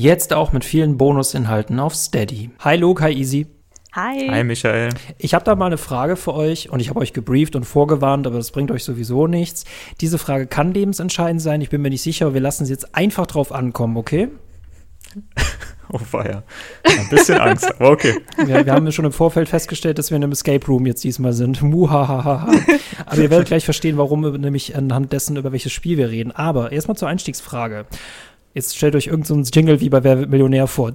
Jetzt auch mit vielen Bonusinhalten auf Steady. Hi Luke, hi Easy. Hi. Hi, Michael. Ich habe da mal eine Frage für euch und ich habe euch gebrieft und vorgewarnt, aber das bringt euch sowieso nichts. Diese Frage kann lebensentscheidend sein, ich bin mir nicht sicher, aber wir lassen sie jetzt einfach drauf ankommen, okay? Oh, feier. Ein bisschen Angst, aber okay. Wir, wir haben ja schon im Vorfeld festgestellt, dass wir in einem Escape Room jetzt diesmal sind. Muhahaha. Aber ihr werdet gleich verstehen, warum, nämlich anhand dessen, über welches Spiel wir reden. Aber erstmal zur Einstiegsfrage. Jetzt stellt euch irgendein so Jingle wie bei Wer wird Millionär vor.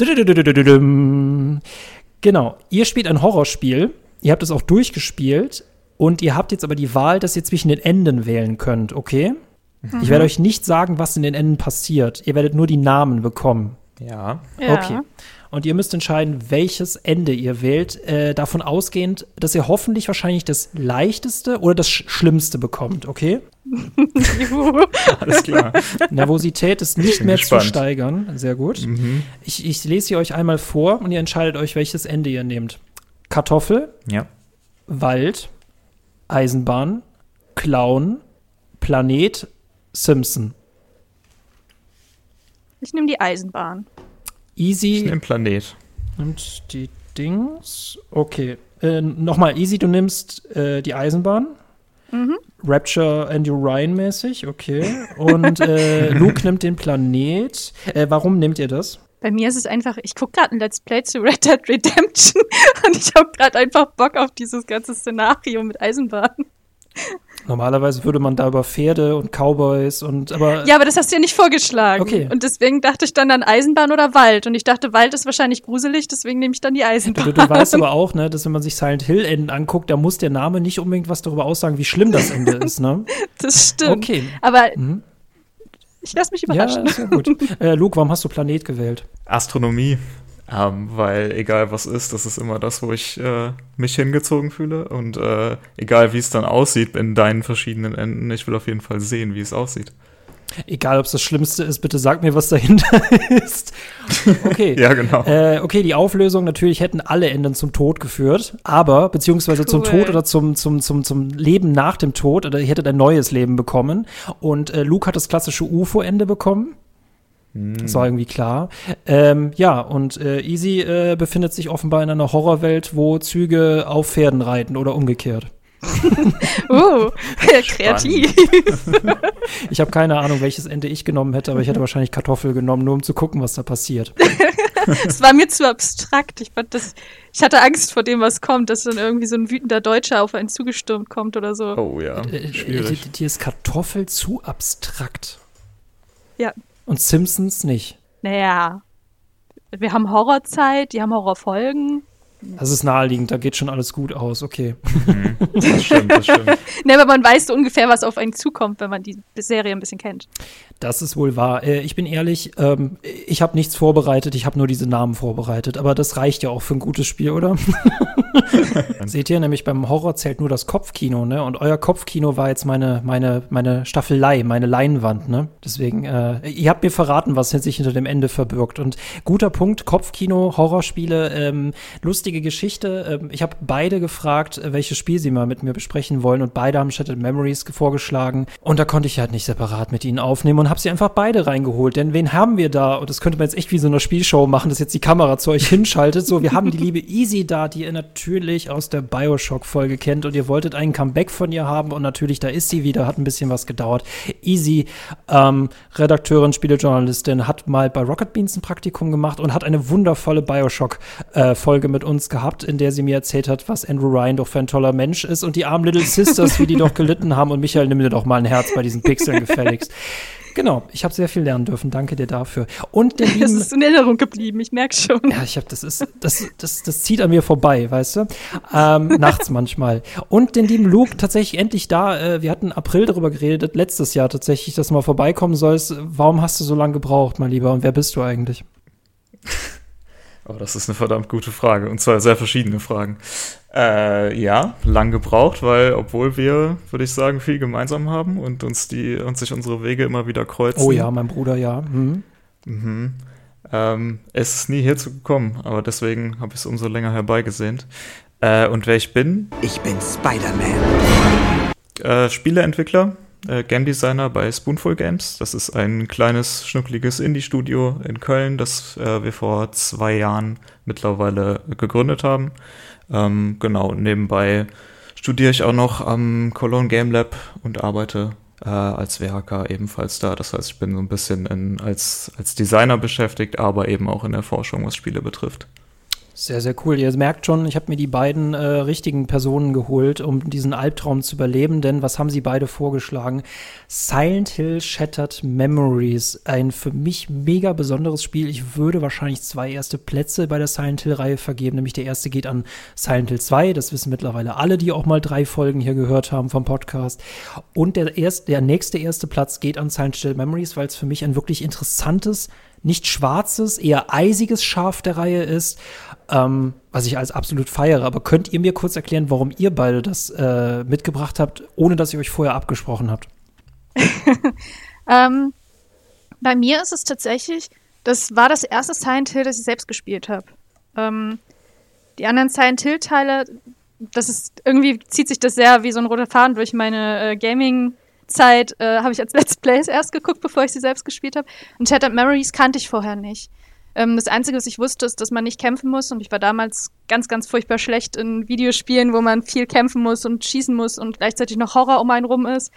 Genau, ihr spielt ein Horrorspiel, ihr habt es auch durchgespielt und ihr habt jetzt aber die Wahl, dass ihr zwischen den Enden wählen könnt, okay? Mhm. Ich werde euch nicht sagen, was in den Enden passiert. Ihr werdet nur die Namen bekommen. Ja. ja. Okay. Und ihr müsst entscheiden, welches Ende ihr wählt, äh, davon ausgehend, dass ihr hoffentlich wahrscheinlich das leichteste oder das sch schlimmste bekommt, okay? Alles klar. Nervosität ist nicht mehr gespannt. zu steigern. Sehr gut. Mhm. Ich, ich lese sie euch einmal vor und ihr entscheidet euch, welches Ende ihr nehmt. Kartoffel, ja. Wald, Eisenbahn, Clown, Planet, Simpson. Ich nehme die Eisenbahn. Easy. Ich nehme Planet. Nimmt die Dings. Okay. Äh, Nochmal, Easy, du nimmst äh, die Eisenbahn. Mhm. Rapture Andrew Ryan mäßig, okay. Und äh, Luke nimmt den Planet. Äh, warum nehmt ihr das? Bei mir ist es einfach, ich gucke gerade ein Let's Play zu Red Dead Redemption und ich habe gerade einfach Bock auf dieses ganze Szenario mit Eisenbahn. Normalerweise würde man da über Pferde und Cowboys und aber. Ja, aber das hast du ja nicht vorgeschlagen. Okay. Und deswegen dachte ich dann an Eisenbahn oder Wald. Und ich dachte, Wald ist wahrscheinlich gruselig, deswegen nehme ich dann die Eisenbahn. Du, du weißt aber auch, ne, dass wenn man sich Silent Hill Enden anguckt, da muss der Name nicht unbedingt was darüber aussagen, wie schlimm das Ende ist, ne? Das stimmt. Okay. Aber mhm. ich lasse mich überraschen. Ja, sehr gut. äh, Luke, warum hast du Planet gewählt? Astronomie. Ähm, weil egal was ist, das ist immer das, wo ich äh, mich hingezogen fühle. Und äh, egal wie es dann aussieht in deinen verschiedenen Enden, ich will auf jeden Fall sehen, wie es aussieht. Egal, ob es das Schlimmste ist, bitte sag mir, was dahinter ist. Okay. ja, genau. Äh, okay, die Auflösung, natürlich hätten alle Enden zum Tod geführt, aber, beziehungsweise cool. zum Tod oder zum, zum, zum, zum Leben nach dem Tod, oder ihr hättet ein neues Leben bekommen. Und äh, Luke hat das klassische UFO-Ende bekommen. Das war irgendwie klar. Ähm, ja, und äh, Easy äh, befindet sich offenbar in einer Horrorwelt, wo Züge auf Pferden reiten oder umgekehrt. uh, kreativ. ich habe keine Ahnung, welches Ende ich genommen hätte, aber ich hätte wahrscheinlich Kartoffel genommen, nur um zu gucken, was da passiert. Es war mir zu abstrakt. Ich fand das, ich hatte Angst vor dem, was kommt, dass dann irgendwie so ein wütender Deutscher auf einen zugestürmt kommt oder so. Oh ja, äh, schwierig. Äh, dir ist Kartoffel zu abstrakt. Ja, und Simpsons nicht. Naja, wir haben Horrorzeit, die haben Horrorfolgen. Das ist naheliegend, da geht schon alles gut aus, okay. Mhm. Das stimmt, das stimmt. ne, aber man weiß so ungefähr, was auf einen zukommt, wenn man die Serie ein bisschen kennt. Das ist wohl wahr. Äh, ich bin ehrlich, ähm, ich habe nichts vorbereitet, ich habe nur diese Namen vorbereitet. Aber das reicht ja auch für ein gutes Spiel, oder? Seht ihr, nämlich beim Horror zählt nur das Kopfkino, ne? Und euer Kopfkino war jetzt meine, meine, meine Staffelei, meine Leinwand, ne? Deswegen, äh, ihr habt mir verraten, was sich hinter dem Ende verbirgt. Und guter Punkt, Kopfkino, Horrorspiele, ähm, lustige Geschichte. Ähm, ich habe beide gefragt, welches Spiel sie mal mit mir besprechen wollen. Und beide haben Shattered Memories vorgeschlagen. Und da konnte ich halt nicht separat mit ihnen aufnehmen und habe sie einfach beide reingeholt. Denn wen haben wir da? Und das könnte man jetzt echt wie so eine Spielshow machen, dass jetzt die Kamera zu euch hinschaltet. So, wir haben die liebe Easy da, die ihr natürlich aus der Bioshock-Folge kennt und ihr wolltet einen Comeback von ihr haben und natürlich, da ist sie wieder, hat ein bisschen was gedauert. Easy, ähm, Redakteurin, Spielejournalistin, hat mal bei Rocket Beans ein Praktikum gemacht und hat eine wundervolle Bioshock-Folge äh, mit uns gehabt, in der sie mir erzählt hat, was Andrew Ryan doch für ein toller Mensch ist und die armen Little Sisters, wie die doch gelitten haben und Michael, nimm dir doch mal ein Herz bei diesen Pixeln gefälligst. Genau, ich habe sehr viel lernen dürfen. Danke dir dafür. Und lieben, Das ist in Erinnerung geblieben, ich merke schon. Ja, ich habe das ist das das das zieht an mir vorbei, weißt du? Ähm, nachts manchmal. Und den lieben Luke tatsächlich endlich da. Äh, wir hatten April darüber geredet, letztes Jahr tatsächlich, dass du mal vorbeikommen sollst. Warum hast du so lange gebraucht, mein Lieber? Und wer bist du eigentlich? Oh, das ist eine verdammt gute Frage. Und zwar sehr verschiedene Fragen. Äh, ja, lang gebraucht, weil obwohl wir, würde ich sagen, viel gemeinsam haben und uns die und sich unsere Wege immer wieder kreuzen. Oh ja, mein Bruder, ja. Mhm. Mhm. Ähm, es ist nie hierzu gekommen, aber deswegen habe ich es umso länger herbeigesehnt. Äh, und wer ich bin? Ich bin Spider-Man. Äh, Spieleentwickler äh, Game Designer bei Spoonful Games. Das ist ein kleines, schnuckliges Indie-Studio in Köln, das äh, wir vor zwei Jahren mittlerweile gegründet haben. Ähm, genau, nebenbei studiere ich auch noch am Cologne Game Lab und arbeite äh, als WHK ebenfalls da. Das heißt, ich bin so ein bisschen in, als, als Designer beschäftigt, aber eben auch in der Forschung, was Spiele betrifft. Sehr, sehr cool. Ihr merkt schon, ich habe mir die beiden äh, richtigen Personen geholt, um diesen Albtraum zu überleben, denn was haben sie beide vorgeschlagen? Silent Hill Shattered Memories. Ein für mich mega besonderes Spiel. Ich würde wahrscheinlich zwei erste Plätze bei der Silent Hill-Reihe vergeben. Nämlich der erste geht an Silent Hill 2. Das wissen mittlerweile alle, die auch mal drei Folgen hier gehört haben vom Podcast. Und der, erst, der nächste erste Platz geht an Silent Hill Memories, weil es für mich ein wirklich interessantes nicht schwarzes, eher eisiges Schaf der Reihe ist, ähm, was ich als absolut feiere. Aber könnt ihr mir kurz erklären, warum ihr beide das äh, mitgebracht habt, ohne dass ihr euch vorher abgesprochen habt? ähm, bei mir ist es tatsächlich, das war das erste Silent Hill, das ich selbst gespielt habe. Ähm, die anderen Silent Hill-Teile, das ist irgendwie zieht sich das sehr wie so ein roter Faden durch meine äh, Gaming- Zeit äh, habe ich als Let's Plays erst geguckt, bevor ich sie selbst gespielt habe. Und Shattered Memories kannte ich vorher nicht. Ähm, das Einzige, was ich wusste, ist, dass man nicht kämpfen muss. Und ich war damals ganz, ganz furchtbar schlecht in Videospielen, wo man viel kämpfen muss und schießen muss und gleichzeitig noch Horror um einen rum ist.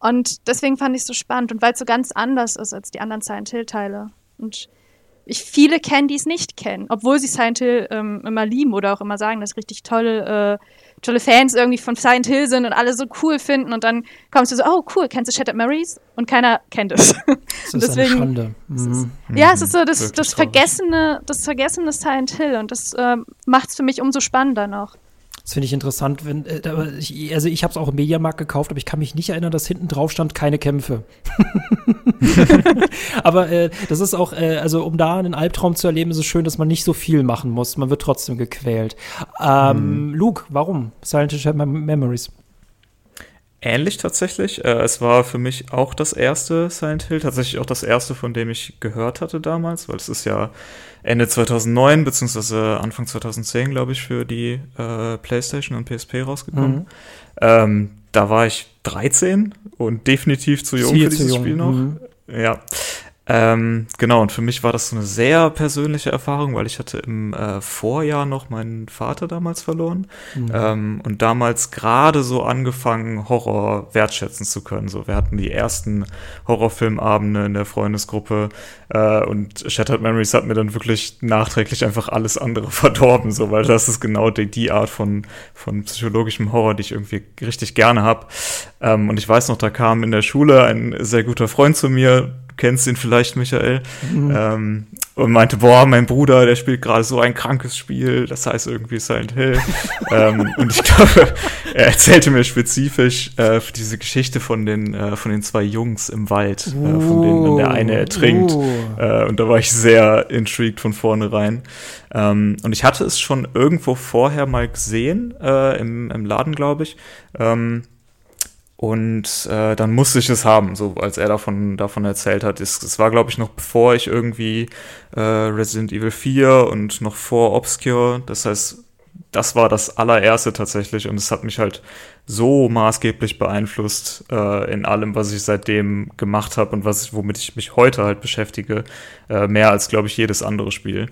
Und deswegen fand ich es so spannend und weil es so ganz anders ist als die anderen Silent Hill-Teile. Und ich viele kennen, die es nicht kennen, obwohl sie Silent Hill ähm, immer lieben oder auch immer sagen, dass richtig tolle äh, tolle Fans irgendwie von Silent Hill sind und alle so cool finden und dann kommst du so, oh cool, kennst du Shattered Memories? Und keiner kennt es. Das ist deswegen, eine Schande. Mhm. ja, es ist so das, das vergessene, das vergessene Silent Hill und das äh, macht es für mich umso spannender noch. Das finde ich interessant. Wenn, äh, ich, also ich habe es auch im Mediamarkt gekauft, aber ich kann mich nicht erinnern, dass hinten drauf stand, keine Kämpfe. aber äh, das ist auch, äh, also um da einen Albtraum zu erleben, ist es schön, dass man nicht so viel machen muss. Man wird trotzdem gequält. Ähm, mhm. Luke, warum? Silent Hill Memories. Ähnlich tatsächlich. Äh, es war für mich auch das erste Silent Hill, tatsächlich auch das erste, von dem ich gehört hatte damals, weil es ist ja Ende 2009 beziehungsweise Anfang 2010, glaube ich, für die äh, PlayStation und PSP rausgekommen. Mhm. Ähm, da war ich 13 und definitiv zu jung Viel für dieses Spiel noch. Mhm. Ja. Ähm, genau, und für mich war das so eine sehr persönliche Erfahrung, weil ich hatte im äh, Vorjahr noch meinen Vater damals verloren mhm. ähm, und damals gerade so angefangen, Horror wertschätzen zu können. So, wir hatten die ersten Horrorfilmabende in der Freundesgruppe äh, und Shattered Memories hat mir dann wirklich nachträglich einfach alles andere verdorben, so, weil das ist genau die, die Art von, von psychologischem Horror, die ich irgendwie richtig gerne hab. Ähm, und ich weiß noch, da kam in der Schule ein sehr guter Freund zu mir, kennst ihn vielleicht, Michael, mhm. ähm, und meinte, boah, mein Bruder, der spielt gerade so ein krankes Spiel, das heißt irgendwie Silent Hill. ähm, und ich glaube, er erzählte mir spezifisch äh, diese Geschichte von den, äh, von den zwei Jungs im Wald, uh, äh, von denen der eine ertrinkt. Uh. Äh, und da war ich sehr intrigued von vornherein. Ähm, und ich hatte es schon irgendwo vorher mal gesehen, äh, im, im Laden, glaube ich. Ähm, und äh, dann musste ich es haben, so als er davon, davon erzählt hat. Es, es war, glaube ich, noch bevor ich irgendwie äh, Resident Evil 4 und noch vor Obscure. Das heißt, das war das allererste tatsächlich und es hat mich halt so maßgeblich beeinflusst äh, in allem, was ich seitdem gemacht habe und was womit ich mich heute halt beschäftige, äh, mehr als glaube ich jedes andere Spiel.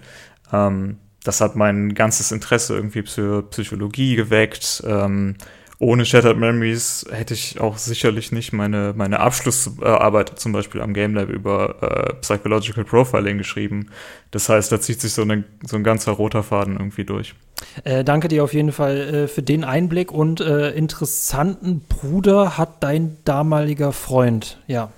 Ähm, das hat mein ganzes Interesse irgendwie für Psychologie geweckt. Ähm, ohne Shattered Memories hätte ich auch sicherlich nicht meine, meine Abschlussarbeit zum Beispiel am Game Lab über äh, Psychological Profiling geschrieben. Das heißt, da zieht sich so, eine, so ein ganzer roter Faden irgendwie durch. Äh, danke dir auf jeden Fall äh, für den Einblick und äh, interessanten Bruder hat dein damaliger Freund, ja.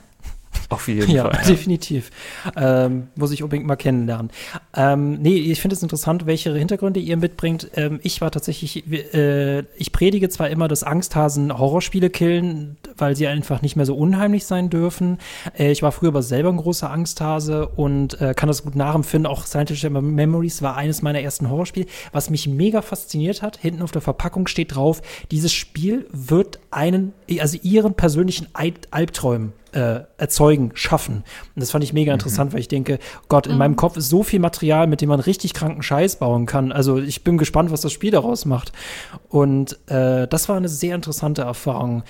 Auf jeden ja, Fall. Ja, definitiv. Ähm, muss ich unbedingt mal kennenlernen. Ähm, nee, ich finde es interessant, welche Hintergründe ihr mitbringt. Ähm, ich war tatsächlich, äh, ich predige zwar immer, dass Angsthasen Horrorspiele killen, weil sie einfach nicht mehr so unheimlich sein dürfen. Äh, ich war früher aber selber ein großer Angsthase und äh, kann das gut nachempfinden. Auch Scientific Memories war eines meiner ersten Horrorspiele. Was mich mega fasziniert hat, hinten auf der Verpackung steht drauf, dieses Spiel wird einen, also ihren persönlichen Albträumen äh, erzeugen, schaffen. Und das fand ich mega mhm. interessant, mhm. weil ich denke, Gott, in mhm. meinem Kopf ist so viel Material, mit dem man richtig kranken Scheiß bauen kann. Also ich bin gespannt, was das Spiel daraus macht. Und äh, das war eine sehr interessante Erfahrung.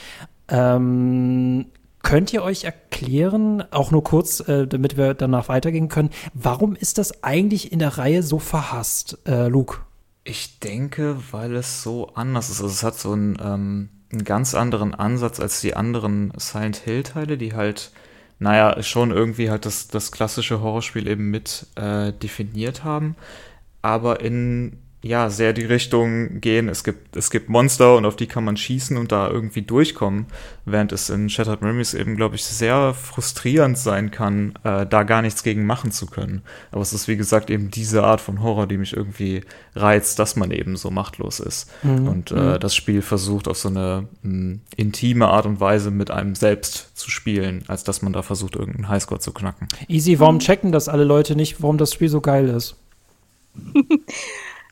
Ähm, könnt ihr euch erklären, auch nur kurz, äh, damit wir danach weitergehen können, warum ist das eigentlich in der Reihe so verhasst, äh, Luke? Ich denke, weil es so anders ist. Also es hat so einen, ähm, einen ganz anderen Ansatz als die anderen Silent Hill-Teile, die halt, naja, schon irgendwie halt das, das klassische Horrorspiel eben mit äh, definiert haben, aber in ja, sehr die Richtung gehen, es gibt, es gibt Monster und auf die kann man schießen und da irgendwie durchkommen, während es in Shattered Memories eben, glaube ich, sehr frustrierend sein kann, äh, da gar nichts gegen machen zu können. Aber es ist, wie gesagt, eben diese Art von Horror, die mich irgendwie reizt, dass man eben so machtlos ist. Mhm. Und äh, mhm. das Spiel versucht auf so eine mh, hm, intime Art und Weise mit einem selbst zu spielen, als dass man da versucht, irgendeinen Highscore zu knacken. Easy, warum checken das alle Leute nicht, warum das Spiel so geil ist?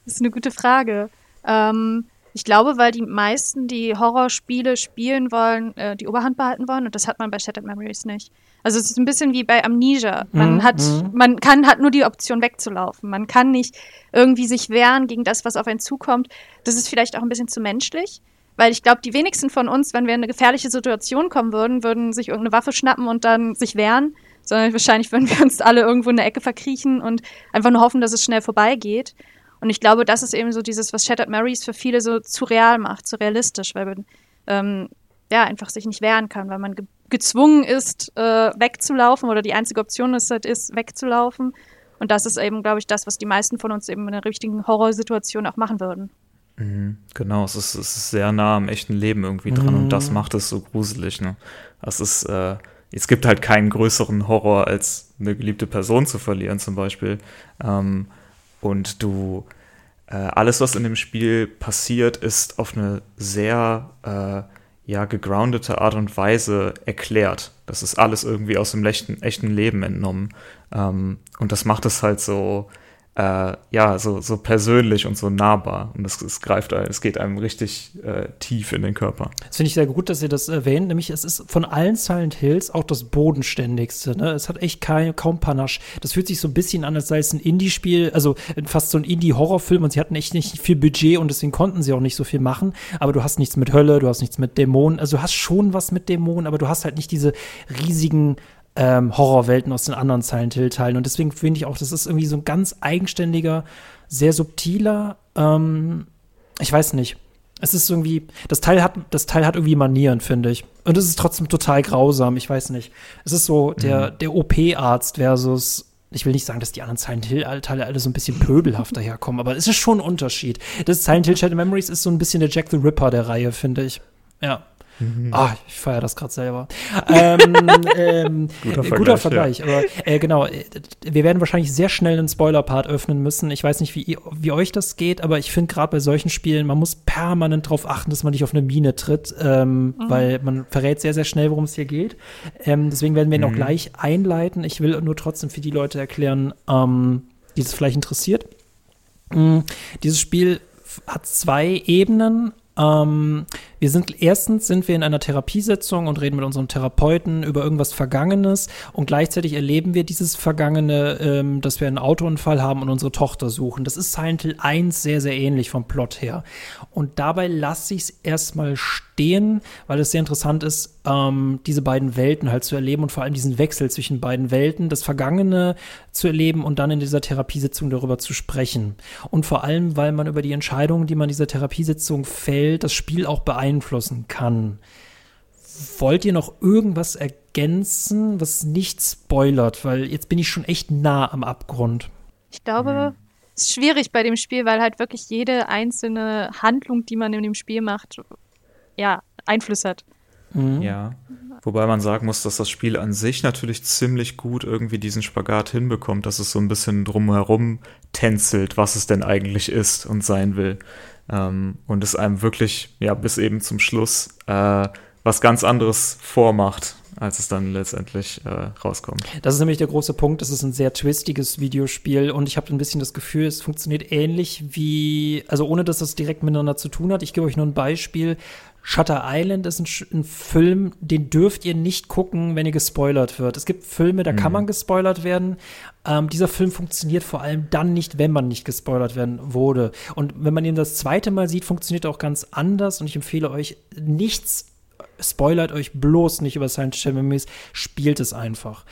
Das ist eine gute Frage. Ähm, ich glaube, weil die meisten, die Horrorspiele spielen wollen, äh, die Oberhand behalten wollen und das hat man bei Shattered Memories nicht. Also es ist ein bisschen wie bei Amnesia. Man mhm. hat, mhm. man kann, hat nur die Option wegzulaufen. Man kann nicht irgendwie sich wehren gegen das, was auf einen zukommt. Das ist vielleicht auch ein bisschen zu menschlich. Weil ich glaube, die wenigsten von uns, wenn wir in eine gefährliche Situation kommen würden, würden sich irgendeine Waffe schnappen und dann sich wehren. Sondern wahrscheinlich würden wir uns alle irgendwo in der Ecke verkriechen und einfach nur hoffen, dass es schnell vorbeigeht. Und ich glaube, das ist eben so dieses, was Shattered Marys für viele so zu real macht, zu realistisch, weil man ähm, ja einfach sich nicht wehren kann, weil man ge gezwungen ist, äh, wegzulaufen oder die einzige Option ist, halt ist, wegzulaufen. Und das ist eben, glaube ich, das, was die meisten von uns eben in einer richtigen Horrorsituation auch machen würden. Mhm, genau, es ist, es ist sehr nah am echten Leben irgendwie dran mhm. und das macht es so gruselig. Ne? Das ist, äh, es gibt halt keinen größeren Horror, als eine geliebte Person zu verlieren, zum Beispiel. Ähm, und du, äh, alles, was in dem Spiel passiert, ist auf eine sehr, äh, ja, gegroundete Art und Weise erklärt. Das ist alles irgendwie aus dem echten, echten Leben entnommen. Ähm, und das macht es halt so, äh, ja, so, so persönlich und so nahbar. Und es, es greift, es geht einem richtig äh, tief in den Körper. Das finde ich sehr gut, dass ihr das erwähnt. Nämlich, es ist von allen Silent Hills auch das bodenständigste. Ne? Es hat echt kein, kaum Panache. Das fühlt sich so ein bisschen an, als sei es ein Indie-Spiel, also fast so ein Indie-Horrorfilm. Und sie hatten echt nicht viel Budget und deswegen konnten sie auch nicht so viel machen. Aber du hast nichts mit Hölle, du hast nichts mit Dämonen. Also du hast schon was mit Dämonen, aber du hast halt nicht diese riesigen ähm, Horrorwelten aus den anderen Silent Hill-Teilen. Und deswegen finde ich auch, das ist irgendwie so ein ganz eigenständiger, sehr subtiler, ähm, ich weiß nicht. Es ist irgendwie, das Teil hat, das Teil hat irgendwie Manieren, finde ich. Und es ist trotzdem total grausam, ich weiß nicht. Es ist so der, mhm. der OP-Arzt versus ich will nicht sagen, dass die anderen Silent Hill-Teile alle so ein bisschen pöbelhafter herkommen, aber es ist schon ein Unterschied. Das Silent Hill Shadow Memories ist so ein bisschen der Jack the Ripper der Reihe, finde ich. Ja. Mhm. Ah, ich feiere das gerade selber. ähm, ähm, guter Vergleich. Guter Vergleich ja. Aber äh, genau, äh, wir werden wahrscheinlich sehr schnell einen Spoiler-Part öffnen müssen. Ich weiß nicht, wie, wie euch das geht, aber ich finde gerade bei solchen Spielen, man muss permanent darauf achten, dass man nicht auf eine Mine tritt, ähm, mhm. weil man verrät sehr, sehr schnell, worum es hier geht. Ähm, deswegen werden wir ihn mhm. auch gleich einleiten. Ich will nur trotzdem für die Leute erklären, ähm, die es vielleicht interessiert. Mhm. Dieses Spiel hat zwei Ebenen. Ähm, wir sind erstens sind wir in einer Therapiesitzung und reden mit unserem Therapeuten über irgendwas Vergangenes und gleichzeitig erleben wir dieses Vergangene, ähm, dass wir einen Autounfall haben und unsere Tochter suchen. Das ist Silent Hill 1 sehr, sehr ähnlich vom Plot her. Und dabei lasse ich es erstmal stehen, weil es sehr interessant ist, ähm, diese beiden Welten halt zu erleben und vor allem diesen Wechsel zwischen beiden Welten, das Vergangene zu erleben und dann in dieser Therapiesitzung darüber zu sprechen. Und vor allem, weil man über die Entscheidungen, die man in dieser Therapiesitzung fällt, das Spiel auch beeinflussen kann. Wollt ihr noch irgendwas ergänzen, was nicht spoilert? Weil jetzt bin ich schon echt nah am Abgrund. Ich glaube, mhm. es ist schwierig bei dem Spiel, weil halt wirklich jede einzelne Handlung, die man in dem Spiel macht, ja, Einfluss hat. Mhm. Ja. Wobei man sagen muss, dass das Spiel an sich natürlich ziemlich gut irgendwie diesen Spagat hinbekommt, dass es so ein bisschen drumherum tänzelt, was es denn eigentlich ist und sein will. Ähm, und es einem wirklich, ja, bis eben zum Schluss äh, was ganz anderes vormacht, als es dann letztendlich äh, rauskommt. Das ist nämlich der große Punkt. Es ist ein sehr twistiges Videospiel und ich habe ein bisschen das Gefühl, es funktioniert ähnlich wie, also ohne dass das direkt miteinander zu tun hat. Ich gebe euch nur ein Beispiel. Shutter Island ist ein, ein, Film, den dürft ihr nicht gucken, wenn ihr gespoilert wird. Es gibt Filme, da mhm. kann man gespoilert werden. Ähm, dieser Film funktioniert vor allem dann nicht, wenn man nicht gespoilert werden wurde. Und wenn man ihn das zweite Mal sieht, funktioniert er auch ganz anders. Und ich empfehle euch, nichts spoilert euch bloß nicht über Silent Hill Memories, spielt es einfach.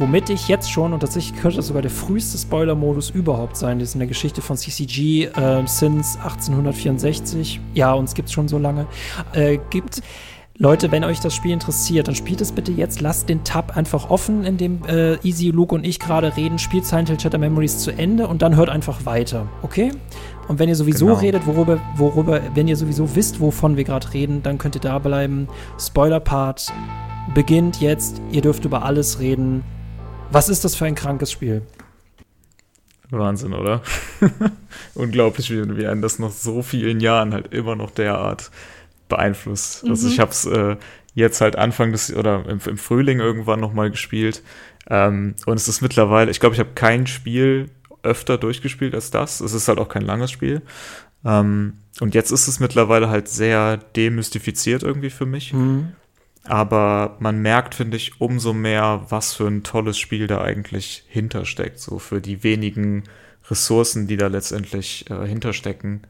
Womit ich jetzt schon, und tatsächlich könnte das sogar der früheste Spoiler-Modus überhaupt sein, das ist in der Geschichte von CCG äh, since 1864, ja, uns gibt es schon so lange, äh, gibt. Leute, wenn euch das Spiel interessiert, dann spielt es bitte jetzt. Lasst den Tab einfach offen, in dem äh, Easy, Luke und ich gerade reden. Spielt Silent Hill Chatter Memories zu Ende und dann hört einfach weiter, okay? Und wenn ihr sowieso genau. redet, worüber, worüber, wenn ihr sowieso wisst, wovon wir gerade reden, dann könnt ihr da bleiben. Spoiler-Part beginnt jetzt. Ihr dürft über alles reden. Was ist das für ein krankes Spiel? Wahnsinn, oder? Unglaublich, wie, wie einen das nach so vielen Jahren halt immer noch derart beeinflusst. Mhm. Also ich habe es äh, jetzt halt Anfang des oder im, im Frühling irgendwann nochmal gespielt. Ähm, und es ist mittlerweile, ich glaube, ich habe kein Spiel öfter durchgespielt als das. Es ist halt auch kein langes Spiel. Ähm, und jetzt ist es mittlerweile halt sehr demystifiziert irgendwie für mich. Mhm. Aber man merkt, finde ich, umso mehr, was für ein tolles Spiel da eigentlich hintersteckt. So für die wenigen Ressourcen, die da letztendlich äh, hinterstecken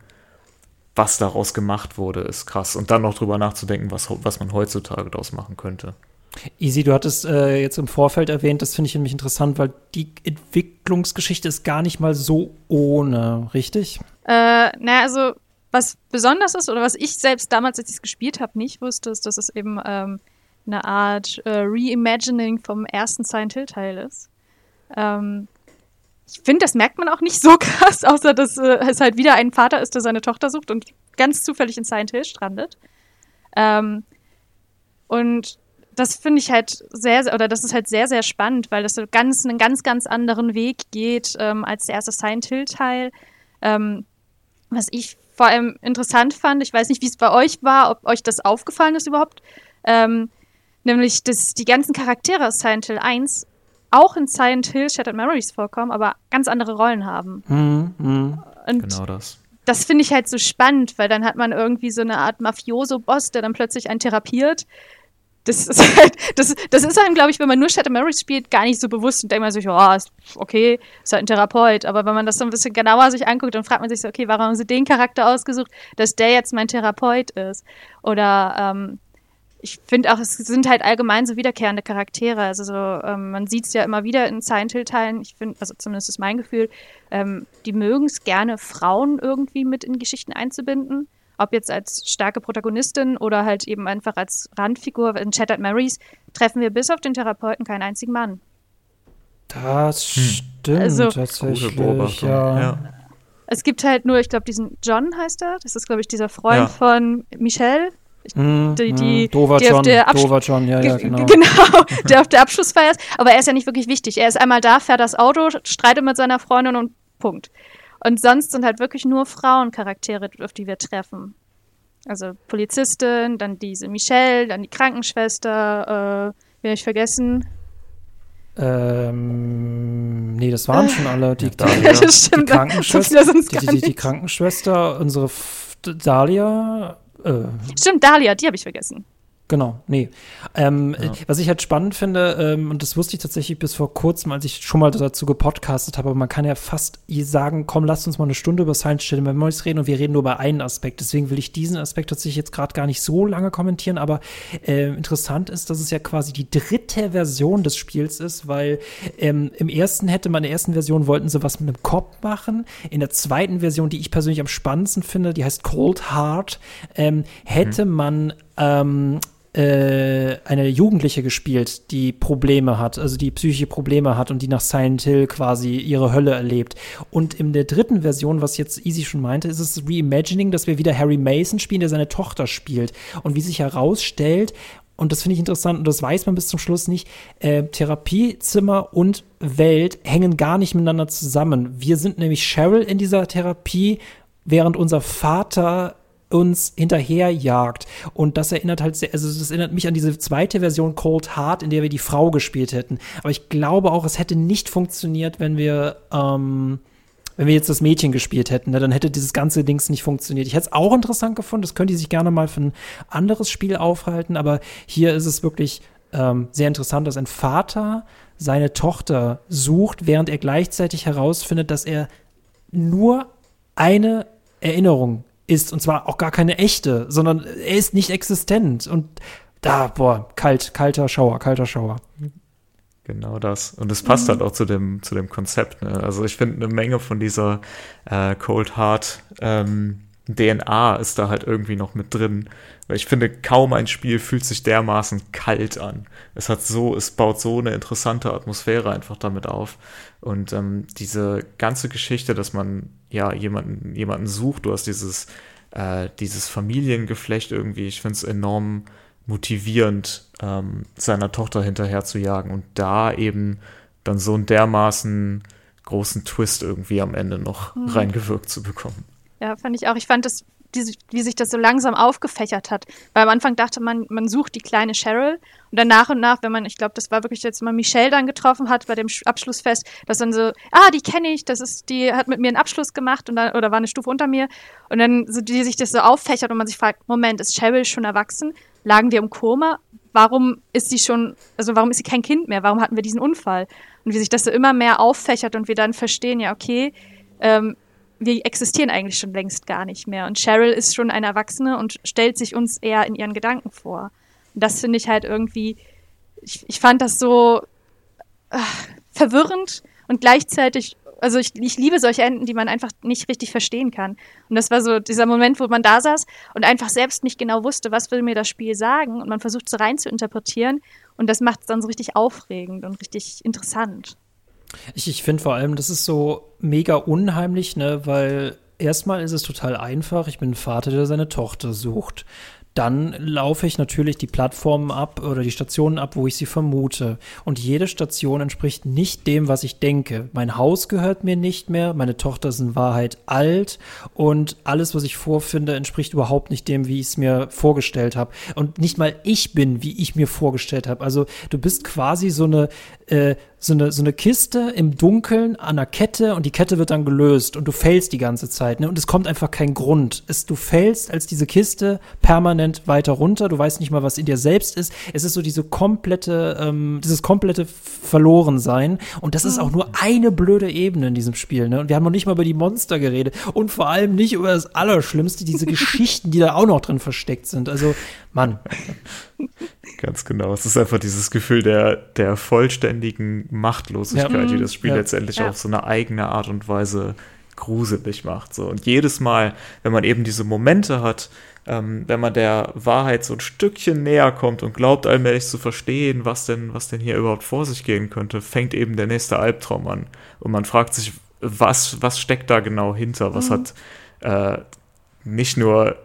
was daraus gemacht wurde, ist krass. Und dann noch drüber nachzudenken, was, was man heutzutage daraus machen könnte. Easy, du hattest äh, jetzt im Vorfeld erwähnt, das finde ich nämlich interessant, weil die Entwicklungsgeschichte ist gar nicht mal so ohne, richtig? Äh, naja, also was besonders ist oder was ich selbst damals, als ich es gespielt habe, nicht wusste, ist, dass es eben ähm, eine Art äh, Reimagining vom ersten Silent Hill Teil ist. Ähm, ich finde, das merkt man auch nicht so krass, außer dass äh, es halt wieder ein Vater ist, der seine Tochter sucht und ganz zufällig in Silent Hill strandet. Ähm, und das finde ich halt sehr, oder das ist halt sehr, sehr spannend, weil das so ganz, einen ganz, ganz anderen Weg geht ähm, als der erste Silent Hill-Teil. Ähm, was ich vor allem interessant fand, ich weiß nicht, wie es bei euch war, ob euch das aufgefallen ist überhaupt, ähm, nämlich, dass die ganzen Charaktere aus Silent Hill 1 auch in Silent Hill Shattered Memories vorkommen, aber ganz andere Rollen haben. Mhm, mh. Und genau das. Das finde ich halt so spannend, weil dann hat man irgendwie so eine Art Mafioso-Boss, der dann plötzlich einen therapiert. Das ist halt, das, das ist einem, glaube ich, wenn man nur Shattered Memories spielt, gar nicht so bewusst und denkt man sich, oh, ist okay, ist halt ein Therapeut. Aber wenn man das so ein bisschen genauer sich anguckt, dann fragt man sich so, okay, warum haben sie den Charakter ausgesucht, dass der jetzt mein Therapeut ist? Oder ähm, ich finde auch, es sind halt allgemein so wiederkehrende Charaktere. Also so, ähm, man sieht es ja immer wieder in Silent Hill-Teilen. Ich finde, also zumindest ist mein Gefühl, ähm, die mögen es gerne, Frauen irgendwie mit in Geschichten einzubinden. Ob jetzt als starke Protagonistin oder halt eben einfach als Randfigur. In Shattered Marys treffen wir bis auf den Therapeuten keinen einzigen Mann. Das hm. stimmt also, tatsächlich. Ja. ja. Es gibt halt nur, ich glaube, diesen John heißt er. Das ist, glaube ich, dieser Freund ja. von Michelle Mm, die, die, Dover die auf der Dover John, ja, ja, genau. genau, der auf der Abschlussfeier ist. Aber er ist ja nicht wirklich wichtig. Er ist einmal da, fährt das Auto, streitet mit seiner Freundin und Punkt. Und sonst sind halt wirklich nur Frauencharaktere, auf die wir treffen. Also Polizistin, dann diese Michelle, dann die Krankenschwester, äh, wen ich vergessen? Ähm, nee, das waren schon alle. Die, die, ja, das stimmt, die Krankenschwester, die, die, die, Krankenschwester, unsere F Dahlia, äh, Stimmt, Dahlia, die habe ich vergessen. Genau, nee. Ähm, ja. Was ich halt spannend finde, ähm, und das wusste ich tatsächlich bis vor kurzem, als ich schon mal dazu gepodcastet habe, aber man kann ja fast sagen, komm, lasst uns mal eine Stunde über Science Stelle Memories reden und wir reden nur über einen Aspekt. Deswegen will ich diesen Aspekt tatsächlich jetzt gerade gar nicht so lange kommentieren, aber äh, interessant ist, dass es ja quasi die dritte Version des Spiels ist, weil ähm, im ersten hätte man, in der ersten Version wollten sie was mit einem Kopf machen. In der zweiten Version, die ich persönlich am spannendsten finde, die heißt Cold Heart, ähm, hätte mhm. man ähm, äh, eine Jugendliche gespielt, die Probleme hat, also die psychische Probleme hat und die nach Silent Hill quasi ihre Hölle erlebt. Und in der dritten Version, was jetzt Easy schon meinte, ist es Reimagining, dass wir wieder Harry Mason spielen, der seine Tochter spielt. Und wie sich herausstellt, und das finde ich interessant und das weiß man bis zum Schluss nicht, äh, Therapiezimmer und Welt hängen gar nicht miteinander zusammen. Wir sind nämlich Cheryl in dieser Therapie, während unser Vater uns hinterherjagt. Und das erinnert halt sehr, also das erinnert mich an diese zweite Version Cold Heart, in der wir die Frau gespielt hätten. Aber ich glaube auch, es hätte nicht funktioniert, wenn wir, ähm, wenn wir jetzt das Mädchen gespielt hätten, ne, dann hätte dieses ganze Dings nicht funktioniert. Ich hätte es auch interessant gefunden, das könnte sich gerne mal für ein anderes Spiel aufhalten, aber hier ist es wirklich ähm, sehr interessant, dass ein Vater seine Tochter sucht, während er gleichzeitig herausfindet, dass er nur eine Erinnerung ist. Und zwar auch gar keine echte, sondern er ist nicht existent. Und da, boah, kalt, kalter Schauer, kalter Schauer. Genau das. Und es passt mhm. halt auch zu dem, zu dem Konzept. Ne? Also ich finde eine Menge von dieser äh, Cold Heart ähm, DNA ist da halt irgendwie noch mit drin. Weil ich finde, kaum ein Spiel fühlt sich dermaßen kalt an. Es hat so, es baut so eine interessante Atmosphäre einfach damit auf. Und ähm, diese ganze Geschichte, dass man ja jemanden, jemanden sucht, du hast dieses, äh, dieses Familiengeflecht irgendwie, ich finde es enorm motivierend, ähm, seiner Tochter hinterher zu jagen und da eben dann so einen dermaßen großen Twist irgendwie am Ende noch mhm. reingewirkt zu bekommen. Ja, fand ich auch. Ich fand das, die, wie sich das so langsam aufgefächert hat. Weil am Anfang dachte man, man sucht die kleine Cheryl und dann nach und nach, wenn man, ich glaube, das war wirklich jetzt mal Michelle dann getroffen hat bei dem Abschlussfest, dass dann so, ah, die kenne ich, das ist, die hat mit mir einen Abschluss gemacht und dann, oder war eine Stufe unter mir. Und dann so, die sich das so auffächert und man sich fragt, Moment, ist Cheryl schon erwachsen? Lagen wir im Koma? Warum ist sie schon, also warum ist sie kein Kind mehr? Warum hatten wir diesen Unfall? Und wie sich das so immer mehr auffächert und wir dann verstehen, ja, okay, ähm, wir existieren eigentlich schon längst gar nicht mehr. Und Cheryl ist schon eine Erwachsene und stellt sich uns eher in ihren Gedanken vor. Und das finde ich halt irgendwie, ich, ich fand das so äh, verwirrend und gleichzeitig, also ich, ich liebe solche Enden, die man einfach nicht richtig verstehen kann. Und das war so dieser Moment, wo man da saß und einfach selbst nicht genau wusste, was will mir das Spiel sagen. Und man versucht so rein zu interpretieren. Und das macht es dann so richtig aufregend und richtig interessant. Ich, ich finde vor allem, das ist so mega unheimlich, ne, weil erstmal ist es total einfach. Ich bin ein Vater, der seine Tochter sucht dann laufe ich natürlich die Plattformen ab oder die Stationen ab, wo ich sie vermute. Und jede Station entspricht nicht dem, was ich denke. Mein Haus gehört mir nicht mehr, meine Tochter ist in Wahrheit alt und alles, was ich vorfinde, entspricht überhaupt nicht dem, wie ich es mir vorgestellt habe. Und nicht mal ich bin, wie ich mir vorgestellt habe. Also du bist quasi so eine, äh, so eine, so eine Kiste im Dunkeln an einer Kette und die Kette wird dann gelöst und du fällst die ganze Zeit. Ne? Und es kommt einfach kein Grund. Es, du fällst als diese Kiste permanent weiter runter. Du weißt nicht mal, was in dir selbst ist. Es ist so diese komplette, ähm, dieses komplette Verlorensein. Und das ist auch nur eine blöde Ebene in diesem Spiel. Ne? Und wir haben noch nicht mal über die Monster geredet. Und vor allem nicht über das Allerschlimmste, diese Geschichten, die da auch noch drin versteckt sind. Also, Mann. Ganz genau. Es ist einfach dieses Gefühl der, der vollständigen Machtlosigkeit, ja, die das Spiel ja, letztendlich ja. auf so eine eigene Art und Weise gruselig macht. So. Und jedes Mal, wenn man eben diese Momente hat, ähm, wenn man der Wahrheit so ein Stückchen näher kommt und glaubt allmählich zu verstehen, was denn, was denn hier überhaupt vor sich gehen könnte, fängt eben der nächste Albtraum an. Und man fragt sich, was, was steckt da genau hinter? Was mhm. hat äh, nicht nur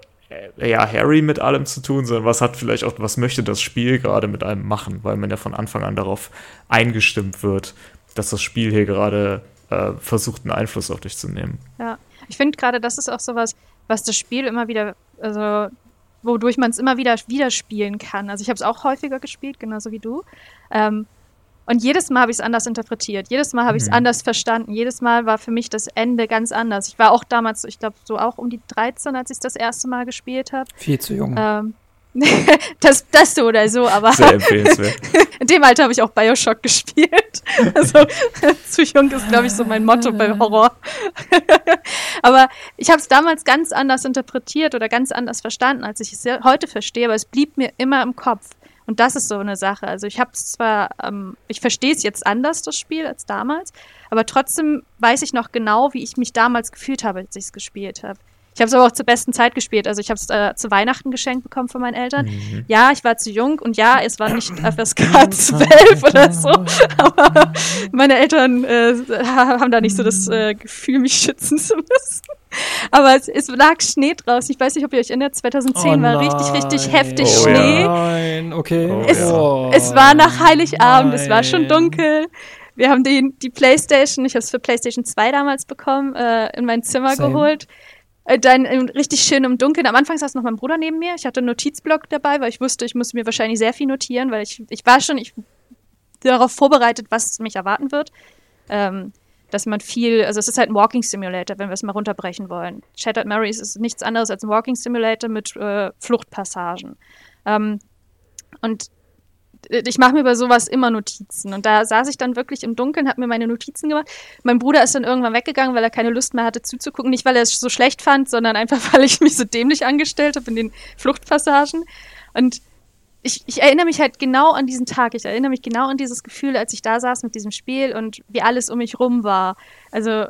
ja, Harry mit allem zu tun, sondern was hat vielleicht auch, was möchte das Spiel gerade mit einem machen, weil man ja von Anfang an darauf eingestimmt wird, dass das Spiel hier gerade äh, versucht, einen Einfluss auf dich zu nehmen. Ja, ich finde gerade, das ist auch sowas, was das Spiel immer wieder, also wodurch man es immer wieder wieder spielen kann. Also ich habe es auch häufiger gespielt, genauso wie du. Ähm, und jedes Mal habe ich es anders interpretiert. Jedes Mal habe ich es mhm. anders verstanden. Jedes Mal war für mich das Ende ganz anders. Ich war auch damals, ich glaube, so auch um die 13, als ich das erste Mal gespielt habe. Viel zu jung. Ähm, das, das so oder so, aber Sehr empfehlenswert. in dem Alter habe ich auch Bioshock gespielt. Also zu jung ist, glaube ich, so mein Motto bei Horror. aber ich habe es damals ganz anders interpretiert oder ganz anders verstanden, als ich es heute verstehe, aber es blieb mir immer im Kopf. Und das ist so eine Sache. Also ich habe es zwar, ähm, ich verstehe es jetzt anders, das Spiel, als damals, aber trotzdem weiß ich noch genau, wie ich mich damals gefühlt habe, als ich es gespielt habe. Ich habe es aber auch zur besten Zeit gespielt. Also ich habe es äh, zu Weihnachten geschenkt bekommen von meinen Eltern. Mhm. Ja, ich war zu jung und ja, es war nicht FSK 12 oder so. Aber meine Eltern äh, haben da nicht so das äh, Gefühl, mich schützen zu müssen. Aber es, es, lag Schnee draußen. Ich weiß nicht, ob ihr euch erinnert, 2010 oh war richtig, richtig heftig oh, Schnee. Ja. Nein, okay. Oh, es, ja. es, war nach Heiligabend, nein. es war schon dunkel. Wir haben die, die Playstation, ich habe es für Playstation 2 damals bekommen, äh, in mein Zimmer Same. geholt. Äh, dann richtig schön im Dunkeln. Am Anfang saß noch mein Bruder neben mir. Ich hatte einen Notizblock dabei, weil ich wusste, ich muss mir wahrscheinlich sehr viel notieren, weil ich, ich war schon ich, darauf vorbereitet, was mich erwarten wird. Ähm, dass man viel, also es ist halt ein Walking Simulator, wenn wir es mal runterbrechen wollen. Shattered Memories ist nichts anderes als ein Walking Simulator mit äh, Fluchtpassagen. Ähm, und ich mache mir über sowas immer Notizen. Und da saß ich dann wirklich im Dunkeln, habe mir meine Notizen gemacht. Mein Bruder ist dann irgendwann weggegangen, weil er keine Lust mehr hatte zuzugucken. Nicht, weil er es so schlecht fand, sondern einfach, weil ich mich so dämlich angestellt habe in den Fluchtpassagen. Und ich, ich erinnere mich halt genau an diesen Tag. Ich erinnere mich genau an dieses Gefühl, als ich da saß mit diesem Spiel und wie alles um mich rum war. Also,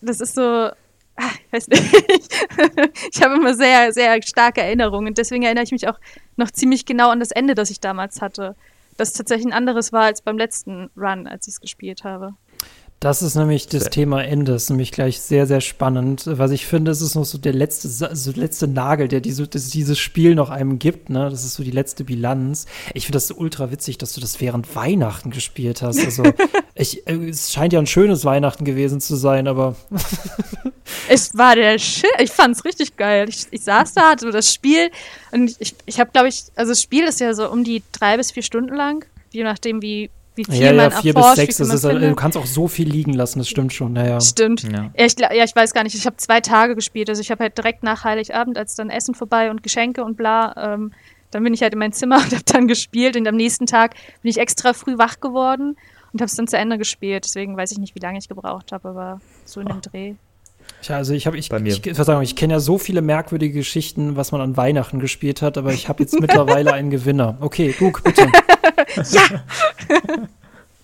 das ist so, ach, ich weiß nicht. ich habe immer sehr, sehr starke Erinnerungen. Deswegen erinnere ich mich auch noch ziemlich genau an das Ende, das ich damals hatte. Das tatsächlich ein anderes war als beim letzten Run, als ich es gespielt habe. Das ist nämlich das sehr. Thema Ende, das ist nämlich gleich sehr, sehr spannend. Was ich finde, es ist noch so der letzte, so letzte Nagel, der diese, das dieses Spiel noch einem gibt, ne? Das ist so die letzte Bilanz. Ich finde das so ultra witzig, dass du das während Weihnachten gespielt hast. Also, ich, äh, es scheint ja ein schönes Weihnachten gewesen zu sein, aber. es war der Shit. Ich fand's richtig geil. Ich, ich saß da, hatte das Spiel und ich, ich habe, glaube ich, also das Spiel ist ja so um die drei bis vier Stunden lang, je nachdem, wie wie viel ja, man ja, vier bis sechs, das ist, halt, du kannst auch so viel liegen lassen, das stimmt schon. Naja. Stimmt. Ja. Ja, ich, ja, ich weiß gar nicht, ich habe zwei Tage gespielt, also ich habe halt direkt nach Heiligabend, als dann Essen vorbei und Geschenke und bla, ähm, dann bin ich halt in mein Zimmer und habe dann gespielt und am nächsten Tag bin ich extra früh wach geworden und habe es dann zu Ende gespielt, deswegen weiß ich nicht, wie lange ich gebraucht habe, aber so in dem oh. Dreh. Ja, also ich habe ich, ich, ich, ich kenne ja so viele merkwürdige Geschichten, was man an Weihnachten gespielt hat, aber ich habe jetzt mittlerweile einen Gewinner. Okay, Luke, bitte. Ja.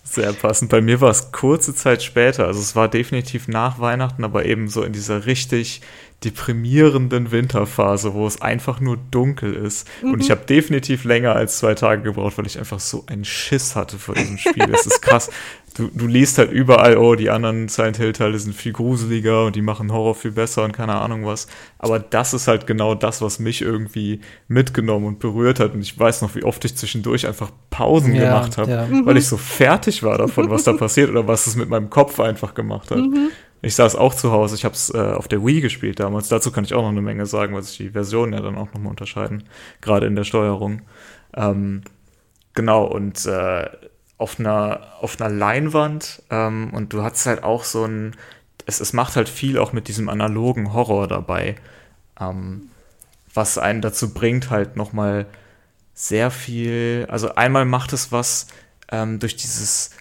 Sehr passend. Bei mir war es kurze Zeit später. Also es war definitiv nach Weihnachten, aber eben so in dieser richtig deprimierenden Winterphase, wo es einfach nur dunkel ist. Mhm. Und ich habe definitiv länger als zwei Tage gebraucht, weil ich einfach so einen Schiss hatte vor diesem Spiel. Es ist krass. Du, du liest halt überall, oh, die anderen Silent Hill-Teile sind viel gruseliger und die machen Horror viel besser und keine Ahnung was. Aber das ist halt genau das, was mich irgendwie mitgenommen und berührt hat. Und ich weiß noch, wie oft ich zwischendurch einfach Pausen ja, gemacht habe, ja. weil ich so fertig war davon, was da passiert oder was es mit meinem Kopf einfach gemacht hat. Mhm. Ich saß auch zu Hause, ich habe es äh, auf der Wii gespielt damals. Dazu kann ich auch noch eine Menge sagen, weil sich die Versionen ja dann auch nochmal unterscheiden, gerade in der Steuerung. Ähm, genau, und äh, auf, einer, auf einer Leinwand ähm, und du hast halt auch so ein, es, es macht halt viel auch mit diesem analogen Horror dabei, ähm, was einen dazu bringt, halt nochmal sehr viel, also einmal macht es was ähm, durch dieses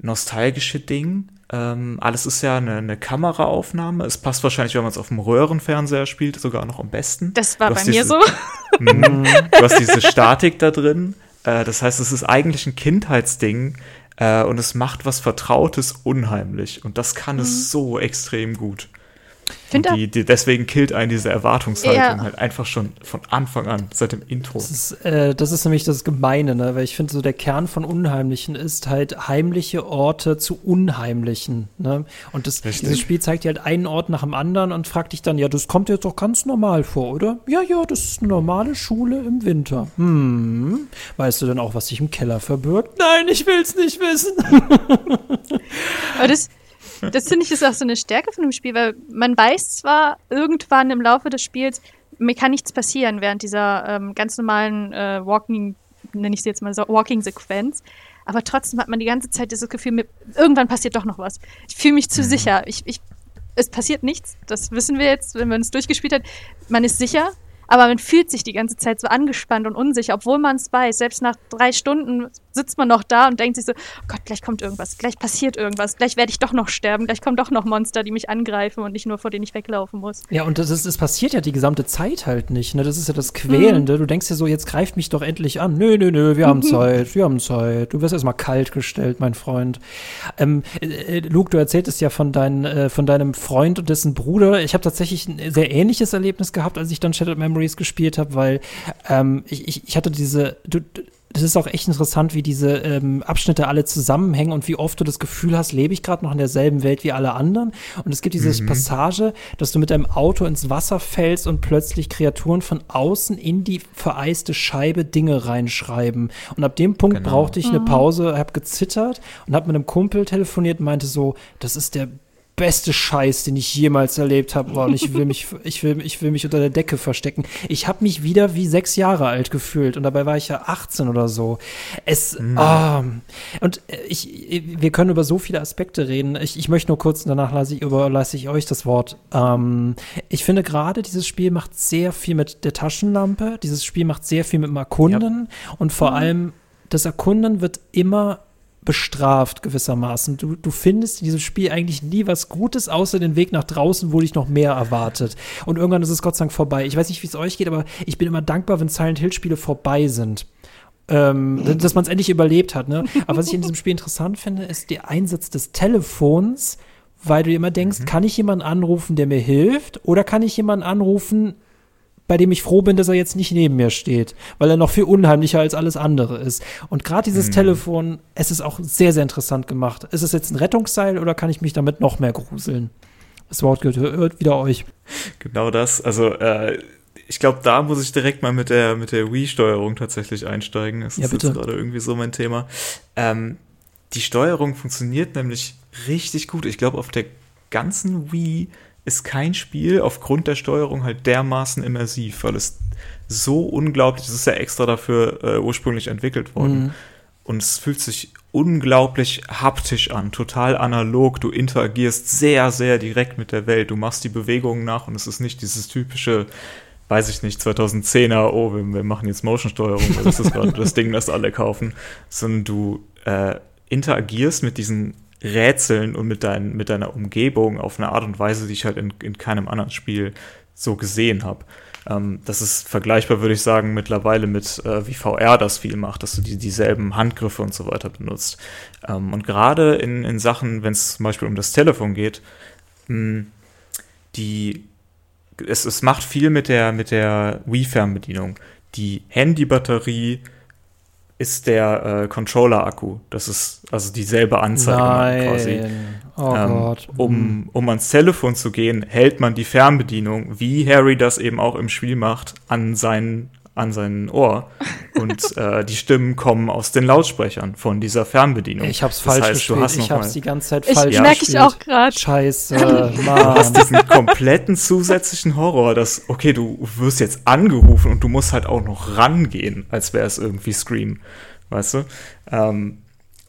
nostalgische Ding, ähm, alles ist ja eine, eine, Kameraaufnahme. Es passt wahrscheinlich, wenn man es auf dem Röhrenfernseher spielt, sogar noch am besten. Das war bei diese, mir so. Mh, du hast diese Statik da drin. Äh, das heißt, es ist eigentlich ein Kindheitsding äh, und es macht was Vertrautes unheimlich. Und das kann mhm. es so extrem gut. Die, die, deswegen killt einen diese Erwartungshaltung ja. halt einfach schon von Anfang an, seit dem Intro. Das ist, äh, das ist nämlich das Gemeine, ne? weil ich finde, so der Kern von Unheimlichen ist halt heimliche Orte zu Unheimlichen. Ne? Und das, dieses Spiel zeigt dir halt einen Ort nach dem anderen und fragt dich dann, ja, das kommt dir jetzt doch ganz normal vor, oder? Ja, ja, das ist eine normale Schule im Winter. Hm. Weißt du denn auch, was sich im Keller verbirgt? Nein, ich will's nicht wissen. Aber das, das finde ich ist auch so eine Stärke von dem Spiel, weil man weiß zwar irgendwann im Laufe des Spiels, mir kann nichts passieren während dieser ähm, ganz normalen äh, Walking, nenne ich sie jetzt mal so, Walking-Sequenz. Aber trotzdem hat man die ganze Zeit dieses Gefühl, mir, irgendwann passiert doch noch was. Ich fühle mich zu mhm. sicher. Ich, ich, es passiert nichts. Das wissen wir jetzt, wenn man es durchgespielt hat. Man ist sicher, aber man fühlt sich die ganze Zeit so angespannt und unsicher, obwohl man es weiß. Selbst nach drei Stunden sitzt man noch da und denkt sich so, oh Gott, gleich kommt irgendwas, gleich passiert irgendwas, gleich werde ich doch noch sterben, gleich kommen doch noch Monster, die mich angreifen und nicht nur vor denen ich weglaufen muss. Ja, und das, ist, das passiert ja die gesamte Zeit halt nicht. Ne? Das ist ja das Quälende. Mhm. Du denkst dir so, jetzt greift mich doch endlich an. Nö, nö, nö, wir haben Zeit, wir haben Zeit. Du wirst erstmal kalt gestellt, mein Freund. Ähm, äh, äh, Luke, du erzähltest ja von, dein, äh, von deinem Freund und dessen Bruder. Ich habe tatsächlich ein sehr ähnliches Erlebnis gehabt, als ich dann Shattered Memories gespielt habe, weil ähm, ich, ich, ich hatte diese. Du, das ist auch echt interessant, wie diese ähm, Abschnitte alle zusammenhängen und wie oft du das Gefühl hast, lebe ich gerade noch in derselben Welt wie alle anderen. Und es gibt diese mhm. Passage, dass du mit deinem Auto ins Wasser fällst und plötzlich Kreaturen von außen in die vereiste Scheibe Dinge reinschreiben. Und ab dem Punkt genau. brauchte ich eine mhm. Pause, habe gezittert und habe mit einem Kumpel telefoniert und meinte so, das ist der beste Scheiß, den ich jemals erlebt habe. Und ich will mich, ich will, ich will mich unter der Decke verstecken. Ich habe mich wieder wie sechs Jahre alt gefühlt und dabei war ich ja 18 oder so. Es, mhm. oh, und ich, wir können über so viele Aspekte reden. Ich, ich möchte nur kurz, danach lasse ich, überlasse ich euch das Wort. Ähm, ich finde gerade dieses Spiel macht sehr viel mit der Taschenlampe. Dieses Spiel macht sehr viel mit dem Erkunden ja. und vor mhm. allem das Erkunden wird immer bestraft gewissermaßen. Du, du findest in diesem Spiel eigentlich nie was Gutes, außer den Weg nach draußen, wo dich noch mehr erwartet. Und irgendwann ist es Gott sei Dank vorbei. Ich weiß nicht, wie es euch geht, aber ich bin immer dankbar, wenn Silent Hill Spiele vorbei sind. Ähm, dass man es endlich überlebt hat. Ne? Aber was ich in diesem Spiel interessant finde, ist der Einsatz des Telefons, weil du immer denkst, mhm. kann ich jemanden anrufen, der mir hilft, oder kann ich jemanden anrufen, bei dem ich froh bin, dass er jetzt nicht neben mir steht, weil er noch viel unheimlicher als alles andere ist. Und gerade dieses mhm. Telefon, es ist auch sehr, sehr interessant gemacht. Ist es jetzt ein Rettungsseil oder kann ich mich damit noch mehr gruseln? Das Wort gehört wieder euch. Genau das. Also, äh, ich glaube, da muss ich direkt mal mit der, mit der Wii-Steuerung tatsächlich einsteigen. Das ja, ist jetzt gerade irgendwie so mein Thema. Ähm, die Steuerung funktioniert nämlich richtig gut. Ich glaube, auf der ganzen Wii ist kein Spiel aufgrund der Steuerung halt dermaßen immersiv, weil es so unglaublich, es ist ja extra dafür äh, ursprünglich entwickelt worden. Mhm. Und es fühlt sich unglaublich haptisch an, total analog. Du interagierst sehr, sehr direkt mit der Welt. Du machst die Bewegungen nach und es ist nicht dieses typische, weiß ich nicht, 2010er, oh, wir, wir machen jetzt Motion-Steuerung, das ist gerade das Ding, das alle kaufen, sondern du äh, interagierst mit diesen Rätseln und mit, dein, mit deiner Umgebung auf eine Art und Weise, die ich halt in, in keinem anderen Spiel so gesehen habe. Ähm, das ist vergleichbar, würde ich sagen, mittlerweile mit, äh, wie VR das viel macht, dass du die, dieselben Handgriffe und so weiter benutzt. Ähm, und gerade in, in Sachen, wenn es zum Beispiel um das Telefon geht, mh, hm, die, es, es macht viel mit der, mit der Wii-Fernbedienung. Die Handybatterie ist der äh, Controller-Akku. Das ist also dieselbe Anzeige Nein. quasi. Oh ähm, Gott. Um, hm. um ans Telefon zu gehen, hält man die Fernbedienung, wie Harry das eben auch im Spiel macht, an seinen an sein Ohr und äh, die Stimmen kommen aus den Lautsprechern von dieser Fernbedienung. Ich hab's das falsch heißt, gespielt. Du hast ich hab's die ganze Zeit ich falsch gespielt. merke ich auch gerade. Scheiße, Mann. Du hast diesen kompletten zusätzlichen Horror, dass, okay, du wirst jetzt angerufen und du musst halt auch noch rangehen, als wäre es irgendwie Scream, weißt du? Ähm,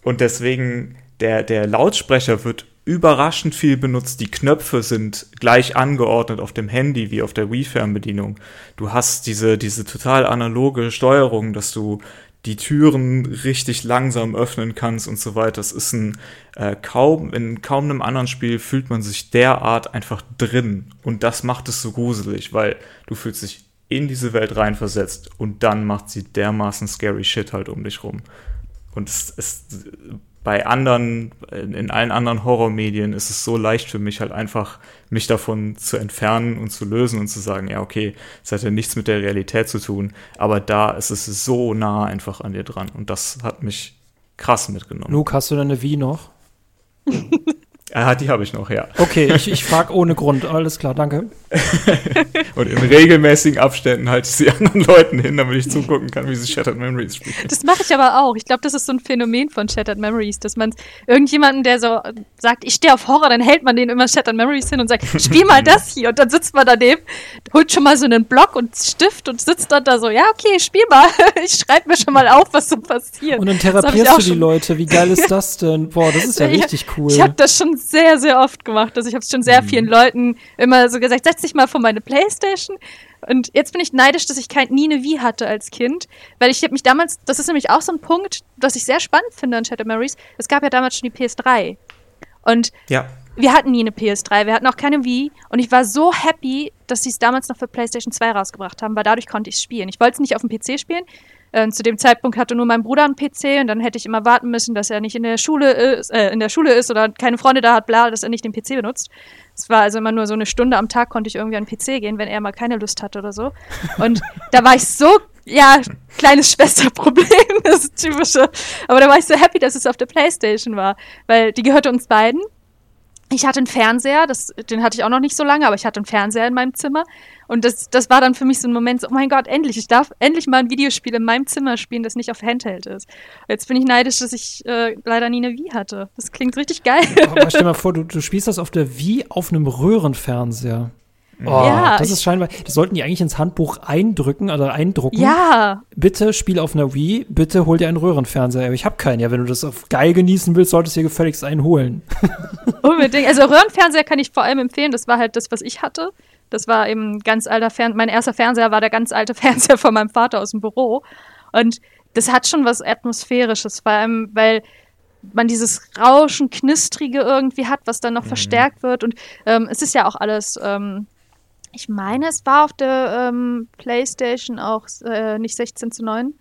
und deswegen, der, der Lautsprecher wird überraschend viel benutzt. Die Knöpfe sind gleich angeordnet auf dem Handy wie auf der Wii-Fernbedienung. Du hast diese, diese total analoge Steuerung, dass du die Türen richtig langsam öffnen kannst und so weiter. Das ist ein äh, kaum in kaum einem anderen Spiel fühlt man sich derart einfach drin und das macht es so gruselig, weil du fühlst dich in diese Welt reinversetzt und dann macht sie dermaßen scary Shit halt um dich rum. Und es, es bei anderen, in allen anderen Horrormedien ist es so leicht für mich halt einfach, mich davon zu entfernen und zu lösen und zu sagen, ja, okay, es hat ja nichts mit der Realität zu tun, aber da ist es so nah einfach an dir dran und das hat mich krass mitgenommen. Luke, hast du deine Wie noch? Ah, die habe ich noch, ja. Okay, ich, ich frage ohne Grund. Alles klar, danke. und in regelmäßigen Abständen halte ich sie anderen Leuten hin, damit ich zugucken kann, wie sie Shattered Memories spielen. Das mache ich aber auch. Ich glaube, das ist so ein Phänomen von Shattered Memories, dass man irgendjemanden, der so sagt, ich stehe auf Horror, dann hält man den immer Shattered Memories hin und sagt, spiel mal das hier. Und dann sitzt man daneben, holt schon mal so einen Block und Stift und sitzt dann da so, ja, okay, spiel mal. ich schreibe mir schon mal auf, was so passiert. Und dann therapierst du die Leute. Wie geil ist das denn? Boah, das ist ja richtig cool. Ich habe das schon sehr, sehr oft gemacht. Also ich habe es schon sehr mhm. vielen Leuten immer so gesagt, setz dich mal vor meine Playstation. Und jetzt bin ich neidisch, dass ich kein, nie eine Wii hatte als Kind, weil ich habe mich damals, das ist nämlich auch so ein Punkt, was ich sehr spannend finde an Shadow Memories, es gab ja damals schon die PS3. Und ja. wir hatten nie eine PS3, wir hatten auch keine Wii und ich war so happy, dass sie es damals noch für PlayStation 2 rausgebracht haben, weil dadurch konnte ich es spielen. Ich wollte es nicht auf dem PC spielen, äh, zu dem Zeitpunkt hatte nur mein Bruder einen PC und dann hätte ich immer warten müssen, dass er nicht in der Schule ist, äh, in der Schule ist oder keine Freunde da hat, bla, dass er nicht den PC benutzt. Es war also immer nur so eine Stunde am Tag konnte ich irgendwie an den PC gehen, wenn er mal keine Lust hatte oder so. Und da war ich so, ja, kleines Schwesterproblem, das ist typische. Aber da war ich so happy, dass es auf der Playstation war, weil die gehörte uns beiden ich hatte einen Fernseher, das, den hatte ich auch noch nicht so lange, aber ich hatte einen Fernseher in meinem Zimmer. Und das, das war dann für mich so ein Moment, so, oh mein Gott, endlich, ich darf endlich mal ein Videospiel in meinem Zimmer spielen, das nicht auf Handheld ist. Jetzt bin ich neidisch, dass ich äh, leider nie eine Wii hatte. Das klingt richtig geil. Aber stell dir mal vor, du, du spielst das auf der Wii auf einem Röhrenfernseher. Oh, ja, das ist scheinbar, das sollten die eigentlich ins Handbuch eindrücken oder eindrucken. Ja. Bitte spiel auf einer Wii, bitte hol dir einen Röhrenfernseher. Aber ich habe keinen. Ja, wenn du das auf geil genießen willst, solltest du dir gefälligst einen holen. Unbedingt. Also Röhrenfernseher kann ich vor allem empfehlen. Das war halt das, was ich hatte. Das war eben ganz alter Fernseher. Mein erster Fernseher war der ganz alte Fernseher von meinem Vater aus dem Büro. Und das hat schon was Atmosphärisches, vor allem, weil man dieses Rauschen, Knistrige irgendwie hat, was dann noch mhm. verstärkt wird. Und ähm, es ist ja auch alles, ähm, ich meine, es war auf der ähm, PlayStation auch äh, nicht 16 zu 9.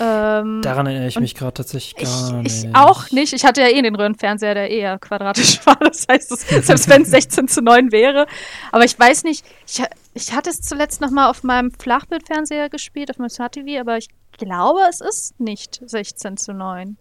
Ähm, Daran erinnere ich mich gerade tatsächlich gar ich, nicht. Ich auch nicht. Ich hatte ja eh den Röhrenfernseher, der eher quadratisch war. Das heißt, das, selbst wenn es 16 zu 9 wäre. Aber ich weiß nicht, ich, ich hatte es zuletzt noch mal auf meinem Flachbildfernseher gespielt, auf meinem Smart TV, aber ich glaube, es ist nicht 16 zu 9.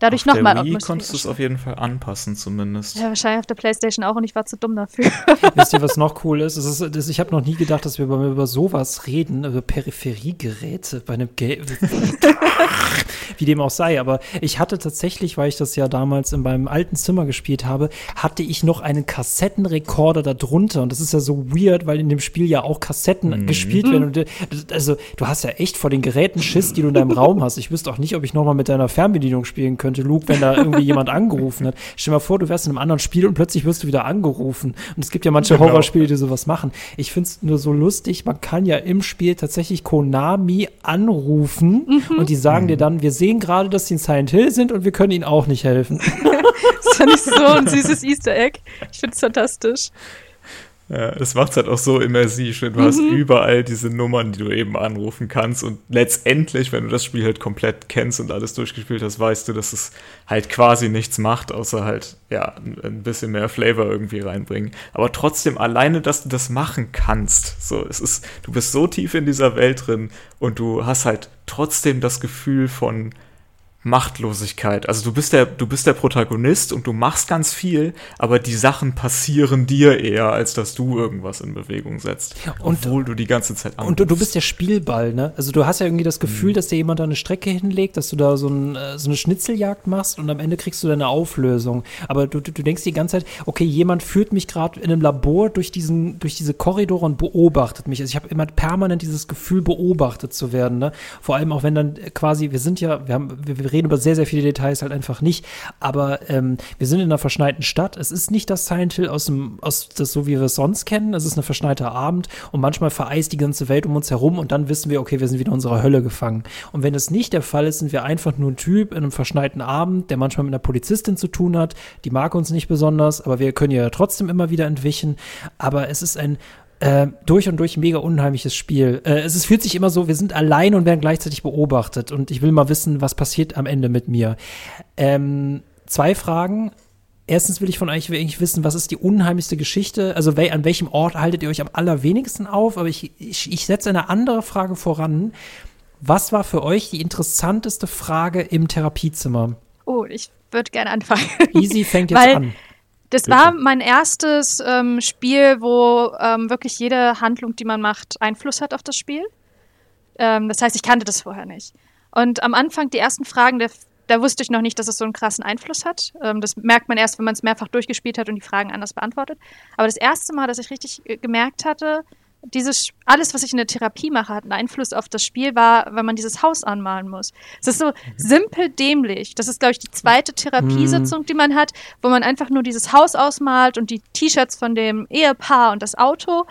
Dadurch nochmal Auf der Wii konntest du es auf jeden Fall anpassen, zumindest. Ja, wahrscheinlich auf der Playstation auch und ich war zu dumm dafür. Wisst ihr, was noch cool ist? ist, ist ich habe noch nie gedacht, dass wir über, über sowas reden, über Peripheriegeräte bei einem Game. Wie dem auch sei. Aber ich hatte tatsächlich, weil ich das ja damals in meinem alten Zimmer gespielt habe, hatte ich noch einen Kassettenrekorder darunter. Und das ist ja so weird, weil in dem Spiel ja auch Kassetten mhm. gespielt werden. Und, also, du hast ja echt vor den Geräten Schiss, die du in deinem Raum hast. Ich wüsste auch nicht, ob ich nochmal mit deiner Fernbedienung spielen könnte könnte, Luke, wenn da irgendwie jemand angerufen hat. Stell dir mal vor, du wärst in einem anderen Spiel und plötzlich wirst du wieder angerufen. Und es gibt ja manche genau. Horrorspiele, die sowas machen. Ich finde es nur so lustig, man kann ja im Spiel tatsächlich Konami anrufen mhm. und die sagen mhm. dir dann, wir sehen gerade, dass sie in Silent Hill sind und wir können ihnen auch nicht helfen. das fand ich so ein süßes Easter Egg. Ich finde es fantastisch. Ja, das macht es halt auch so immersiv. Du mhm. hast überall diese Nummern, die du eben anrufen kannst. Und letztendlich, wenn du das Spiel halt komplett kennst und alles durchgespielt hast, weißt du, dass es halt quasi nichts macht, außer halt, ja, ein bisschen mehr Flavor irgendwie reinbringen. Aber trotzdem, alleine, dass du das machen kannst. So, es ist, du bist so tief in dieser Welt drin und du hast halt trotzdem das Gefühl von, Machtlosigkeit. Also du bist der, du bist der Protagonist und du machst ganz viel, aber die Sachen passieren dir eher, als dass du irgendwas in Bewegung setzt. Und, obwohl du die ganze Zeit anrufst. Und du, du bist der Spielball, ne? Also du hast ja irgendwie das Gefühl, mhm. dass dir jemand da eine Strecke hinlegt, dass du da so, ein, äh, so eine Schnitzeljagd machst und am Ende kriegst du deine Auflösung. Aber du, du, du denkst die ganze Zeit, okay, jemand führt mich gerade in einem Labor durch diesen, durch diese Korridore und beobachtet mich. Also ich habe immer permanent dieses Gefühl, beobachtet zu werden, ne? Vor allem auch wenn dann quasi, wir sind ja, wir haben, wir, wir reden über sehr, sehr viele Details halt einfach nicht. Aber ähm, wir sind in einer verschneiten Stadt. Es ist nicht das Silent Hill aus dem, aus das, so wie wir es sonst kennen. Es ist ein verschneiter Abend und manchmal vereist die ganze Welt um uns herum und dann wissen wir, okay, wir sind wieder in unserer Hölle gefangen. Und wenn das nicht der Fall ist, sind wir einfach nur ein Typ in einem verschneiten Abend, der manchmal mit einer Polizistin zu tun hat. Die mag uns nicht besonders, aber wir können ja trotzdem immer wieder entwischen. Aber es ist ein äh, durch und durch mega unheimliches Spiel. Äh, es ist, fühlt sich immer so, wir sind allein und werden gleichzeitig beobachtet. Und ich will mal wissen, was passiert am Ende mit mir. Ähm, zwei Fragen. Erstens will ich von euch eigentlich wissen, was ist die unheimlichste Geschichte? Also wel an welchem Ort haltet ihr euch am allerwenigsten auf? Aber ich, ich, ich setze eine andere Frage voran. Was war für euch die interessanteste Frage im Therapiezimmer? Oh, ich würde gerne anfangen. Easy fängt jetzt an. Das war mein erstes ähm, Spiel, wo ähm, wirklich jede Handlung, die man macht, Einfluss hat auf das Spiel. Ähm, das heißt, ich kannte das vorher nicht. Und am Anfang, die ersten Fragen, der, da wusste ich noch nicht, dass es so einen krassen Einfluss hat. Ähm, das merkt man erst, wenn man es mehrfach durchgespielt hat und die Fragen anders beantwortet. Aber das erste Mal, dass ich richtig äh, gemerkt hatte, dieses, alles, was ich in der Therapie mache, hat einen Einfluss auf das Spiel, war, wenn man dieses Haus anmalen muss. Es ist so mhm. simpel dämlich. Das ist, glaube ich, die zweite Therapiesitzung, die man hat, wo man einfach nur dieses Haus ausmalt und die T-Shirts von dem Ehepaar und das Auto.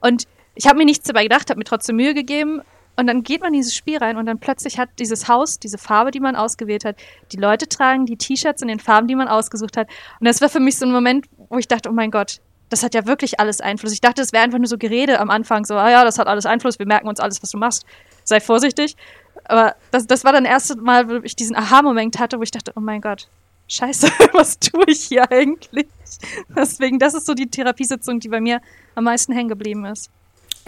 Und ich habe mir nichts dabei gedacht, habe mir trotzdem Mühe gegeben. Und dann geht man in dieses Spiel rein und dann plötzlich hat dieses Haus diese Farbe, die man ausgewählt hat. Die Leute tragen die T-Shirts in den Farben, die man ausgesucht hat. Und das war für mich so ein Moment, wo ich dachte, oh mein Gott, das hat ja wirklich alles Einfluss. Ich dachte, es wäre einfach nur so Gerede am Anfang, so, ah ja, das hat alles Einfluss, wir merken uns alles, was du machst. Sei vorsichtig. Aber das, das war dann das erste Mal, wo ich diesen Aha-Moment hatte, wo ich dachte, oh mein Gott, scheiße, was tue ich hier eigentlich? Deswegen, das ist so die Therapiesitzung, die bei mir am meisten hängen geblieben ist.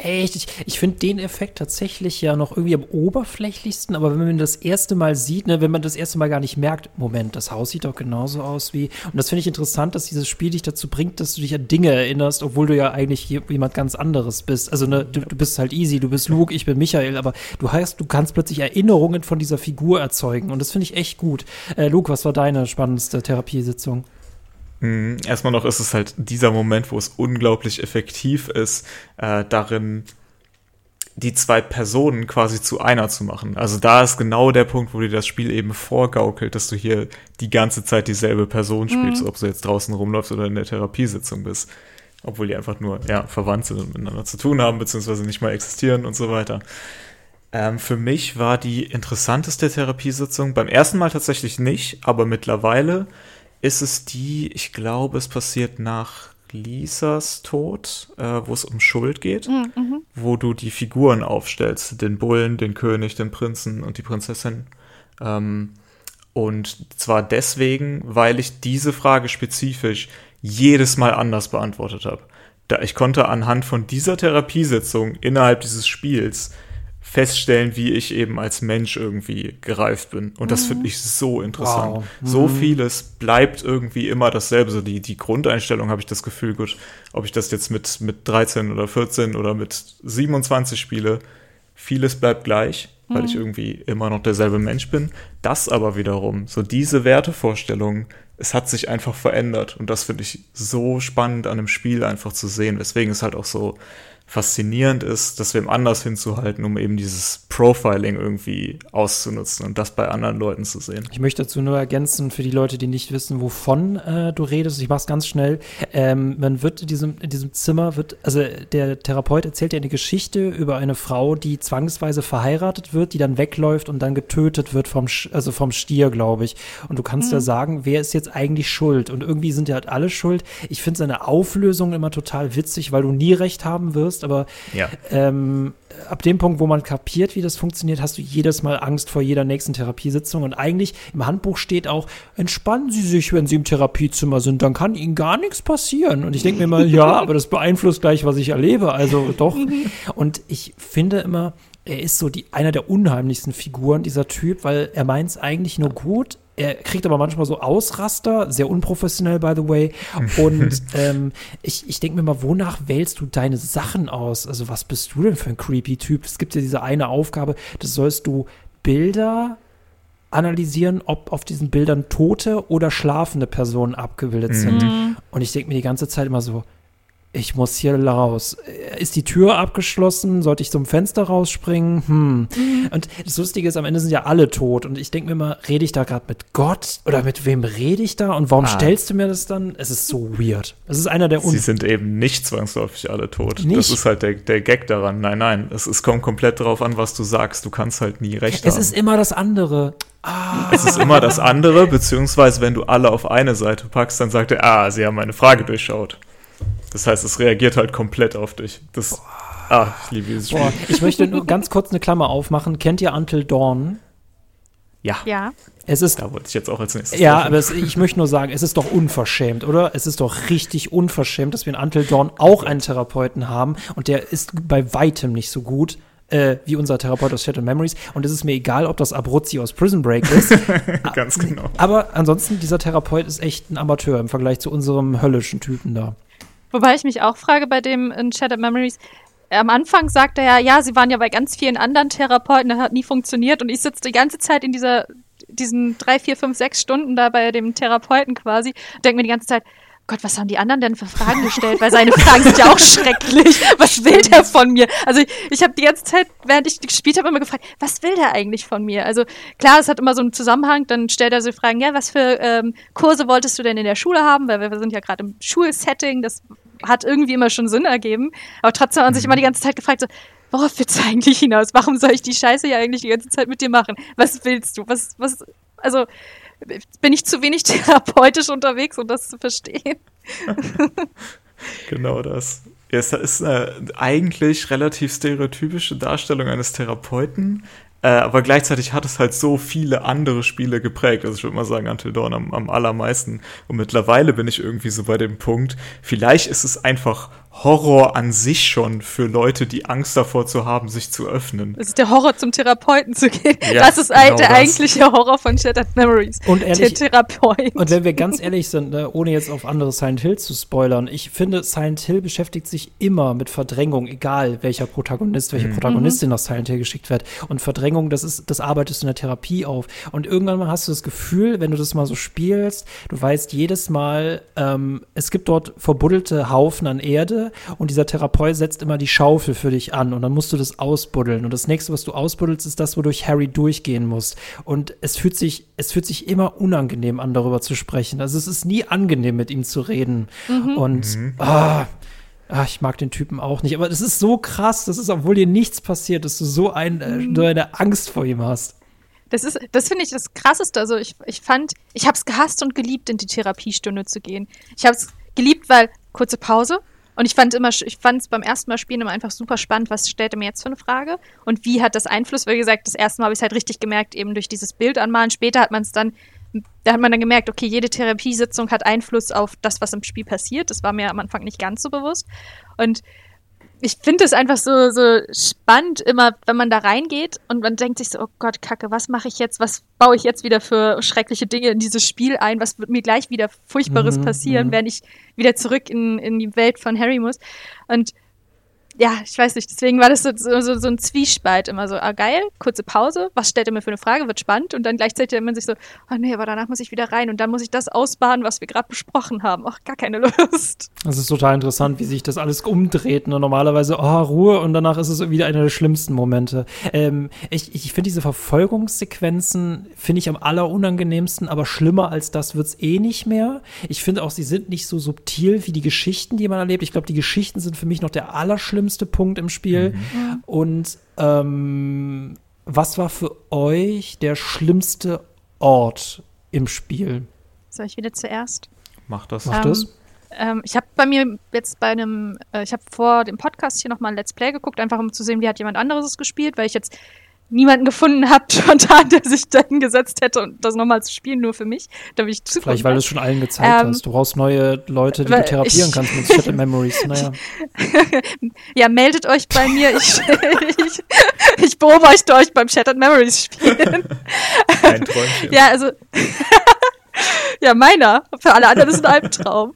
Echt? Ich, ich finde den Effekt tatsächlich ja noch irgendwie am oberflächlichsten, aber wenn man das erste Mal sieht, ne, wenn man das erste Mal gar nicht merkt, Moment, das Haus sieht doch genauso aus wie. Und das finde ich interessant, dass dieses Spiel dich dazu bringt, dass du dich an Dinge erinnerst, obwohl du ja eigentlich jemand ganz anderes bist. Also ne, du, du bist halt easy, du bist Luke, ich bin Michael, aber du heißt, du kannst plötzlich Erinnerungen von dieser Figur erzeugen. Und das finde ich echt gut. Äh, Luke, was war deine spannendste Therapiesitzung? Mhm. Erstmal noch ist es halt dieser Moment, wo es unglaublich effektiv ist, äh, darin die zwei Personen quasi zu einer zu machen. Also da ist genau der Punkt, wo dir das Spiel eben vorgaukelt, dass du hier die ganze Zeit dieselbe Person spielst, mhm. ob du jetzt draußen rumläufst oder in der Therapiesitzung bist. Obwohl die einfach nur ja, verwandt sind und miteinander zu tun haben, beziehungsweise nicht mal existieren und so weiter. Ähm, für mich war die interessanteste Therapiesitzung beim ersten Mal tatsächlich nicht, aber mittlerweile ist es die, ich glaube, es passiert nach Lisas Tod, äh, wo es um Schuld geht, mhm. wo du die Figuren aufstellst, den Bullen, den König, den Prinzen und die Prinzessin. Ähm, und zwar deswegen, weil ich diese Frage spezifisch jedes Mal anders beantwortet habe. Da ich konnte anhand von dieser Therapiesitzung innerhalb dieses Spiels feststellen, wie ich eben als Mensch irgendwie gereift bin. Und das finde mhm. ich so interessant. Wow. So mhm. vieles bleibt irgendwie immer dasselbe. So die, die Grundeinstellung habe ich das Gefühl, gut, ob ich das jetzt mit, mit 13 oder 14 oder mit 27 spiele, vieles bleibt gleich, weil ich mhm. irgendwie immer noch derselbe Mensch bin. Das aber wiederum, so diese Wertevorstellungen, es hat sich einfach verändert. Und das finde ich so spannend an einem Spiel einfach zu sehen, weswegen es halt auch so faszinierend ist, das wem anders hinzuhalten, um eben dieses Profiling irgendwie auszunutzen und das bei anderen Leuten zu sehen. Ich möchte dazu nur ergänzen, für die Leute, die nicht wissen, wovon äh, du redest, ich mach's ganz schnell. Ähm, man wird in diesem, in diesem Zimmer, wird, also der Therapeut erzählt dir eine Geschichte über eine Frau, die zwangsweise verheiratet wird, die dann wegläuft und dann getötet wird vom, also vom Stier, glaube ich. Und du kannst mhm. da sagen, wer ist jetzt eigentlich schuld? Und irgendwie sind ja halt alle schuld. Ich finde seine Auflösung immer total witzig, weil du nie recht haben wirst hast, aber ja. ähm, ab dem Punkt, wo man kapiert, wie das funktioniert, hast du jedes Mal Angst vor jeder nächsten Therapiesitzung. Und eigentlich im Handbuch steht auch, entspannen Sie sich, wenn Sie im Therapiezimmer sind, dann kann Ihnen gar nichts passieren. Und ich denke mir mal, ja, aber das beeinflusst gleich, was ich erlebe. Also doch. Und ich finde immer, er ist so die, einer der unheimlichsten Figuren, dieser Typ, weil er meint es eigentlich nur gut, er kriegt aber manchmal so Ausraster, sehr unprofessionell, by the way. Und ähm, ich, ich denke mir mal, wonach wählst du deine Sachen aus? Also, was bist du denn für ein creepy Typ? Es gibt ja diese eine Aufgabe, das sollst du Bilder analysieren, ob auf diesen Bildern tote oder schlafende Personen abgebildet sind. Mhm. Und ich denke mir die ganze Zeit immer so, ich muss hier raus. Ist die Tür abgeschlossen? Sollte ich zum Fenster rausspringen? Hm. Mhm. Und das Lustige ist, am Ende sind ja alle tot. Und ich denke mir immer, rede ich da gerade mit Gott? Oder mit wem rede ich da? Und warum ah. stellst du mir das dann? Es ist so weird. Es ist einer der Sie sind eben nicht zwangsläufig alle tot. Nicht? Das ist halt der, der Gag daran. Nein, nein. Es, es kommt komplett darauf an, was du sagst. Du kannst halt nie recht es haben. Es ist immer das andere. Ah. Es ist immer das andere, beziehungsweise wenn du alle auf eine Seite packst, dann sagt er, ah, sie haben meine Frage durchschaut. Das heißt, es reagiert halt komplett auf dich. Das, ah, ich liebe dieses Spiel. Boah, ich möchte nur ganz kurz eine Klammer aufmachen. Kennt ihr Until Dawn? Ja. Ja. Es ist, da wollte ich jetzt auch als nächstes. Ja, aber es, ich möchte nur sagen, es ist doch unverschämt, oder? Es ist doch richtig unverschämt, dass wir in Until Dawn auch einen Therapeuten haben und der ist bei weitem nicht so gut äh, wie unser Therapeut aus Shattered Memories. Und es ist mir egal, ob das Abruzzi aus Prison Break ist. Ganz genau. Aber ansonsten, dieser Therapeut ist echt ein Amateur im Vergleich zu unserem höllischen Typen da. Wobei ich mich auch frage bei dem in Shattered Memories, am Anfang sagt er ja, ja, sie waren ja bei ganz vielen anderen Therapeuten, das hat nie funktioniert und ich sitze die ganze Zeit in dieser, diesen drei, vier, fünf, sechs Stunden da bei dem Therapeuten quasi, denke mir die ganze Zeit, Gott, was haben die anderen denn für Fragen gestellt? Weil seine Fragen sind ja auch schrecklich. Was will der von mir? Also ich, ich habe die ganze Zeit, während ich gespielt habe, immer gefragt, was will der eigentlich von mir? Also klar, es hat immer so einen Zusammenhang. Dann stellt er so Fragen, ja, was für ähm, Kurse wolltest du denn in der Schule haben? Weil wir, wir sind ja gerade im Schulsetting. Das hat irgendwie immer schon Sinn ergeben. Aber trotzdem hat man sich immer die ganze Zeit gefragt, so, worauf willst du eigentlich hinaus? Warum soll ich die Scheiße ja eigentlich die ganze Zeit mit dir machen? Was willst du? Was, was, also bin ich zu wenig therapeutisch unterwegs, um das zu verstehen. genau das. Es ist eine eigentlich relativ stereotypische Darstellung eines Therapeuten, äh, aber gleichzeitig hat es halt so viele andere Spiele geprägt. Also ich würde mal sagen, Until Dawn am, am allermeisten. Und mittlerweile bin ich irgendwie so bei dem Punkt, vielleicht ist es einfach Horror an sich schon für Leute, die Angst davor zu haben, sich zu öffnen. Es ist der Horror, zum Therapeuten zu gehen. Ja, das ist genau der das. eigentliche Horror von Shattered Memories. Und ehrlich, der Therapeut. Und wenn wir ganz ehrlich sind, ne, ohne jetzt auf andere Silent Hill zu spoilern, ich finde, Silent Hill beschäftigt sich immer mit Verdrängung, egal welcher Protagonist, welche mhm. Protagonistin mhm. nach Silent Hill geschickt wird. Und Verdrängung, das ist, das arbeitest du in der Therapie auf. Und irgendwann mal hast du das Gefühl, wenn du das mal so spielst, du weißt jedes Mal, ähm, es gibt dort verbuddelte Haufen an Erde und dieser Therapeut setzt immer die Schaufel für dich an und dann musst du das ausbuddeln. Und das nächste, was du ausbuddelst, ist das, wodurch Harry durchgehen muss. Und es fühlt sich, es fühlt sich immer unangenehm an, darüber zu sprechen. Also es ist nie angenehm, mit ihm zu reden. Mhm. Und mhm. Ah, ach, ich mag den Typen auch nicht. Aber das ist so krass, das ist, obwohl dir nichts passiert, dass du so, ein, äh, Mhm. so eine Angst vor ihm hast. Das ist, das finde ich das Krasseste. Also ich, ich fand, ich habe es gehasst und geliebt, in die Therapiestunde zu gehen. Ich habe es geliebt, weil kurze Pause. Und ich fand immer, ich fand es beim ersten Mal spielen immer einfach super spannend, was stellt er mir jetzt für eine Frage und wie hat das Einfluss? Wie gesagt, das erste Mal habe ich es halt richtig gemerkt, eben durch dieses Bild anmalen. Später hat man es dann, da hat man dann gemerkt, okay, jede Therapiesitzung hat Einfluss auf das, was im Spiel passiert. Das war mir am Anfang nicht ganz so bewusst. Und ich finde es einfach so, so spannend, immer, wenn man da reingeht und man denkt sich so, oh Gott, Kacke, was mache ich jetzt? Was baue ich jetzt wieder für schreckliche Dinge in dieses Spiel ein? Was wird mir gleich wieder Furchtbares Mhm, passieren, mhm. wenn ich wieder zurück in, in die Welt von Harry muss? Und ja, ich weiß nicht, deswegen war das so, so, so, ein Zwiespalt immer so, ah geil, kurze Pause, was stellt er mir für eine Frage, wird spannend und dann gleichzeitig man sich so, oh nee, aber danach muss ich wieder rein und dann muss ich das ausbaden, was wir gerade besprochen haben. Ach, gar keine Lust. Das ist total interessant, wie sich das alles umdreht. Und normalerweise, oh, Ruhe, und danach ist es wieder einer der schlimmsten Momente. Ähm, ich ich finde diese Verfolgungssequenzen, finde ich am allerunangenehmsten, aber schlimmer als das wird's eh nicht mehr. Ich finde auch, sie sind nicht so subtil wie die Geschichten, die man erlebt. Ich glaube, die Geschichten sind für mich noch der allerschlimmste Punkt im Spiel. Und ähm, was war für euch der schlimmste Ort im Spiel? Soll ich wieder zuerst? Mach das. Macht Ähm, das? Ähm, ich habe bei mir jetzt bei einem, äh, ich habe vor dem Podcast hier nochmal ein Let's Play geguckt, einfach um zu sehen, wie hat jemand anderes es gespielt, weil ich jetzt niemanden gefunden habe spontan, der sich da hingesetzt hätte und das nochmal zu spielen, nur für mich. Da bin ich zu Vielleicht, weil du es schon allen gezeigt Ähm, hast. Du brauchst neue Leute, die du therapieren ich- kannst mit Shattered Memories. Naja. Ja, meldet euch bei mir. Ich, ich, ich beobachte euch beim Shattered Memories spielen. Ein Träumchen. Ja, also. ja, meiner. Für alle anderen ist ein Albtraum.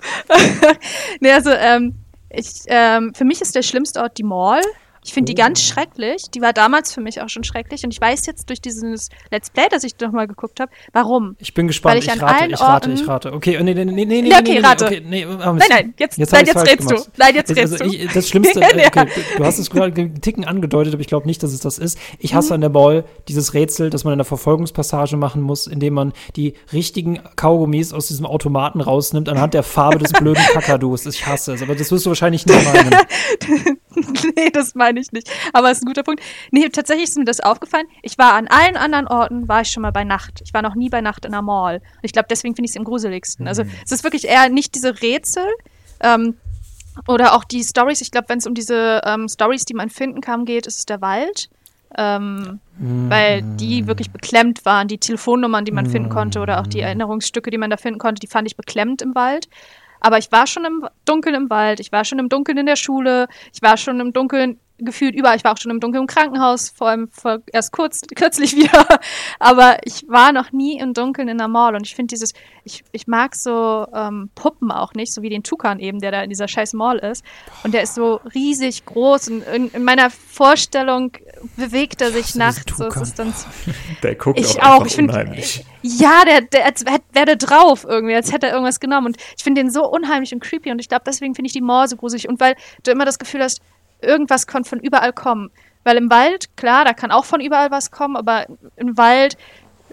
nee, also, ähm, ich, ähm, für mich ist der schlimmste Ort die Mall. Ich finde die Oh. ganz schrecklich. Die war damals für mich auch schon schrecklich. Und ich weiß jetzt durch dieses Let's Play, das ich nochmal geguckt habe, warum. Ich bin gespannt. Weil ich Ich, rate, ich rate, ich rate. Okay, nee, nee, nee, nee, nee, nee, Ja, okay, nee, rate. Okay, nee, ähm, Nein, nein, jetzt, Jetzt nein, jetzt falsch redst du. gemacht. Nein, jetzt redst also du. ich, das Schlimmste, Ja. äh, okay, du, du hast es gerade einen Ticken angedeutet, aber ich glaube nicht, dass es das ist. Ich hasse Mhm. an der Mall dieses Rätsel, das man in der Verfolgungspassage machen muss, indem man die richtigen Kaugummis aus diesem Automaten rausnimmt anhand der Farbe des blöden Kakadus. Ich hasse es, aber das wirst du wahrscheinlich nicht meinen. nee, das meine ich nicht. Aber es ist ein guter Punkt. Nee, tatsächlich ist mir das aufgefallen. Ich war an allen anderen Orten, war ich schon mal bei Nacht. Ich war noch nie bei Nacht in einer Mall. Und ich glaube, deswegen finde ich es am gruseligsten. Also es ist wirklich eher nicht diese Rätsel ähm, oder auch die Stories. Ich glaube, wenn es um diese ähm, Stories, die man finden kann, geht, ist es der Wald. Ähm, weil die wirklich beklemmt waren. Die Telefonnummern, die man finden konnte oder auch die Erinnerungsstücke, die man da finden konnte, die fand ich beklemmt im Wald. Aber ich war schon im Dunkeln im Wald, ich war schon im Dunkeln in der Schule, ich war schon im Dunkeln gefühlt überall, ich war auch schon im Dunkeln im Krankenhaus, vor allem vor, erst kurz, kürzlich wieder. Aber ich war noch nie im Dunkeln in der Mall und ich finde dieses, ich, ich mag so ähm, Puppen auch nicht, so wie den Tukan eben, der da in dieser scheiß Mall ist. Und der ist so riesig groß und in, in meiner Vorstellung bewegt er sich nachts. So, ist dann so Der guckt ich auch, auch. Ich finde, unheimlich. ja, der, der als wäre der drauf irgendwie, als hätte er irgendwas genommen. Und ich finde den so unheimlich und creepy. Und ich glaube, deswegen finde ich die Mall so gruselig. Und weil du immer das Gefühl hast, irgendwas kann von überall kommen. Weil im Wald, klar, da kann auch von überall was kommen, aber im Wald,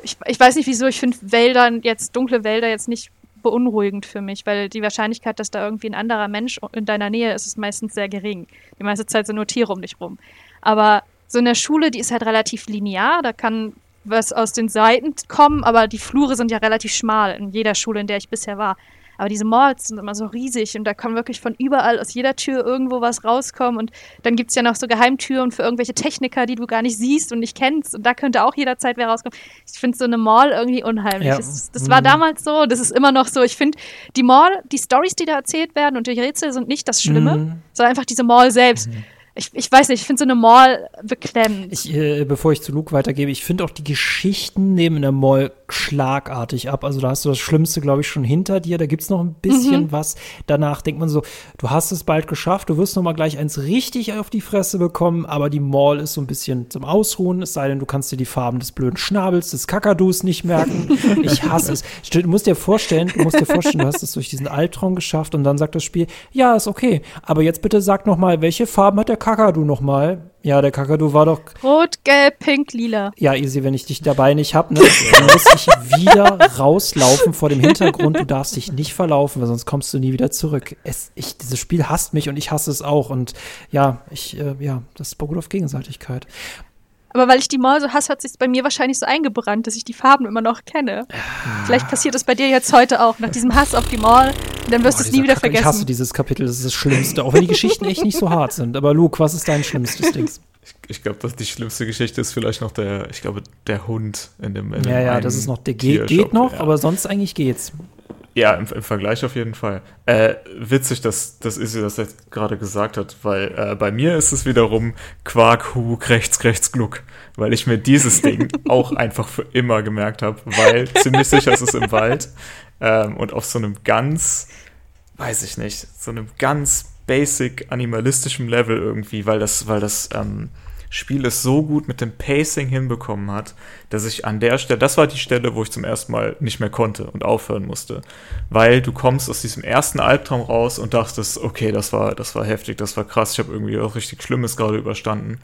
ich, ich weiß nicht wieso, ich finde Wälder jetzt, dunkle Wälder jetzt nicht beunruhigend für mich, weil die Wahrscheinlichkeit, dass da irgendwie ein anderer Mensch in deiner Nähe ist, ist meistens sehr gering. Die meiste Zeit sind nur Tiere um dich rum. Aber so in der Schule, die ist halt relativ linear, da kann was aus den Seiten kommen, aber die Flure sind ja relativ schmal in jeder Schule, in der ich bisher war. Aber diese Malls sind immer so riesig und da kann wirklich von überall aus jeder Tür irgendwo was rauskommen. Und dann gibt's ja noch so Geheimtüren für irgendwelche Techniker, die du gar nicht siehst und nicht kennst. Und da könnte auch jederzeit wer rauskommen. Ich finde so eine Mall irgendwie unheimlich. Ja. Das, das war Mhm. damals so, das ist immer noch so. Ich finde, die Mall, die Stories, die da erzählt werden und die Rätsel sind nicht das Schlimme, Mhm. sondern einfach diese Mall selbst. Ich, ich weiß nicht, ich finde so eine Mall beklemmend. Ich, äh, bevor ich zu Luke weitergebe, ich finde auch die Geschichten nehmen der Mall schlagartig ab. Also da hast du das Schlimmste, glaube ich, schon hinter dir. Da gibt's noch ein bisschen Mhm. was. Danach denkt man so, du hast es bald geschafft, du wirst noch mal gleich eins richtig auf die Fresse bekommen, aber die Mall ist so ein bisschen zum Ausruhen, es sei denn, du kannst dir die Farben des blöden Schnabels, des Kakadus nicht merken. Ich hasse es. Du musst dir vorstellen, du musst dir vorstellen, du hast es durch diesen Albtraum geschafft und dann sagt das Spiel, ja, ist okay, aber jetzt bitte sag noch mal, welche Farben hat der Kakadu noch mal? Ja, der Kakadu war doch. Rot, gelb, pink, lila. Ja, easy, wenn ich dich dabei nicht hab, ne, dann muss ich wieder rauslaufen vor dem Hintergrund. Du darfst dich nicht verlaufen, weil sonst kommst du nie wieder zurück. Es, ich, dieses Spiel hasst mich und ich hasse es auch. Und ja, ich, äh, ja, das beruht auf Gegenseitigkeit. Aber weil ich die Maul so hasse, hat sich bei mir wahrscheinlich so eingebrannt, dass ich die Farben immer noch kenne. Vielleicht passiert es bei dir jetzt heute auch, nach diesem Hass auf die Maul. Und dann wirst du es nie wieder Kacke, vergessen. Ich hasse dieses Kapitel, das ist das Schlimmste. Auch wenn die Geschichten echt nicht so hart sind. Aber Luke, was ist dein schlimmstes Ding? Ich, ich glaube, die schlimmste Geschichte ist vielleicht noch der, ich glaube, der Hund in dem. In ja, dem ja, das ist noch, der geht, geht noch, ja. aber sonst eigentlich geht's. Ja, im, im Vergleich auf jeden Fall. Äh, witzig, dass, dass Izzy das jetzt gerade gesagt hat, weil äh, bei mir ist es wiederum Quark, Hug, rechts, rechts, Gluck. Weil ich mir dieses Ding auch einfach für immer gemerkt habe, weil ziemlich sicher ist es im Wald ähm, und auf so einem ganz, weiß ich nicht, so einem ganz basic animalistischen Level irgendwie, weil das, weil das ähm, Spiel es so gut mit dem Pacing hinbekommen hat, dass ich an der Stelle, das war die Stelle, wo ich zum ersten Mal nicht mehr konnte und aufhören musste, weil du kommst aus diesem ersten Albtraum raus und dachtest, okay, das war, das war heftig, das war krass, ich habe irgendwie auch richtig Schlimmes gerade überstanden.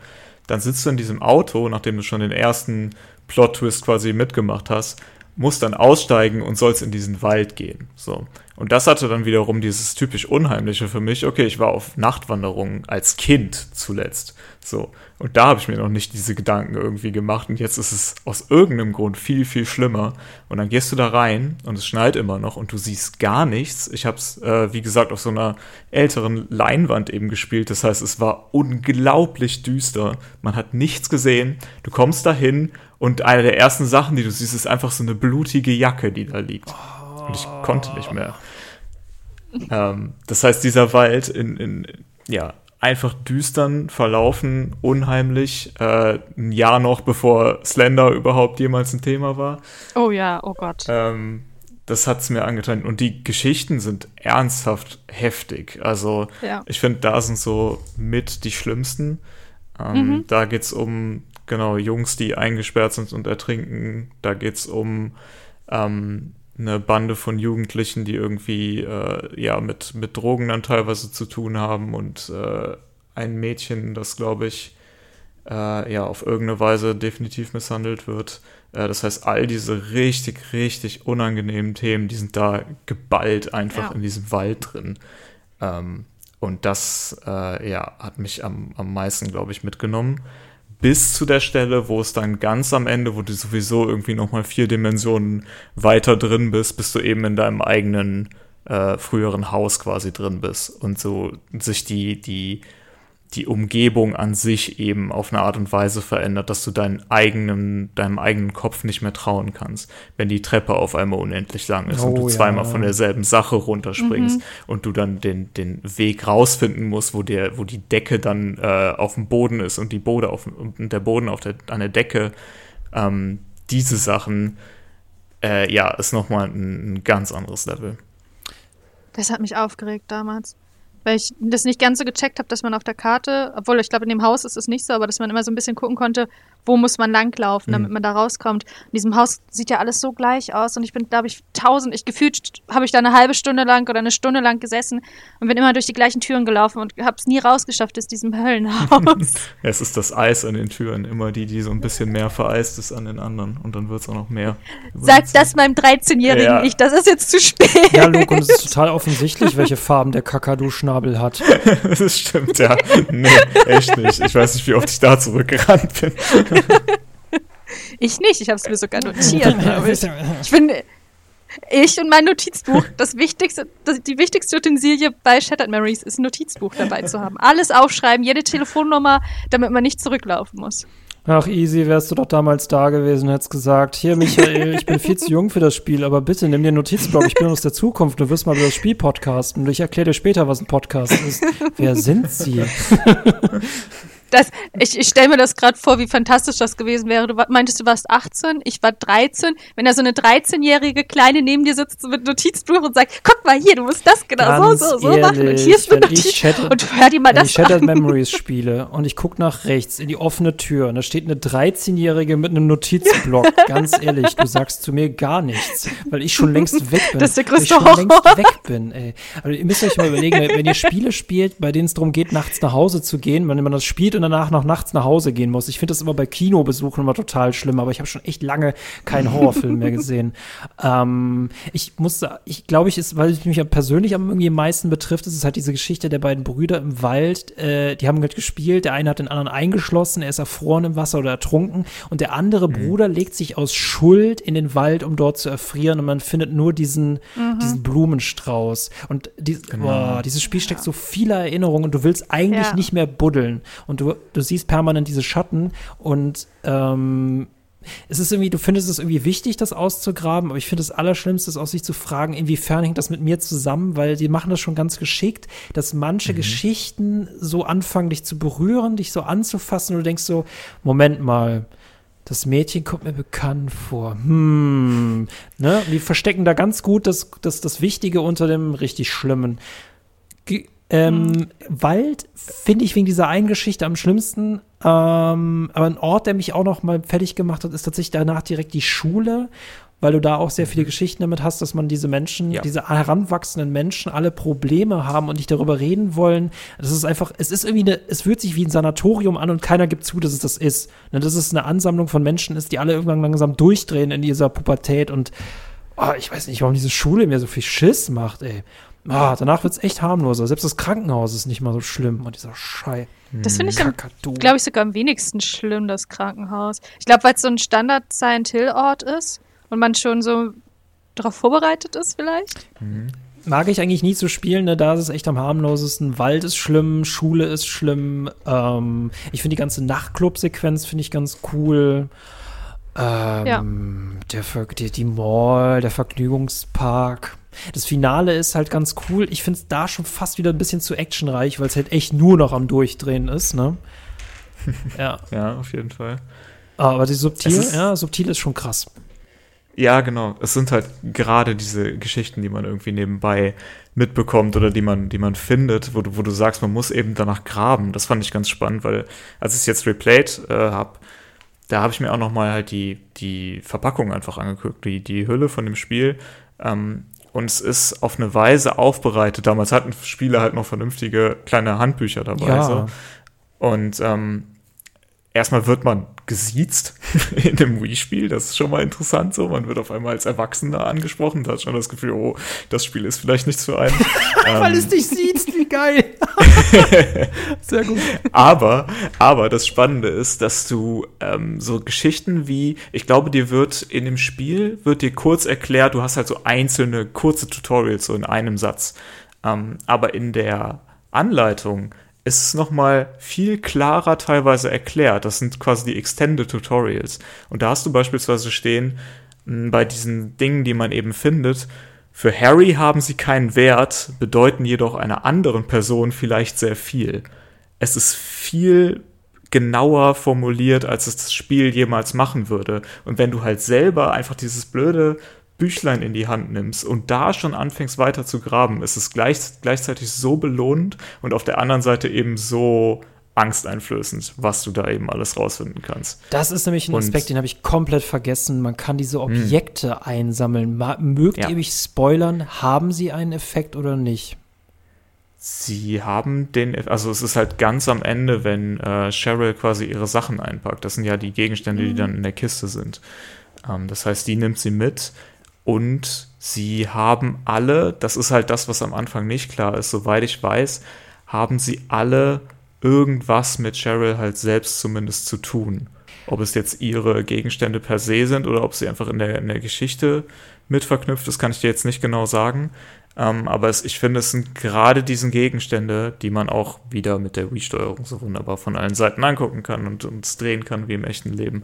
Dann sitzt du in diesem Auto, nachdem du schon den ersten Plot-Twist quasi mitgemacht hast, musst dann aussteigen und sollst in diesen Wald gehen. So. Und das hatte dann wiederum dieses typisch Unheimliche für mich. Okay, ich war auf Nachtwanderungen als Kind zuletzt. So. Und da habe ich mir noch nicht diese Gedanken irgendwie gemacht. Und jetzt ist es aus irgendeinem Grund viel, viel schlimmer. Und dann gehst du da rein und es schneit immer noch und du siehst gar nichts. Ich habe es, äh, wie gesagt, auf so einer älteren Leinwand eben gespielt. Das heißt, es war unglaublich düster. Man hat nichts gesehen. Du kommst dahin und eine der ersten Sachen, die du siehst, ist einfach so eine blutige Jacke, die da liegt. Und ich konnte nicht mehr. Ähm, das heißt, dieser Wald in, in ja, einfach düstern, verlaufen, unheimlich. Äh, ein Jahr noch, bevor Slender überhaupt jemals ein Thema war. Oh ja, oh Gott. Ähm, das hat's mir angetan. Und die Geschichten sind ernsthaft heftig. Also Ja. ich finde, da sind so mit die schlimmsten. Ähm, Da geht's um, genau, Jungs, die eingesperrt sind und ertrinken. Da geht's um ähm, eine Bande von Jugendlichen, die irgendwie äh, ja mit, mit Drogen dann teilweise zu tun haben und äh, ein Mädchen, das glaube ich äh, ja auf irgendeine Weise definitiv misshandelt wird. Äh, das heißt, all diese richtig, richtig unangenehmen Themen, die sind da geballt einfach Ja. in diesem Wald drin. Ähm, und das äh, ja, hat mich am, am meisten, glaube ich, mitgenommen. Bis zu der Stelle, wo es dann ganz am Ende, wo du sowieso irgendwie nochmal vier Dimensionen weiter drin bist, bis du eben in deinem eigenen äh, früheren Haus quasi drin bist und so sich die, die, die Umgebung an sich eben auf eine Art und Weise verändert, dass du deinen eigenen, deinem eigenen Kopf nicht mehr trauen kannst. Wenn die Treppe auf einmal unendlich lang ist und Oh du ja. zweimal von derselben Sache runterspringst und du dann den, den Weg rausfinden musst, wo der, wo die Decke dann äh, auf dem Boden ist und die Bode auf und der Boden auf der, an der Decke, ähm, diese Sachen, äh, ja, ist nochmal ein, ein ganz anderes Level. Das hat mich aufgeregt damals. Weil ich das nicht ganz so gecheckt habe, dass man auf der Karte, obwohl ich glaube, in dem Haus ist es nicht so, aber dass man immer so ein bisschen gucken konnte, wo muss man langlaufen, damit man da rauskommt. In diesem Haus sieht ja alles so gleich aus und ich bin, glaube ich, tausend, ich gefühlt habe ich da eine halbe Stunde lang oder eine Stunde lang gesessen und bin immer durch die gleichen Türen gelaufen und habe es nie rausgeschafft aus diesem Höllenhaus. Es ist das Eis an den Türen, immer die, die so ein bisschen mehr vereist ist an den anderen. Und dann wird es auch noch mehr. Sag das meinem 13-Jährigen Ja. nicht, das ist jetzt zu spät. Ja, Luke, und es ist total offensichtlich, welche Farben der Kakadu-Schnabel hat. Das stimmt, ja. Nee, echt nicht. Ich weiß nicht, wie oft ich da zurückgerannt bin. Ich nicht, ich habe es mir sogar notiert. ich. Ich finde, ich und mein Notizbuch, das wichtigste, das, die wichtigste Utensilie bei Shattered Memories ist ein Notizbuch dabei zu haben. Alles aufschreiben, jede Telefonnummer, damit man nicht zurücklaufen muss. Ach, easy, wärst du doch damals da gewesen, hättest gesagt, hier, Michael, ich bin viel zu jung für das Spiel, aber bitte nimm dir einen Notizblock, ich bin aus der Zukunft, du wirst mal über das Spiel podcasten und ich erkläre dir später, was ein Podcast ist. Wer sind sie? Das, ich ich stelle mir das gerade vor, wie fantastisch das gewesen wäre. Du meintest, du warst 18, ich war 13. Wenn da so eine 13-jährige Kleine neben dir sitzt mit Notizbuch und sagt, guck mal hier, du musst das genau Ganz so, so, so machen. Und ehrlich, hier ist ein wenn ich Notiz. Shattered- Und hör dir mal Wenn ich das Shattered an. Memories spiele und ich gucke nach rechts in die offene Tür und da steht eine 13-Jährige mit einem Notizblock. Ganz ehrlich, du sagst zu mir gar nichts, weil ich schon längst weg bin. Das ist der Weil ich größte schon Horror. längst weg bin, ey. Also ihr müsst euch mal überlegen, wenn ihr Spiele spielt, bei denen es darum geht, nachts nach Hause zu gehen, wenn man das spielt und danach noch nachts nach Hause gehen muss. Ich finde das immer bei Kinobesuchen immer total schlimm, aber ich habe schon echt lange keinen Horrorfilm mehr gesehen. Ähm, ich musste, ich glaube, ich ist, weil es mich persönlich am irgendwie am meisten betrifft, ist es halt diese Geschichte der beiden Brüder im Wald. Äh, die haben halt gespielt, der eine hat den anderen eingeschlossen, er ist erfroren im Wasser oder ertrunken und der andere mhm. Bruder legt sich aus Schuld in den Wald, um dort zu erfrieren und man findet nur diesen, mhm. diesen Blumenstrauß. Und die, genau. oh, dieses Spiel steckt so viele Erinnerungen und du willst eigentlich ja. nicht mehr buddeln. Und du, du siehst permanent diese Schatten und ähm, es ist irgendwie, du findest es irgendwie wichtig, das auszugraben, aber ich finde das Allerschlimmste ist auch sich zu fragen, inwiefern hängt das mit mir zusammen, weil die machen das schon ganz geschickt, dass manche mhm. Geschichten so anfangen, dich zu berühren, dich so anzufassen und du denkst so, Moment mal, das Mädchen kommt mir bekannt vor. Hm. Ne? Die verstecken da ganz gut das, das, das Wichtige unter dem richtig Schlimmen. Ge ähm, mhm. Wald finde ich wegen dieser einen Geschichte am schlimmsten. Ähm, aber ein Ort, der mich auch noch mal fertig gemacht hat, ist tatsächlich danach direkt die Schule weil du da auch sehr viele mhm. Geschichten damit hast, dass man diese Menschen, ja. diese heranwachsenden Menschen alle Probleme haben und nicht darüber reden wollen. Das ist einfach, es ist irgendwie eine, es fühlt sich wie ein Sanatorium an und keiner gibt zu, dass es das ist. Ne, dass es eine Ansammlung von Menschen ist, die alle irgendwann langsam durchdrehen in dieser Pubertät und oh, ich weiß nicht, warum diese Schule mir so viel Schiss macht, ey. Oh, danach es echt harmloser. Selbst das Krankenhaus ist nicht mal so schlimm und dieser Schei. Das finde ich, glaube ich, sogar am wenigsten schlimm, das Krankenhaus. Ich glaube, weil es so ein Standard-Silent-Hill-Ort ist und man schon so darauf vorbereitet ist vielleicht. Mhm. Mag ich eigentlich nie zu spielen, ne? da ist es echt am harmlosesten. Wald ist schlimm, Schule ist schlimm. Ähm, ich finde die ganze Nachtclub-Sequenz finde ich ganz cool. Ähm, ja. der, die, die Mall, der Vergnügungspark. Das Finale ist halt ganz cool. Ich finde es da schon fast wieder ein bisschen zu actionreich, weil es halt echt nur noch am Durchdrehen ist, ne? ja. Ja, auf jeden Fall. Aber die subtil, ja, subtil ist schon krass. Ja, genau. Es sind halt gerade diese Geschichten, die man irgendwie nebenbei mitbekommt oder die man, die man findet, wo du, wo du sagst, man muss eben danach graben. Das fand ich ganz spannend, weil als ich es jetzt replayed äh, habe, da habe ich mir auch noch mal halt die, die Verpackung einfach angeguckt, die, die Hülle von dem Spiel. Ähm, und es ist auf eine Weise aufbereitet. Damals hatten Spiele halt noch vernünftige kleine Handbücher dabei. Ja. So. Und ähm, erstmal wird man gesiezt in dem Wii-Spiel. Das ist schon mal interessant so. Man wird auf einmal als Erwachsener angesprochen. Da hat schon das Gefühl, oh, das Spiel ist vielleicht nichts für einen. Weil ähm, es dich sieht, wie geil. Sehr gut. Aber, aber das Spannende ist, dass du ähm, so Geschichten wie, ich glaube, dir wird in dem Spiel, wird dir kurz erklärt, du hast halt so einzelne kurze Tutorials so in einem Satz. Ähm, aber in der Anleitung ist es nochmal viel klarer teilweise erklärt. Das sind quasi die Extended Tutorials. Und da hast du beispielsweise stehen, hm, bei diesen Dingen, die man eben findet, für Harry haben sie keinen Wert, bedeuten jedoch einer anderen Person vielleicht sehr viel. Es ist viel genauer formuliert, als es das Spiel jemals machen würde. Und wenn du halt selber einfach dieses blöde Büchlein in die Hand nimmst und da schon anfängst weiter zu graben, ist es gleich, gleichzeitig so belohnend und auf der anderen Seite eben so angsteinflößend, was du da eben alles rausfinden kannst. Das ist nämlich ein und, Aspekt, den habe ich komplett vergessen. Man kann diese hm. Objekte mh. einsammeln. Mögt ja. ihr mich spoilern? Haben sie einen Effekt oder nicht? Sie haben den, also es ist halt ganz am Ende, wenn äh, Cheryl quasi ihre Sachen einpackt. Das sind ja die Gegenstände, mhm. die dann in der Kiste sind. Ähm, das heißt, die nimmt sie mit und sie haben alle, das ist halt das, was am Anfang nicht klar ist, soweit ich weiß, haben sie alle irgendwas mit Cheryl halt selbst zumindest zu tun. Ob es jetzt ihre Gegenstände per se sind oder ob sie einfach in der, in der Geschichte mit verknüpft ist, kann ich dir jetzt nicht genau sagen. Ähm, aber es, ich finde, es sind gerade diese Gegenstände, die man auch wieder mit der Wii-Steuerung so wunderbar von allen Seiten angucken kann und uns drehen kann wie im echten Leben,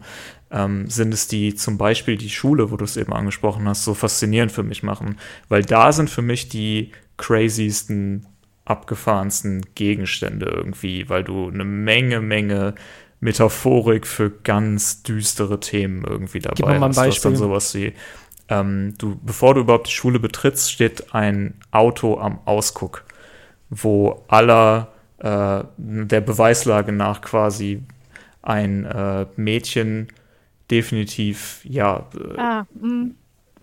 ähm, sind es die zum Beispiel die Schule, wo du es eben angesprochen hast, so faszinierend für mich machen. Weil da sind für mich die craziesten, abgefahrensten Gegenstände irgendwie, weil du eine Menge, Menge Metaphorik für ganz düstere Themen irgendwie dabei Gib mal ein Beispiel. hast. dann sowas wie ähm, du, bevor du überhaupt die Schule betrittst, steht ein Auto am Ausguck, wo aller äh, der Beweislage nach quasi ein äh, Mädchen definitiv ja äh, ah, mm.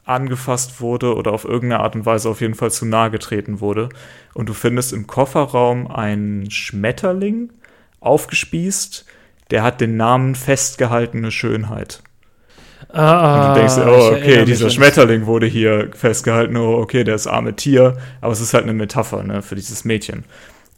angefasst wurde oder auf irgendeine Art und Weise auf jeden Fall zu nahe getreten wurde. Und du findest im Kofferraum einen Schmetterling, aufgespießt, der hat den Namen festgehaltene Schönheit. Ah, und du denkst, oh, okay, dieser Schmetterling wurde hier festgehalten, oh, okay, das arme Tier, aber es ist halt eine Metapher ne, für dieses Mädchen.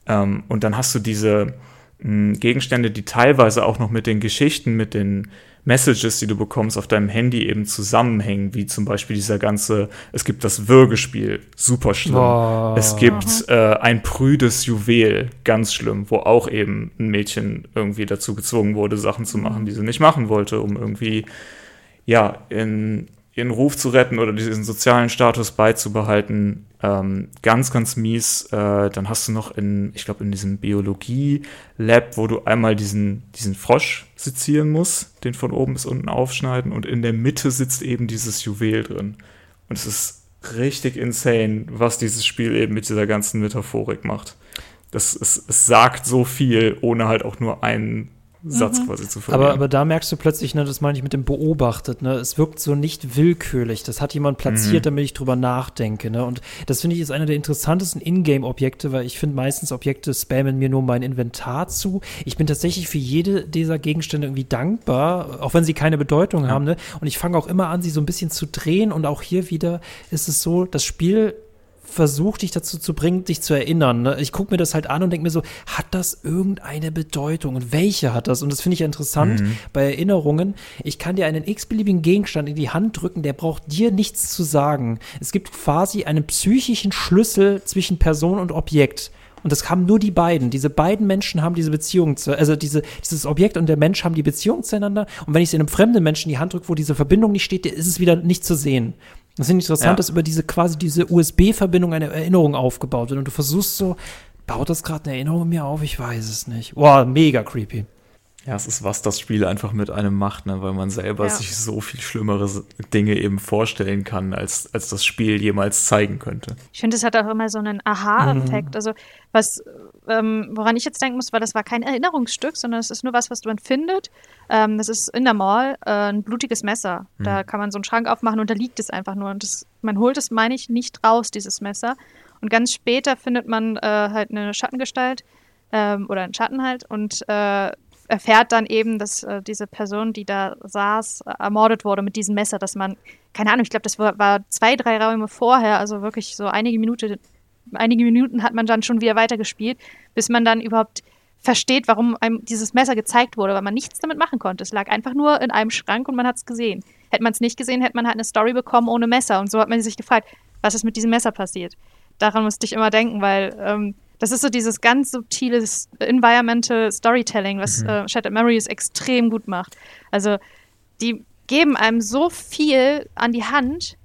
Ähm, und dann hast du diese mh, Gegenstände, die teilweise auch noch mit den Geschichten, mit den Messages, die du bekommst auf deinem Handy eben zusammenhängen, wie zum Beispiel dieser ganze, es gibt das Würgespiel, super schlimm. Oh. Es gibt äh, ein prüdes Juwel, ganz schlimm, wo auch eben ein Mädchen irgendwie dazu gezwungen wurde, Sachen zu machen, die sie nicht machen wollte, um irgendwie, ja, in ihren Ruf zu retten oder diesen sozialen Status beizubehalten. Ähm, ganz, ganz mies. Äh, dann hast du noch in, ich glaube, in diesem Biologie-Lab, wo du einmal diesen, diesen Frosch sezieren musst, den von oben bis unten aufschneiden und in der Mitte sitzt eben dieses Juwel drin. Und es ist richtig insane, was dieses Spiel eben mit dieser ganzen Metaphorik macht. Das, es, es sagt so viel, ohne halt auch nur einen Satz mhm. quasi zu verlieren. Aber, aber da merkst du plötzlich, ne, das meine ich mit dem beobachtet, ne, es wirkt so nicht willkürlich. Das hat jemand platziert, mhm. damit ich drüber nachdenke, ne, und das finde ich ist einer der interessantesten Ingame-Objekte, weil ich finde meistens Objekte spammen mir nur mein Inventar zu. Ich bin tatsächlich für jede dieser Gegenstände irgendwie dankbar, auch wenn sie keine Bedeutung ja. haben, ne, und ich fange auch immer an, sie so ein bisschen zu drehen und auch hier wieder ist es so, das Spiel versucht, dich dazu zu bringen, dich zu erinnern. Ne? Ich gucke mir das halt an und denke mir so, hat das irgendeine Bedeutung? Und welche hat das? Und das finde ich interessant mhm. bei Erinnerungen. Ich kann dir einen x-beliebigen Gegenstand in die Hand drücken, der braucht dir nichts zu sagen. Es gibt quasi einen psychischen Schlüssel zwischen Person und Objekt. Und das haben nur die beiden. Diese beiden Menschen haben diese Beziehung, zu, also diese, dieses Objekt und der Mensch haben die Beziehung zueinander. Und wenn ich es in einem fremden Menschen in die Hand drücke, wo diese Verbindung nicht steht, ist es wieder nicht zu sehen. Das ist interessant, ja. dass über diese quasi diese USB-Verbindung eine Erinnerung aufgebaut wird und du versuchst so, baut das gerade eine Erinnerung in mir auf? Ich weiß es nicht. Boah, mega creepy. Ja, es ist was das Spiel einfach mit einem macht, ne? weil man selber ja. sich so viel schlimmere Dinge eben vorstellen kann, als, als das Spiel jemals zeigen könnte. Ich finde, es hat auch immer so einen Aha-Effekt. Mhm. Also, was, ähm, woran ich jetzt denken muss, war, das war kein Erinnerungsstück, sondern es ist nur was, was man findet. Ähm, das ist in der Mall äh, ein blutiges Messer. Mhm. Da kann man so einen Schrank aufmachen und da liegt es einfach nur. Und das, man holt es, meine ich, nicht raus, dieses Messer. Und ganz später findet man äh, halt eine Schattengestalt ähm, oder einen Schatten halt und äh, erfährt dann eben, dass äh, diese Person, die da saß, ermordet wurde mit diesem Messer, dass man, keine Ahnung, ich glaube, das war, war, zwei, drei Räume vorher, also wirklich so einige Minuten, einige Minuten hat man dann schon wieder weitergespielt, bis man dann überhaupt versteht, warum einem dieses Messer gezeigt wurde, weil man nichts damit machen konnte. Es lag einfach nur in einem Schrank und man hat es gesehen. Hätte man es nicht gesehen, hätte man halt eine Story bekommen ohne Messer. Und so hat man sich gefragt, was ist mit diesem Messer passiert. Daran musste ich immer denken, weil ähm, das ist so dieses ganz subtile Environmental Storytelling, was mhm. äh, Shattered Memories extrem gut macht. Also die geben einem so viel an die Hand,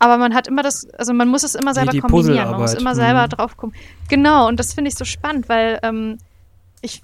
aber man hat immer das, also man muss es immer selber kombinieren, man muss immer selber mhm. drauf kommen. Genau, und das finde ich so spannend, weil ähm, ich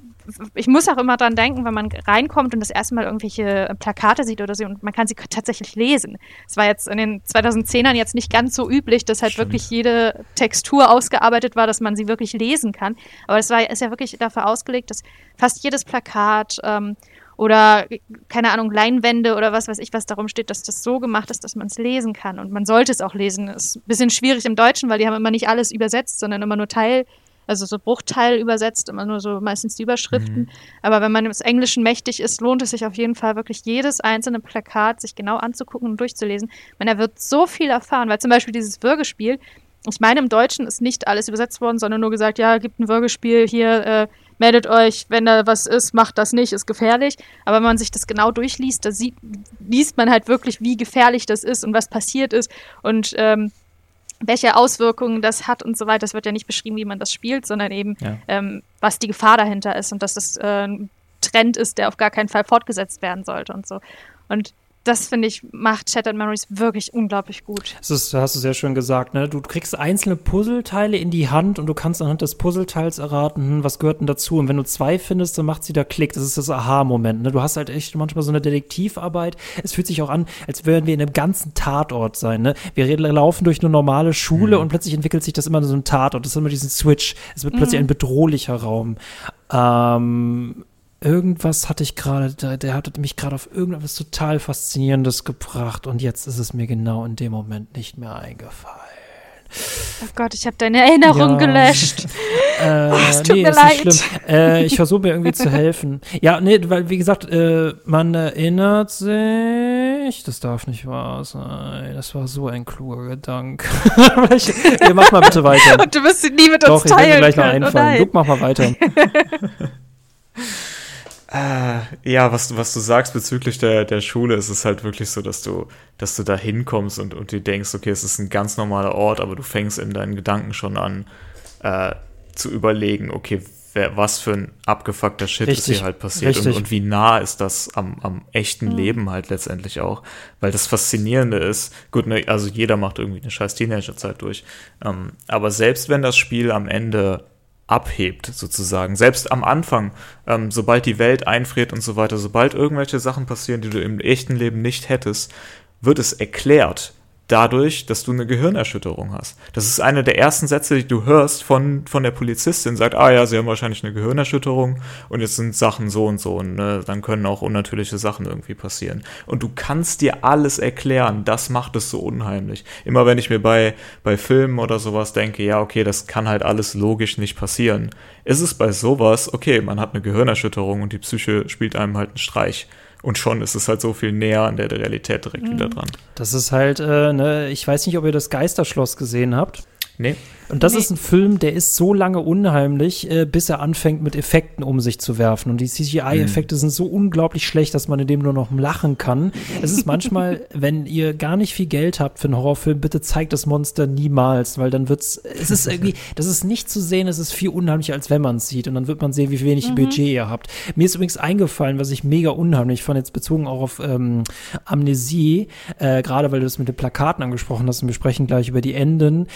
ich muss auch immer dran denken, wenn man reinkommt und das erste Mal irgendwelche Plakate sieht oder so und man kann sie tatsächlich lesen. Es war jetzt in den 2010ern jetzt nicht ganz so üblich, dass halt Stimmt. wirklich jede Textur ausgearbeitet war, dass man sie wirklich lesen kann. Aber es war ist ja wirklich dafür ausgelegt, dass fast jedes Plakat ähm, oder keine Ahnung Leinwände oder was weiß ich, was darum steht, dass das so gemacht ist, dass man es lesen kann und man sollte es auch lesen. Ist ein bisschen schwierig im Deutschen, weil die haben immer nicht alles übersetzt, sondern immer nur Teil also so Bruchteil übersetzt, immer nur so meistens die Überschriften. Mhm. Aber wenn man im Englischen mächtig ist, lohnt es sich auf jeden Fall wirklich jedes einzelne Plakat sich genau anzugucken und durchzulesen. Man, er wird so viel erfahren, weil zum Beispiel dieses Würgespiel, ich meine, im Deutschen ist nicht alles übersetzt worden, sondern nur gesagt, ja, gibt ein Würgespiel hier, äh, meldet euch, wenn da was ist, macht das nicht, ist gefährlich. Aber wenn man sich das genau durchliest, da sieht, liest man halt wirklich, wie gefährlich das ist und was passiert ist. Und ähm, welche Auswirkungen das hat und so weiter. Das wird ja nicht beschrieben, wie man das spielt, sondern eben, ja. ähm, was die Gefahr dahinter ist und dass das äh, ein Trend ist, der auf gar keinen Fall fortgesetzt werden sollte und so. Und das finde ich, macht Shattered Memories wirklich unglaublich gut. Das ist, hast du sehr schön gesagt, ne? Du kriegst einzelne Puzzleteile in die Hand und du kannst anhand des Puzzleteils erraten, hm, was gehört denn dazu. Und wenn du zwei findest, dann macht sie da Klick. Das ist das Aha-Moment, ne? Du hast halt echt manchmal so eine Detektivarbeit. Es fühlt sich auch an, als würden wir in einem ganzen Tatort sein, ne? Wir laufen durch eine normale Schule mhm. und plötzlich entwickelt sich das immer so ein Tatort. Das ist immer diesen Switch. Es wird mhm. plötzlich ein bedrohlicher Raum. Ähm, irgendwas hatte ich gerade, der, der hat mich gerade auf irgendwas total Faszinierendes gebracht und jetzt ist es mir genau in dem Moment nicht mehr eingefallen. Oh Gott, ich habe deine Erinnerung Ja. gelöscht. Äh, Oh, es tut nee, mir leid. schlimm. Äh, ich versuche mir irgendwie zu helfen. Ja, nee, weil, wie gesagt, äh, man erinnert sich. Das darf nicht wahr sein. Das war so ein kluger Gedanke. ich, ja, mach mal bitte weiter. Und du wirst sie nie mit Doch, uns ich werde mir teilen gleich noch. Oh einfallen. nein. Luke, mach mal weiter. Äh, ja, was, du- was du sagst bezüglich der, der Schule, ist es halt wirklich so, dass du, dass du da hinkommst und, und dir denkst, okay, es ist ein ganz normaler Ort, aber du fängst in deinen Gedanken schon an äh, zu überlegen, okay, wer, was für ein abgefuckter Shit ist Richtig, hier halt passiert und, und wie nah ist das am, am echten Leben halt letztendlich auch. Weil das Faszinierende ist, gut, ne, also jeder macht irgendwie eine scheiß Teenagerzeit durch, ähm, aber selbst wenn das Spiel am Ende abhebt, sozusagen. Selbst am Anfang, ähm, sobald die Welt einfriert und so weiter, sobald irgendwelche Sachen passieren, die du im echten Leben nicht hättest, wird es erklärt dadurch, dass du eine Gehirnerschütterung hast. Das ist einer der ersten Sätze, die du hörst von, von der Polizistin, sagt, ah ja, sie haben wahrscheinlich eine Gehirnerschütterung und jetzt sind Sachen so und so und ne, dann können auch unnatürliche Sachen irgendwie passieren. Und du kannst dir alles erklären, das macht es so unheimlich. Immer wenn ich mir bei, bei Filmen oder sowas denke, ja, okay, das kann halt alles logisch nicht passieren, ist es bei sowas, okay, man hat eine Gehirnerschütterung und die Psyche spielt einem halt einen Streich. Und schon ist es halt so viel näher an der Realität direkt wieder dran. Das ist halt, äh, ne, ich weiß nicht, ob ihr das Geisterschloss gesehen habt. Nee. Und das Nee. ist ein Film, der ist so lange unheimlich, äh, bis er anfängt, mit Effekten um sich zu werfen. Und die CGI-Effekte sind so unglaublich schlecht, dass man in dem nur noch lachen kann. Es ist manchmal, wenn ihr gar nicht viel Geld habt für einen Horrorfilm, bitte zeigt das Monster niemals, weil dann wird's, es ist irgendwie, das ist nicht zu sehen, es ist viel unheimlicher, als wenn man es sieht. Und dann wird man sehen, wie wenig Budget ihr habt. Mir ist übrigens eingefallen, was ich mega unheimlich fand, jetzt bezogen auch auf ähm, Amnesie, äh, gerade weil du das mit den Plakaten angesprochen hast und wir sprechen gleich über die Enden.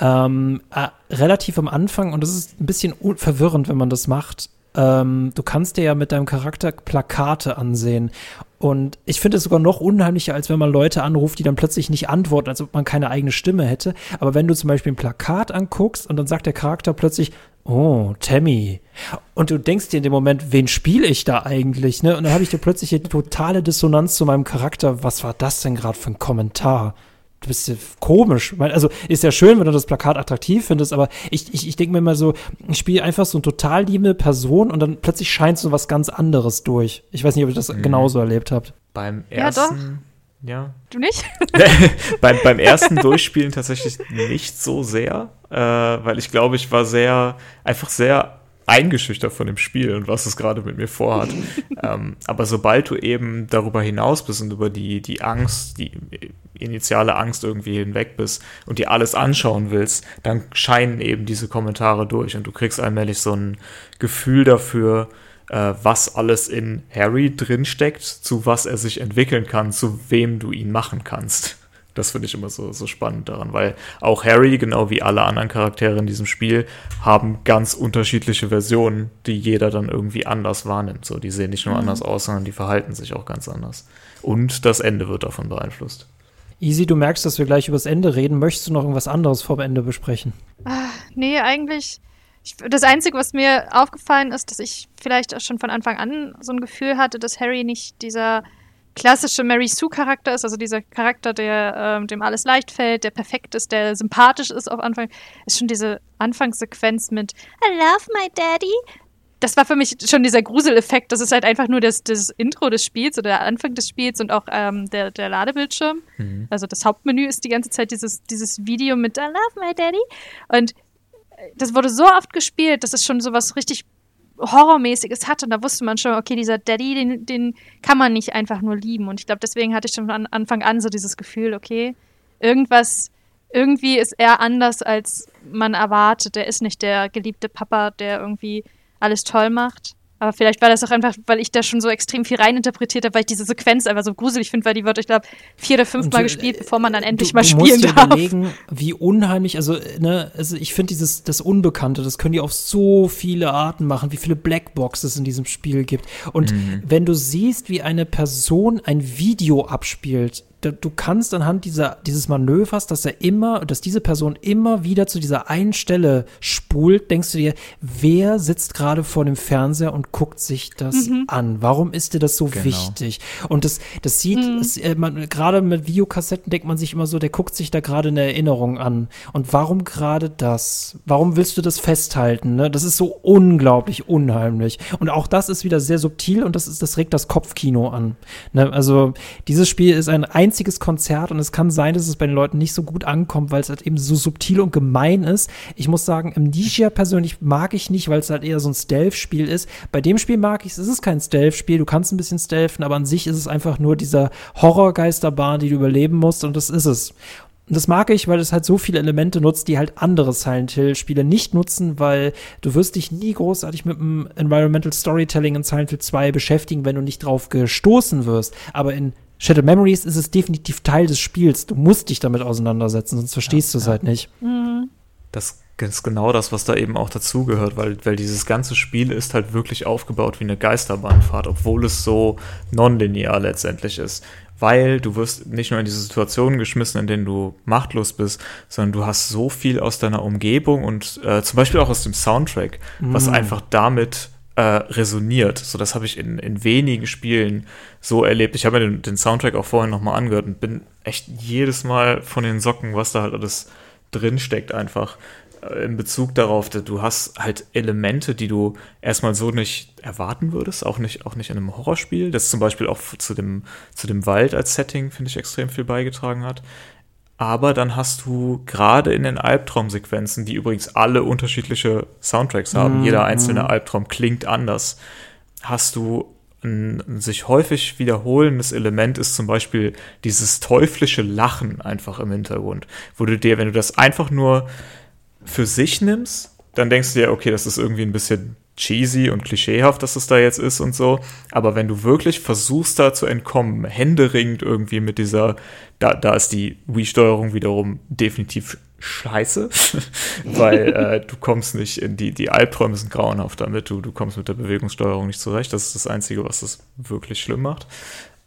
Ähm, äh, relativ am Anfang, und das ist ein bisschen verwirrend, wenn man das macht, ähm, du kannst dir ja mit deinem Charakter Plakate ansehen. Und ich finde es sogar noch unheimlicher, als wenn man Leute anruft, die dann plötzlich nicht antworten, als ob man keine eigene Stimme hätte. Aber wenn du zum Beispiel ein Plakat anguckst und dann sagt der Charakter plötzlich, oh, Tammy. Und du denkst dir in dem Moment, wen spiele ich da eigentlich? Ne? Und dann habe ich dir plötzlich eine totale Dissonanz zu meinem Charakter. Was war das denn gerade für ein Kommentar? Du bist ja komisch. Weil- Also ist ja schön, wenn du das Plakat attraktiv findest, aber ich, ich, ich denke mir immer so, ich spiele einfach so eine total liebe Person und dann plötzlich scheint so was ganz anderes durch. Ich weiß nicht, ob ihr das genauso erlebt habt. Beim Ja, doch. ersten. Ja. Du nicht? beim, beim ersten Durchspielen tatsächlich nicht so sehr, äh, weil ich glaube, ich war sehr, einfach sehr eingeschüchtert von dem Spiel und was es gerade mit mir vorhat. ähm, aber sobald du eben darüber hinaus bist und über die, die Angst, die initiale Angst irgendwie hinweg bist und dir alles anschauen willst, dann scheinen eben diese Kommentare durch und du kriegst allmählich so ein Gefühl dafür, äh, was alles in Harry drinsteckt, zu was er sich entwickeln kann, zu wem du ihn machen kannst. Das finde ich immer so, so spannend daran, weil auch Harry, genau wie alle anderen Charaktere in diesem Spiel, haben ganz unterschiedliche Versionen, die jeder dann irgendwie anders wahrnimmt. So, die sehen nicht nur anders aus, sondern die verhalten sich auch ganz anders. Und das Ende wird davon beeinflusst. Easy, du merkst, dass wir gleich übers Ende reden. Möchtest du noch irgendwas anderes vor dem Ende besprechen? Nee, eigentlich. Ich, das Einzige, was mir aufgefallen ist, dass ich vielleicht auch schon von Anfang an so ein Gefühl hatte, dass Harry nicht dieser klassische Mary Sue-Charakter ist, also dieser Charakter, der ähm, dem alles leicht fällt, der perfekt ist, der sympathisch ist auf Anfang, ist schon diese Anfangssequenz mit I love my daddy. Das war für mich schon dieser Gruseleffekt. Das ist halt einfach nur das, das Intro des Spiels oder der Anfang des Spiels und auch ähm, der, der Ladebildschirm. Also das Hauptmenü ist die ganze Zeit dieses, dieses Video mit I love my daddy. Und das wurde so oft gespielt, dass es schon so was richtig Horrormäßiges hatte. Und da wusste man schon, okay, dieser Daddy, den, den kann man nicht einfach nur lieben. Und ich glaube, deswegen hatte ich schon von Anfang an so dieses Gefühl, okay, irgendwas, irgendwie ist er anders, als man erwartet. Der ist nicht der geliebte Papa, der irgendwie alles toll macht. Aber vielleicht war das auch einfach, weil ich da schon so extrem viel reininterpretiert habe, weil ich diese Sequenz einfach so gruselig finde, weil die wird, ich glaube, vier oder fünf Und, Mal äh, gespielt, bevor man dann endlich du, mal du spielen musst dir darf. überlegen, wie unheimlich, also, ne, also ich finde dieses, das Unbekannte, das können die auf so viele Arten machen, wie viele Blackboxes in diesem Spiel gibt. Und wenn du siehst, wie eine Person ein Video abspielt, du kannst anhand dieser, dieses Manövers, dass er immer, dass diese Person immer wieder zu dieser einen Stelle spult, denkst du dir, wer sitzt gerade vor dem Fernseher und guckt sich das mhm. an? Warum ist dir das so genau. wichtig? Und das, das sieht, mhm. äh, gerade mit Videokassetten denkt man sich immer so, der guckt sich da gerade eine Erinnerung an. Und warum gerade das? Warum willst du das festhalten? Ne? Das ist so unglaublich unheimlich. Und auch das ist wieder sehr subtil und das ist, das regt das Kopfkino an. Ne? Also dieses Spiel ist ein einziges Konzert und es kann sein, dass es bei den Leuten nicht so gut ankommt, weil es halt eben so subtil und gemein ist. Ich muss sagen, Amnesia persönlich mag ich nicht, weil es halt eher so ein Stealth-Spiel ist. Bei dem Spiel mag ich es. Es ist kein Stealth-Spiel. Du kannst ein bisschen stealthen, aber an sich ist es einfach nur dieser Horrorgeisterbahn, die du überleben musst und das ist es. Und das mag ich, weil es halt so viele Elemente nutzt, die halt andere Silent Hill Spiele nicht nutzen, weil du wirst dich nie großartig mit dem Environmental Storytelling in Silent Hill 2 beschäftigen, wenn du nicht drauf gestoßen wirst. Aber in Shattered Memories ist es definitiv Teil des Spiels. Du musst dich damit auseinandersetzen, sonst verstehst ja, du es ja. halt nicht. Mhm. Das ist genau das, was da eben auch dazugehört, weil, weil dieses ganze Spiel ist halt wirklich aufgebaut wie eine Geisterbahnfahrt, obwohl es so nonlinear letztendlich ist. Weil du wirst nicht nur in diese Situationen geschmissen, in denen du machtlos bist, sondern du hast so viel aus deiner Umgebung und äh, zum Beispiel auch aus dem Soundtrack, mhm. was einfach damit äh, resoniert. So, das habe ich in, in wenigen Spielen so erlebt. Ich habe mir den, den Soundtrack auch vorhin nochmal angehört und bin echt jedes Mal von den Socken, was da halt alles drin steckt, einfach äh, in Bezug darauf, dass du hast halt Elemente, die du erstmal so nicht erwarten würdest, auch nicht, auch nicht in einem Horrorspiel, das zum Beispiel auch zu dem, zu dem Wald als Setting, finde ich, extrem viel beigetragen hat. Aber dann hast du gerade in den Albtraumsequenzen, die übrigens alle unterschiedliche Soundtracks haben, mhm. jeder einzelne Albtraum klingt anders, hast du ein, ein sich häufig wiederholendes Element ist zum Beispiel dieses teuflische Lachen einfach im Hintergrund, wo du dir, wenn du das einfach nur für sich nimmst, dann denkst du dir, okay, das ist irgendwie ein bisschen cheesy und klischeehaft, dass es da jetzt ist und so. Aber wenn du wirklich versuchst, da zu entkommen, händeringend irgendwie mit dieser, da, da ist die Wii-Steuerung wiederum definitiv scheiße, weil äh, du kommst nicht in die, die Albträume sind grauenhaft damit, du, du kommst mit der Bewegungssteuerung nicht zurecht. Das ist das Einzige, was das wirklich schlimm macht.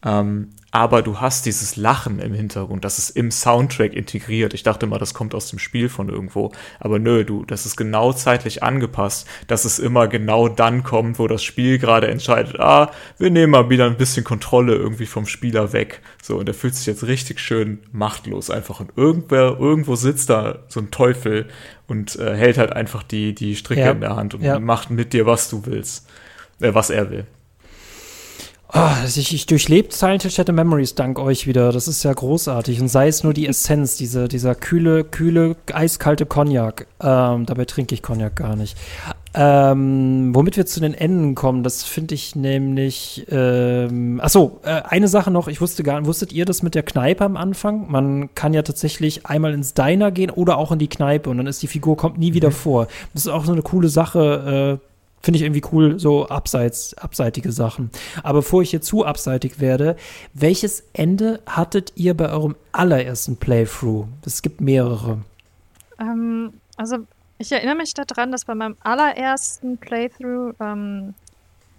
Ähm, aber du hast dieses Lachen im Hintergrund, das ist im Soundtrack integriert. Ich dachte mal, das kommt aus dem Spiel von irgendwo. Aber nö, du, das ist genau zeitlich angepasst, dass es immer genau dann kommt, wo das Spiel gerade entscheidet, ah, wir nehmen mal wieder ein bisschen Kontrolle irgendwie vom Spieler weg. So, und er fühlt sich jetzt richtig schön machtlos einfach. Und irgendwer, irgendwo sitzt da so ein Teufel und äh, hält halt einfach die, die Stricke ja. in der Hand und ja. macht mit dir, was du willst. Äh, was er will. Oh, ich, ich durchlebt Silent Shadow Memories dank euch wieder. Das ist ja großartig. Und sei es nur die Essenz, diese, dieser kühle, kühle, eiskalte Cognac. Ähm, dabei trinke ich Cognac gar nicht. Ähm, womit wir zu den Enden kommen, das finde ich nämlich. Ähm, achso, äh, eine Sache noch. Ich wusste gar nicht, wusstet ihr das mit der Kneipe am Anfang? Man kann ja tatsächlich einmal ins Diner gehen oder auch in die Kneipe und dann ist die Figur kommt nie wieder mhm. vor. Das ist auch so eine coole Sache. Äh, Finde ich irgendwie cool, so abseits, abseitige Sachen. Aber bevor ich hier zu abseitig werde, welches Ende hattet ihr bei eurem allerersten Playthrough? Es gibt mehrere. Ähm, also, ich erinnere mich daran, dass bei meinem allerersten Playthrough ähm,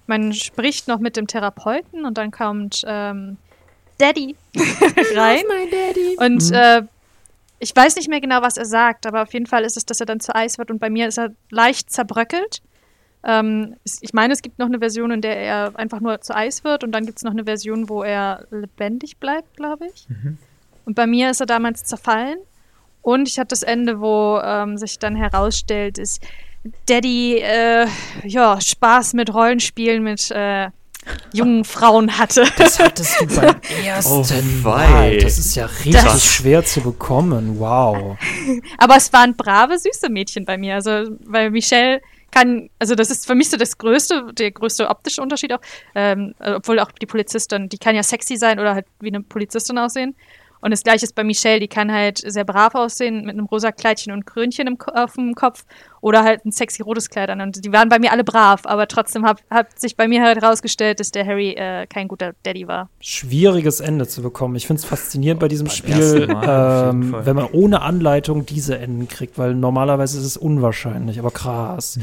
man spricht noch mit dem Therapeuten und dann kommt ähm, Daddy rein. mein Daddy. Und mhm. äh, ich weiß nicht mehr genau, was er sagt, aber auf jeden Fall ist es, dass er dann zu Eis wird und bei mir ist er leicht zerbröckelt. Ähm, ich meine, es gibt noch eine Version, in der er einfach nur zu Eis wird und dann gibt es noch eine Version, wo er lebendig bleibt, glaube ich. Mhm. Und bei mir ist er damals zerfallen. Und ich hatte das Ende, wo ähm, sich dann herausstellt, ist Daddy äh, ja, Spaß mit Rollenspielen mit äh, jungen Frauen hatte. Das hattest du beim ersten oh, Mal. Das ist ja richtig das schwer zu bekommen. Wow. Aber es waren brave, süße Mädchen bei mir. Also, weil Michelle kann, also das ist für mich so das größte, der größte optische Unterschied auch, ähm, obwohl auch die Polizistin, die kann ja sexy sein oder halt wie eine Polizistin aussehen. Und das gleiche ist bei Michelle, die kann halt sehr brav aussehen, mit einem rosa Kleidchen und Krönchen im, auf dem Kopf oder halt ein sexy rotes Kleid an. Und die waren bei mir alle brav, aber trotzdem hat, hat sich bei mir halt herausgestellt, dass der Harry äh, kein guter Daddy war. Schwieriges Ende zu bekommen. Ich finde es faszinierend bei diesem Spiel, ähm, wenn man ohne Anleitung diese Enden kriegt, weil normalerweise ist es unwahrscheinlich, aber krass. Mhm.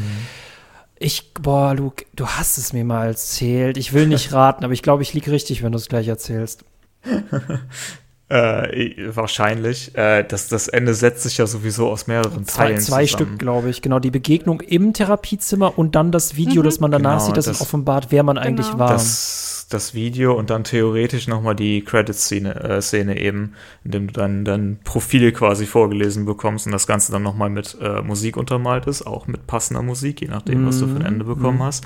Ich, boah, Luke, du hast es mir mal erzählt. Ich will nicht raten, aber ich glaube, ich liege richtig, wenn du es gleich erzählst. Äh, wahrscheinlich. Äh, das, das Ende setzt sich ja sowieso aus mehreren zwei, Teilen Zwei zusammen. Stück, glaube ich. Genau, die Begegnung im Therapiezimmer und dann das Video, Mhm. das man danach Genau, sieht, das, das- offenbart, wer man eigentlich Genau. war. Das, das Video und dann theoretisch nochmal die Credit-Szene äh, Szene eben, in dem du dann dein Profil quasi vorgelesen bekommst und das Ganze dann nochmal mit äh, Musik untermalt ist, auch mit passender Musik, je nachdem, was du für ein Ende bekommen Mhm. hast.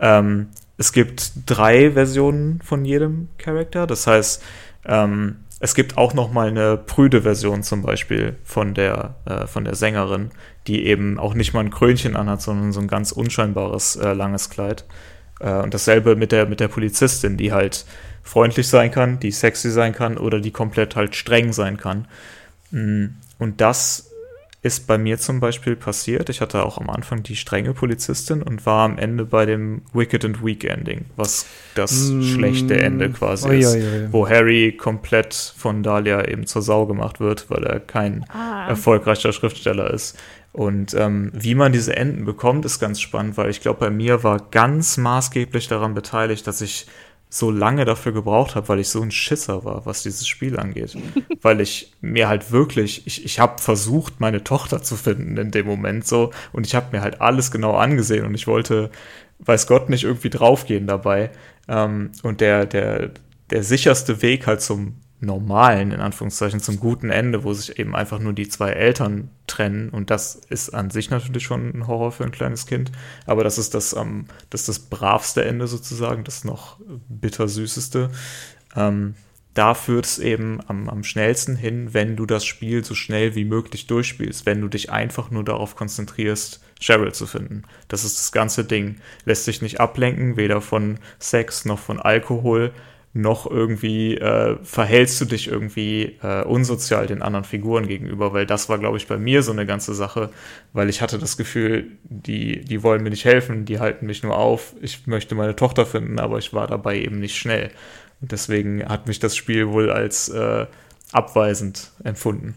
Ähm, es gibt drei Versionen von jedem Charakter, das heißt, ähm, es gibt auch noch mal eine prüde Version zum Beispiel von der, äh, von der Sängerin, die eben auch nicht mal ein Krönchen anhat, sondern so ein ganz unscheinbares äh, langes Kleid. Äh, und dasselbe mit der, mit der Polizistin, die halt freundlich sein kann, die sexy sein kann oder die komplett halt streng sein kann. Mm, Und das ist bei mir zum Beispiel passiert. Ich hatte auch am Anfang die strenge Polizistin und war am Ende bei dem Wicked and Weak Ending, was das Mm. schlechte Ende quasi Ui, ist, ui, ui. wo Harry komplett von Dahlia eben zur Sau gemacht wird, weil er kein Ah, erfolgreicher Schriftsteller ist. Und ähm, wie man diese Enden bekommt, ist ganz spannend, weil ich glaube, bei mir war ganz maßgeblich daran beteiligt, dass ich so lange dafür gebraucht habe, weil ich so ein Schisser war, was dieses Spiel angeht. weil ich mir halt wirklich, ich, ich habe versucht, meine Tochter zu finden in dem Moment so und ich habe mir halt alles genau angesehen und ich wollte, weiß Gott, nicht irgendwie draufgehen dabei. Ähm, und der, der, der sicherste Weg halt zum normalen, in Anführungszeichen, zum guten Ende, wo sich eben einfach nur die zwei Eltern trennen. Und das ist an sich natürlich schon ein Horror für ein kleines Kind. Aber das ist das, ähm, das, ist das bravste Ende sozusagen, das noch bittersüßeste. Ähm, da führt es eben am, am schnellsten hin, wenn du das Spiel so schnell wie möglich durchspielst, wenn du dich einfach nur darauf konzentrierst, Cheryl zu finden. Das ist das ganze Ding. Lässt sich nicht ablenken, weder von Sex noch von Alkohol, noch irgendwie äh, verhältst du dich irgendwie äh, unsozial den anderen Figuren gegenüber, weil das war, glaube ich, bei mir so eine ganze Sache, weil ich hatte das Gefühl, die, die wollen mir nicht helfen, die halten mich nur auf, ich möchte meine Tochter finden, aber ich war dabei eben nicht schnell. Und deswegen hat mich das Spiel wohl als äh, abweisend empfunden.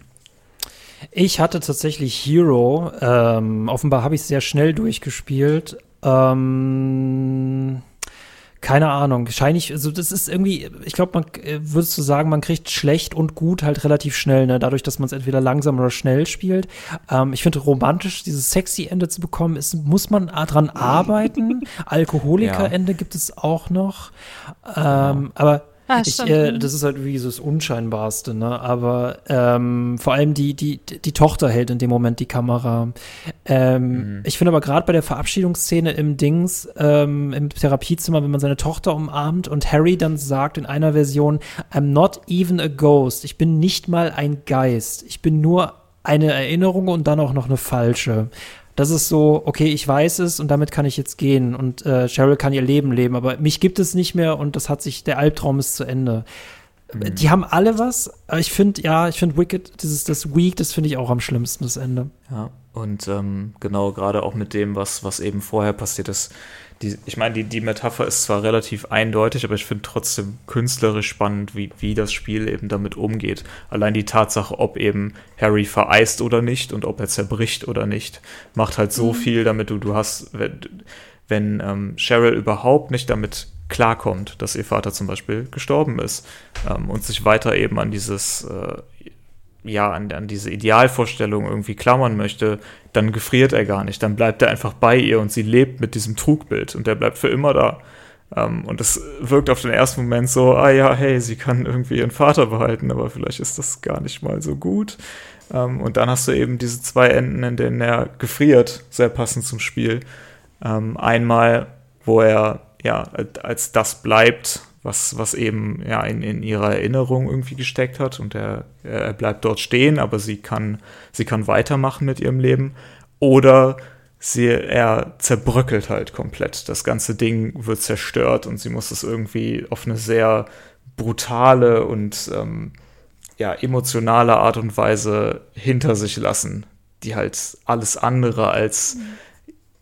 Ich hatte tatsächlich Hero. Ähm, offenbar habe ich sehr schnell durchgespielt. Ähm, keine Ahnung. Wahrscheinlich, also das ist irgendwie, ich glaube, man äh, würdest du sagen, man kriegt schlecht und gut halt relativ schnell, ne? Dadurch, dass man es entweder langsam oder schnell spielt. Ähm, ich finde romantisch, dieses sexy Ende zu bekommen, ist, muss man dran arbeiten. Alkoholiker-Ende gibt es auch noch. Ähm, aber Ah, ich, äh, das ist halt wie so das Unscheinbarste, ne? Aber ähm, vor allem die, die, die Tochter hält in dem Moment die Kamera. Ähm, Ich finde aber gerade bei der Verabschiedungsszene im Dings, ähm, im Therapiezimmer, wenn man seine Tochter umarmt und Harry dann sagt in einer Version, I'm not even a ghost. Ich bin nicht mal ein Geist. Ich bin nur eine Erinnerung und dann auch noch eine falsche. Das ist so, okay, ich weiß es und damit kann ich jetzt gehen und äh, Cheryl kann ihr Leben leben, aber mich gibt es nicht mehr und das hat sich, der Albtraum ist zu Ende. Die haben alle was, aber ich finde, ja, ich finde Wicked, dieses, das Weak, das finde ich auch am schlimmsten, das Ende. Ja, und ähm, genau, gerade auch mit dem, was, was eben vorher passiert ist. Die, ich meine, die, die Metapher ist zwar relativ eindeutig, aber ich finde trotzdem künstlerisch spannend, wie, wie das Spiel eben damit umgeht. Allein die Tatsache, ob eben Harry vereist oder nicht und ob er zerbricht oder nicht, macht halt so viel, damit du, du hast, wenn, wenn ähm, Cheryl überhaupt nicht damit klarkommt, dass ihr Vater zum Beispiel gestorben ist ähm, und sich weiter eben an dieses äh, ja, an, an diese Idealvorstellung irgendwie klammern möchte, dann gefriert er gar nicht. Dann bleibt er einfach bei ihr und sie lebt mit diesem Trugbild und der bleibt für immer da. Ähm, und es wirkt auf den ersten Moment so, ah ja, hey, sie kann irgendwie ihren Vater behalten, aber vielleicht ist das gar nicht mal so gut. Ähm, und dann hast du eben diese zwei Enden, in denen er gefriert, sehr passend zum Spiel. Ähm, einmal, wo er ja als das bleibt, was, was eben ja in, in ihrer Erinnerung irgendwie gesteckt hat und er, er bleibt dort stehen, aber sie kann, sie kann weitermachen mit ihrem Leben. Oder sie, er zerbröckelt halt komplett. Das ganze Ding wird zerstört und sie muss es irgendwie auf eine sehr brutale und ähm, ja, emotionale Art und Weise hinter sich lassen, die halt alles andere als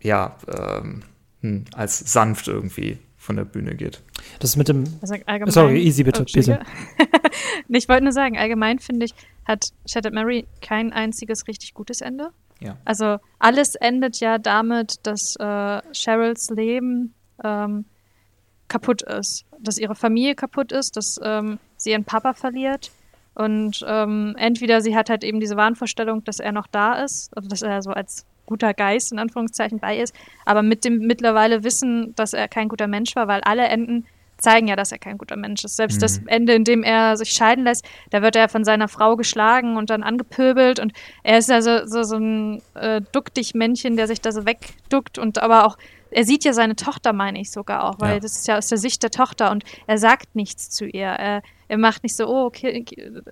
ja, ähm, hm, als sanft irgendwie von der Bühne geht. Das mit dem, Also allgemein, Sorry, easy, bitte, Oh, bitte. Ich wollte nur sagen, allgemein finde ich, hat Shattered Mary kein einziges richtig gutes Ende. Ja. Also alles endet ja damit, dass äh, Cheryls Leben ähm, kaputt ist, dass ihre Familie kaputt ist, dass ähm, sie ihren Papa verliert Und ähm, entweder sie hat halt eben diese Wahnvorstellung, dass er noch da ist, also dass er so als guter Geist in Anführungszeichen bei ist, aber mit dem mittlerweile Wissen, dass er kein guter Mensch war, weil alle Enden zeigen ja, dass er kein guter Mensch ist. Selbst mhm. das Ende, in dem er sich scheiden lässt, da wird er von seiner Frau geschlagen und dann angepöbelt und er ist ja so, so, so ein äh, Duckdich-Männchen, der sich da so wegduckt und aber auch, er sieht ja seine Tochter, meine ich sogar auch, weil ja. das ist ja aus der Sicht der Tochter und er sagt nichts zu ihr. Er, er macht nicht so, oh, okay,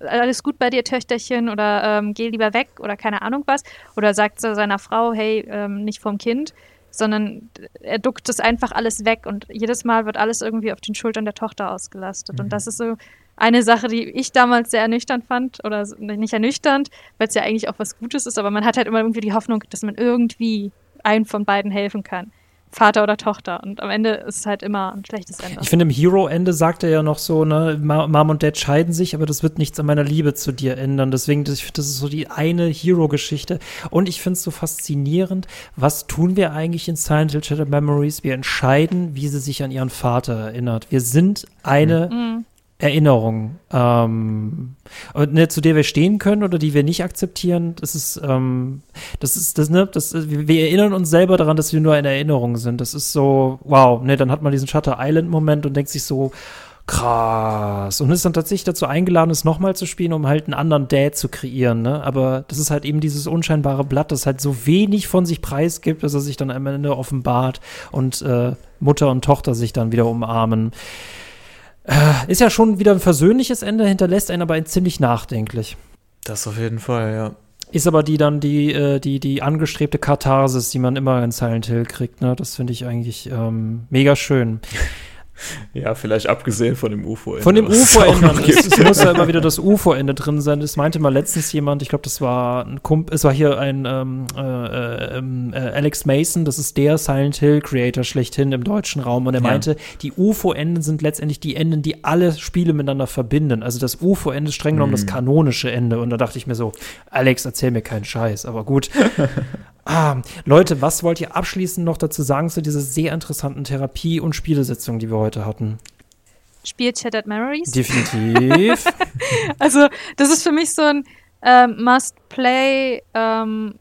alles gut bei dir, Töchterchen, oder ähm, geh lieber weg oder keine Ahnung was. Oder sagt zu seiner Frau, hey, ähm, nicht vom Kind sondern er duckt das einfach alles weg und jedes Mal wird alles irgendwie auf den Schultern der Tochter ausgelastet. Mhm. Und das ist so eine Sache, die ich damals sehr ernüchternd fand, oder nicht ernüchternd, weil es ja eigentlich auch was Gutes ist, aber man hat halt immer irgendwie die Hoffnung, dass man irgendwie einem von beiden helfen kann. Vater oder Tochter. Und am Ende ist es halt immer ein schlechtes Ende. Ich finde, im Hero-Ende sagt er ja noch so, ne, Mom und Dad scheiden sich, aber das wird nichts an meiner Liebe zu dir ändern. Deswegen, das, das ist so die eine Hero-Geschichte. Und ich finde es so faszinierend, was tun wir eigentlich in Silent Hill Shattered Memories? Wir entscheiden, wie sie sich an ihren Vater erinnert. Wir sind eine mhm. Erinnerung, ähm, ne, zu der wir stehen können oder die wir nicht akzeptieren. Das ist, ähm, das ist, das, ne, das, wir erinnern uns selber daran, dass wir nur eine Erinnerung sind. Das ist so, wow, ne, dann hat man diesen Shutter Island Moment und denkt sich so, krass. Und ist dann tatsächlich dazu eingeladen, es nochmal zu spielen, um halt einen anderen Dad zu kreieren, ne? Aber das ist halt eben dieses unscheinbare Blatt, das halt so wenig von sich preisgibt, dass er sich dann am Ende offenbart und äh, Mutter und Tochter sich dann wieder umarmen. Äh, ist ja schon wieder ein versöhnliches Ende, hinterlässt einen aber ein ziemlich nachdenklich. Das auf jeden Fall, ja. Ist aber die dann die, äh, die, die angestrebte Katharsis, die man immer in Silent Hill kriegt, ne? Das finde ich eigentlich ähm, mega schön. Ja, vielleicht abgesehen von dem UFO-Ende. Von dem UFO-Ende. Es, es muss ja immer wieder das UFO-Ende drin sein. Das meinte mal letztens jemand, ich glaube, das war ein Kump es war hier ein ähm, äh, ähm, äh, Alex Mason, das ist der Silent Hill Creator schlechthin im deutschen Raum. Und er ja. meinte, die UFO-Enden sind letztendlich die Enden, die alle Spiele miteinander verbinden. Also das UFO-Ende ist streng genommen mhm. das kanonische Ende. Und da dachte ich mir so, Alex, erzähl mir keinen Scheiß. Aber gut. Ah, Leute, was wollt ihr abschließend noch dazu sagen zu dieser sehr interessanten Therapie- und Spielesitzung, die wir heute hatten? Spielt Shattered Memories? Definitiv. also, das ist für mich so ein ähm, Must-Play ähm,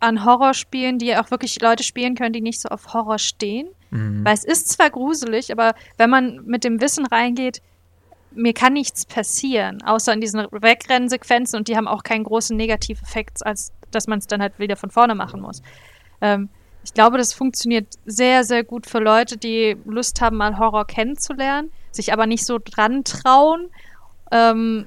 an Horrorspielen, die auch wirklich Leute spielen können, die nicht so auf Horror stehen. Mhm. Weil es ist zwar gruselig, aber wenn man mit dem Wissen reingeht, mir kann nichts passieren, außer in diesen Wegrennsequenzen und die haben auch keinen großen Negativeffekt als dass man es dann halt wieder von vorne machen muss. Ähm, ich glaube, das funktioniert sehr, sehr gut für Leute, die Lust haben, mal Horror kennenzulernen, sich aber nicht so dran trauen, ähm,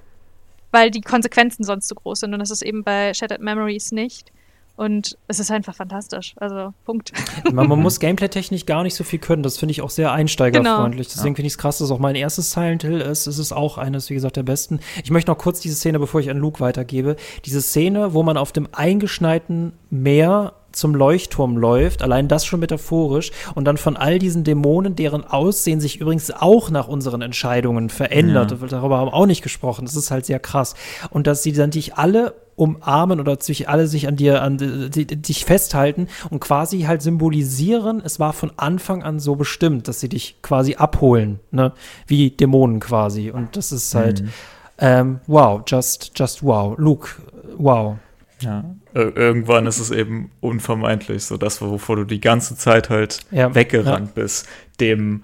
weil die Konsequenzen sonst zu groß sind. Und das ist eben bei Shattered Memories nicht. Und es ist einfach fantastisch. Also, Punkt. Man, man muss gameplay-technisch gar nicht so viel können. Das finde ich auch sehr einsteigerfreundlich. Genau. Deswegen ja. finde ich es krass, dass es auch mein erstes Silent Hill ist. Es ist auch eines, wie gesagt, der besten. Ich möchte noch kurz diese Szene, bevor ich an Luke weitergebe. Diese Szene, wo man auf dem eingeschneiten Meer zum Leuchtturm läuft, allein das schon metaphorisch, und dann von all diesen Dämonen, deren Aussehen sich übrigens auch nach unseren Entscheidungen verändert, ja. darüber haben wir auch nicht gesprochen, das ist halt sehr krass. Und dass sie dann dich alle umarmen oder sich alle sich an dir, an die, dich festhalten und quasi halt symbolisieren, es war von Anfang an so bestimmt, dass sie dich quasi abholen, ne, wie Dämonen quasi. Und das ist halt, mhm. ähm, wow, just, just wow. Luke, wow. Ja. Irgendwann ist es eben unvermeidlich, so das, wovor du die ganze Zeit halt ja. weggerannt ja. bist, dem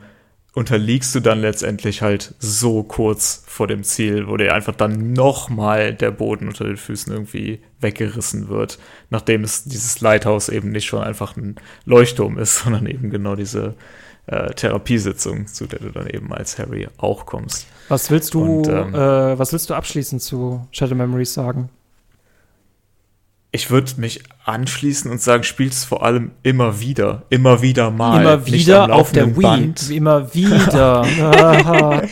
unterliegst du dann letztendlich halt so kurz vor dem Ziel, wo dir einfach dann nochmal der Boden unter den Füßen irgendwie weggerissen wird, nachdem es dieses Lighthouse eben nicht schon einfach ein Leuchtturm ist, sondern eben genau diese äh, Therapiesitzung, zu der du dann eben als Harry auch kommst. Was willst du, Und, ähm, äh, was willst du abschließend zu Shadow Memories sagen? Ich würde mich anschließen und sagen, spielt es vor allem immer wieder, immer wieder mal. Immer wieder auf der Wii, Band. immer wieder.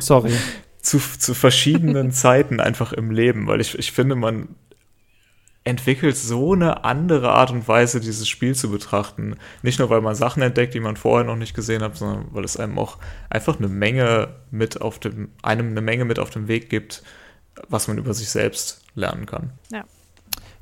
Sorry. Zu, zu verschiedenen Zeiten einfach im Leben, weil ich, ich finde, man entwickelt so eine andere Art und Weise, dieses Spiel zu betrachten. Nicht nur, weil man Sachen entdeckt, die man vorher noch nicht gesehen hat, sondern weil es einem auch einfach eine Menge mit auf dem, einem eine Menge mit auf dem Weg gibt, was man über sich selbst lernen kann. Ja.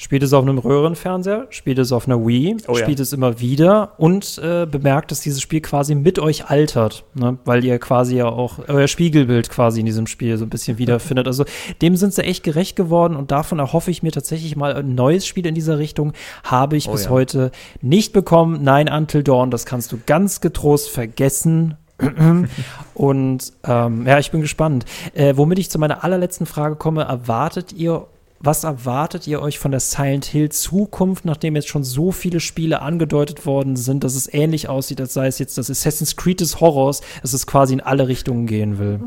Spielt es auf einem Röhrenfernseher, spielt es auf einer Wii, Oh ja. spielt es immer wieder und äh, bemerkt, dass dieses Spiel quasi mit euch altert, ne? weil ihr quasi ja auch euer Spiegelbild quasi in diesem Spiel so ein bisschen wiederfindet. Also dem sind sie echt gerecht geworden und davon erhoffe ich mir tatsächlich mal ein neues Spiel in dieser Richtung. Habe ich Oh bis ja. heute nicht bekommen. Nein, Until Dawn, das kannst du ganz getrost vergessen. Und ähm, ja, ich bin gespannt. Äh, womit ich zu meiner allerletzten Frage komme, erwartet ihr, was erwartet ihr euch von der Silent Hill Zukunft, nachdem jetzt schon so viele Spiele angedeutet worden sind, dass es ähnlich aussieht, als sei es jetzt das Assassin's Creed des Horrors, dass es quasi in alle Richtungen gehen will?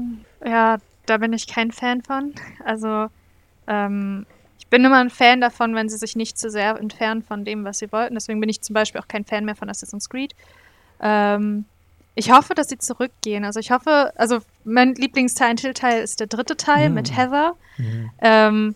Ja, da bin ich kein Fan von. Also, ähm, ich bin immer ein Fan davon, wenn sie sich nicht zu sehr entfernen von dem, was sie wollten. Deswegen bin ich zum Beispiel auch kein Fan mehr von Assassin's Creed. Ähm, ich hoffe, dass sie zurückgehen. Also ich hoffe, also mein Lieblings-Silent Hill-Teil ist der dritte Teil Mhm. mit Heather. Ähm,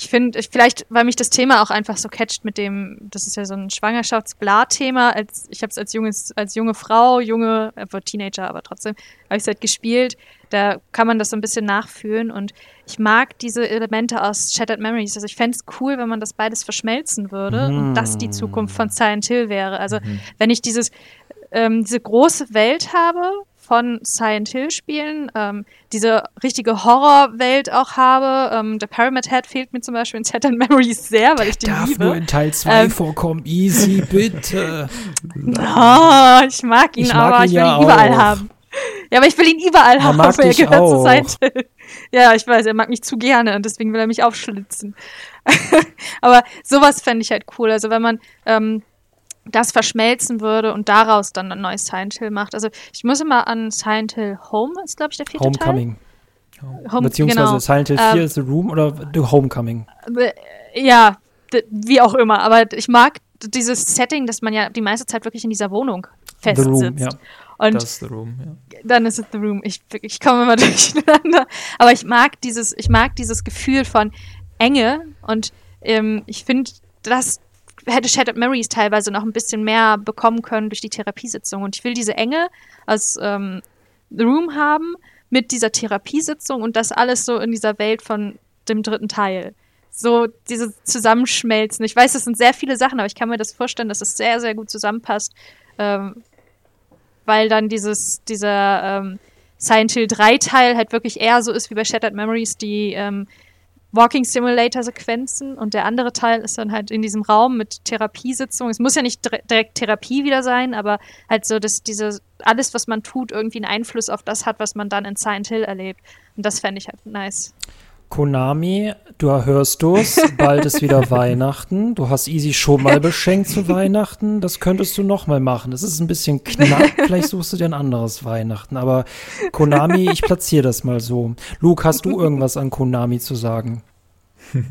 ich finde, ich, vielleicht, weil mich das Thema auch einfach so catcht mit dem, das ist ja so ein Schwangerschaftsbla-Thema. Als, ich habe es als, junges, als junge Frau, junge, äh, Teenager, aber trotzdem, habe ich es halt gespielt. Da kann man das so ein bisschen nachfühlen und ich mag diese Elemente aus Shattered Memories. Also ich fände es cool, wenn man das beides verschmelzen würde und das die Zukunft von Silent Hill wäre. Also wenn ich dieses, ähm, diese große Welt habe von Silent Hill Spielen, ähm, diese richtige Horrorwelt auch habe. Ähm, der Pyramid Head fehlt mir zum Beispiel in Shattered Memories sehr, weil ich den Darf liebe. nur in Teil 2 Ähm, vorkommen. Easy, bitte. Oh, ich mag ihn Ich mag aber, ihn ich will ja ihn überall auch. haben. Ja, aber ich will ihn überall Er haben, mag er gehört zu auch. Silent Hill. Ja, ich weiß, er mag mich zu gerne und deswegen will er mich aufschlitzen. aber sowas fände ich halt cool. Also wenn man ähm, das verschmelzen würde und daraus dann ein neues Silent Hill macht. Also ich muss immer an Silent Hill Home, ist glaube ich der vierte Homecoming. Teil. Home, Beziehungsweise genau. Silent Hill 4 Ähm, is the Room oder The Homecoming? Ja, wie auch immer. Aber ich mag dieses Setting, dass man ja die meiste Zeit wirklich in dieser Wohnung The festsitzt. Room, ja. Und Das ist The Room, ja. dann ist es The Room. Ich, ich komme immer durcheinander. Aber ich mag dieses, ich mag dieses Gefühl von Enge und ähm, ich finde, das hätte Shattered Memories teilweise noch ein bisschen mehr bekommen können durch die Therapiesitzung. Und ich will diese Enge aus ähm, The Room haben mit dieser Therapiesitzung und das alles so in dieser Welt von dem dritten Teil. So dieses Zusammenschmelzen. Ich weiß, das sind sehr viele Sachen, aber ich kann mir das vorstellen, dass es sehr, sehr gut zusammenpasst. Ähm, weil dann dieses, dieser ähm, Silent Hill 3 Teil halt wirklich eher so ist wie bei Shattered Memories, die ähm, Walking Simulator Sequenzen und der andere Teil ist dann halt in diesem Raum mit Therapiesitzung. Es muss ja nicht dire- direkt Therapie wieder sein, aber halt so, dass diese, alles, was man tut, irgendwie einen Einfluss auf das hat, was man dann in Silent Hill erlebt. Und das fände ich halt nice. Konami, du hörst du's, bald ist wieder Weihnachten. Du hast Easy schon mal beschenkt zu Weihnachten. Das könntest du noch mal machen. Das ist ein bisschen knapp. Vielleicht suchst du dir ein anderes Weihnachten. Aber Konami, ich platziere das mal so. Luke, hast du irgendwas an Konami zu sagen?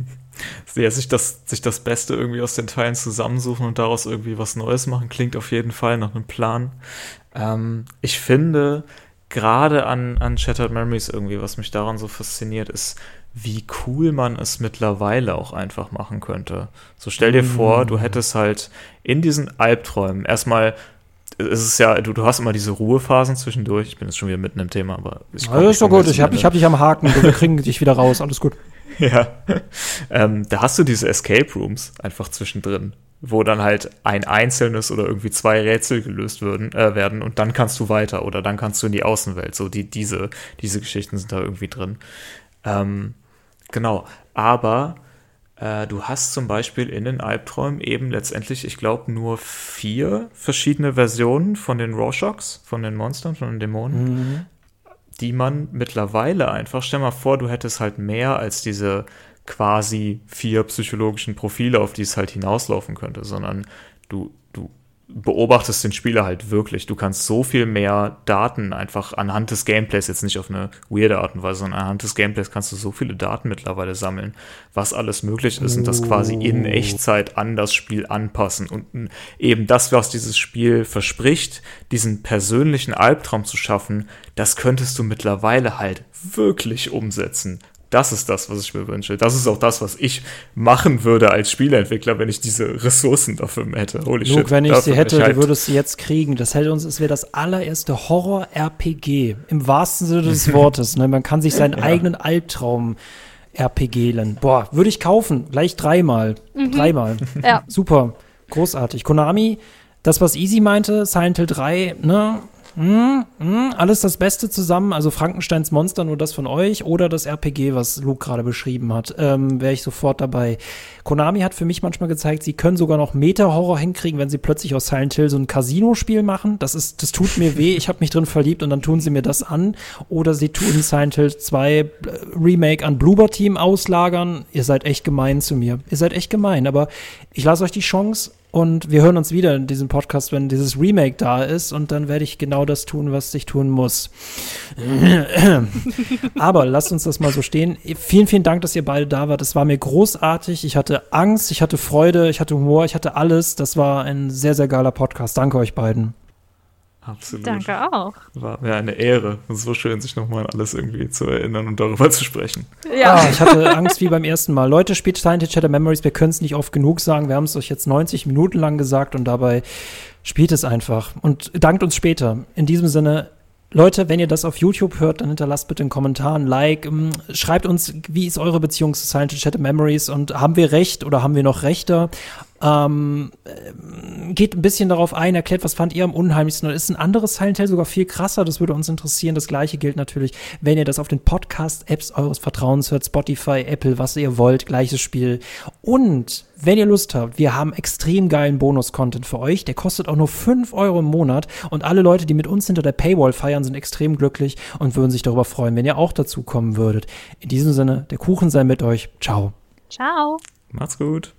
Ja, sich das, sich das Beste irgendwie aus den Teilen zusammensuchen und daraus irgendwie was Neues machen, klingt auf jeden Fall nach einem Plan. Ähm, ich finde, gerade an, an Shattered Memories irgendwie, was mich daran so fasziniert, ist, wie cool man es mittlerweile auch einfach machen könnte. So stell dir vor, du hättest halt in diesen Albträumen erstmal es ist ja, du, du hast immer diese Ruhephasen zwischendurch. Ich bin jetzt schon wieder mitten im Thema, aber ich Alles ist doch gut. Ich habe hab dich am Haken. Wir kriegen dich wieder raus. Alles gut. ja. ähm, da hast du diese Escape Rooms einfach zwischendrin, wo dann halt ein einzelnes oder irgendwie zwei Rätsel gelöst würden, äh, werden und dann kannst du weiter oder dann kannst du in die Außenwelt. So, die, diese, diese Geschichten sind da irgendwie drin. Ähm, genau. Aber äh, du hast zum Beispiel in den Albträumen eben letztendlich, ich glaube, nur vier verschiedene Versionen von den Rorschachs, von den Monstern, von den Dämonen die man mittlerweile einfach, stell mal vor, du hättest halt mehr als diese quasi vier psychologischen Profile, auf die es halt hinauslaufen könnte, sondern du beobachtest den Spieler halt wirklich. Du kannst so viel mehr Daten einfach anhand des Gameplays, jetzt nicht auf eine weirde Art und Weise, sondern anhand des Gameplays kannst du so viele Daten mittlerweile sammeln, was alles möglich ist und das quasi in Echtzeit an das Spiel anpassen und n- eben das, was dieses Spiel verspricht, diesen persönlichen Albtraum zu schaffen, das könntest du mittlerweile halt wirklich umsetzen. Das ist das, was ich mir wünsche. Das ist auch das, was ich machen würde als Spieleentwickler, wenn ich diese Ressourcen dafür hätte. Holy Luke, shit. wenn ich sie hätte, bin du hyped. würdest sie jetzt kriegen. Das hätte uns, es wäre das allererste Horror-RPG. Im wahrsten Sinne des Wortes. Ne? Man kann sich seinen eigenen Albtraum RPGlen. Boah, würde ich kaufen. Gleich dreimal. Mhm. Dreimal. Ja. Super. Großartig. Konami, das, was Easy meinte, Silent Hill 3, ne? Mm, mm, alles das Beste zusammen, also Frankensteins Monster, nur das von euch oder das RPG, was Luke gerade beschrieben hat, ähm, wäre ich sofort dabei. Konami hat für mich manchmal gezeigt, sie können sogar noch Meta-Horror hinkriegen, wenn sie plötzlich aus Silent Hill so ein Casino-Spiel machen. Das ist, das tut mir weh, ich habe mich drin verliebt und dann tun sie mir das an. Oder sie tun Silent Hill 2 äh, Remake an Bloober Team auslagern. Ihr seid echt gemein zu mir. Ihr seid echt gemein, aber ich lasse euch die Chance und wir hören uns wieder in diesem Podcast, wenn dieses Remake da ist. Und dann werde ich genau das tun, was ich tun muss. Aber lasst uns das mal so stehen. Vielen, vielen Dank, dass ihr beide da wart. Es war mir großartig. Ich hatte Angst, ich hatte Freude, ich hatte Humor, ich hatte alles. Das war ein sehr, sehr geiler Podcast. Danke euch beiden. Absolut. Danke auch. War mir eine Ehre. Es ist so schön, sich nochmal an alles irgendwie zu erinnern und darüber zu sprechen. Ja. Ah, ich hatte Angst wie beim ersten Mal. Leute, spielt Scientist Chatter Memories. Wir können es nicht oft genug sagen. Wir haben es euch jetzt 90 Minuten lang gesagt und dabei spielt es einfach. Und dankt uns später. In diesem Sinne, Leute, wenn ihr das auf YouTube hört, dann hinterlasst bitte einen Kommentar, ein Like. Ähm, schreibt uns, wie ist eure Beziehung zu Silent Chat Memories und haben wir Recht oder haben wir noch Rechte? Ähm, äh, geht ein bisschen darauf ein, erklärt, was fand ihr am unheimlichsten. Oder ist ein anderes Silent Hill sogar viel krasser? Das würde uns interessieren. Das gleiche gilt natürlich, wenn ihr das auf den Podcast-Apps eures Vertrauens hört, Spotify, Apple, was ihr wollt, gleiches Spiel. Und wenn ihr Lust habt, wir haben extrem geilen Bonus-Content für euch. Der kostet auch nur 5 Euro im Monat. Und alle Leute, die mit uns hinter der Paywall feiern, sind extrem glücklich und würden sich darüber freuen, wenn ihr auch dazu kommen würdet. In diesem Sinne, der Kuchen sei mit euch. Ciao. Ciao. Macht's gut.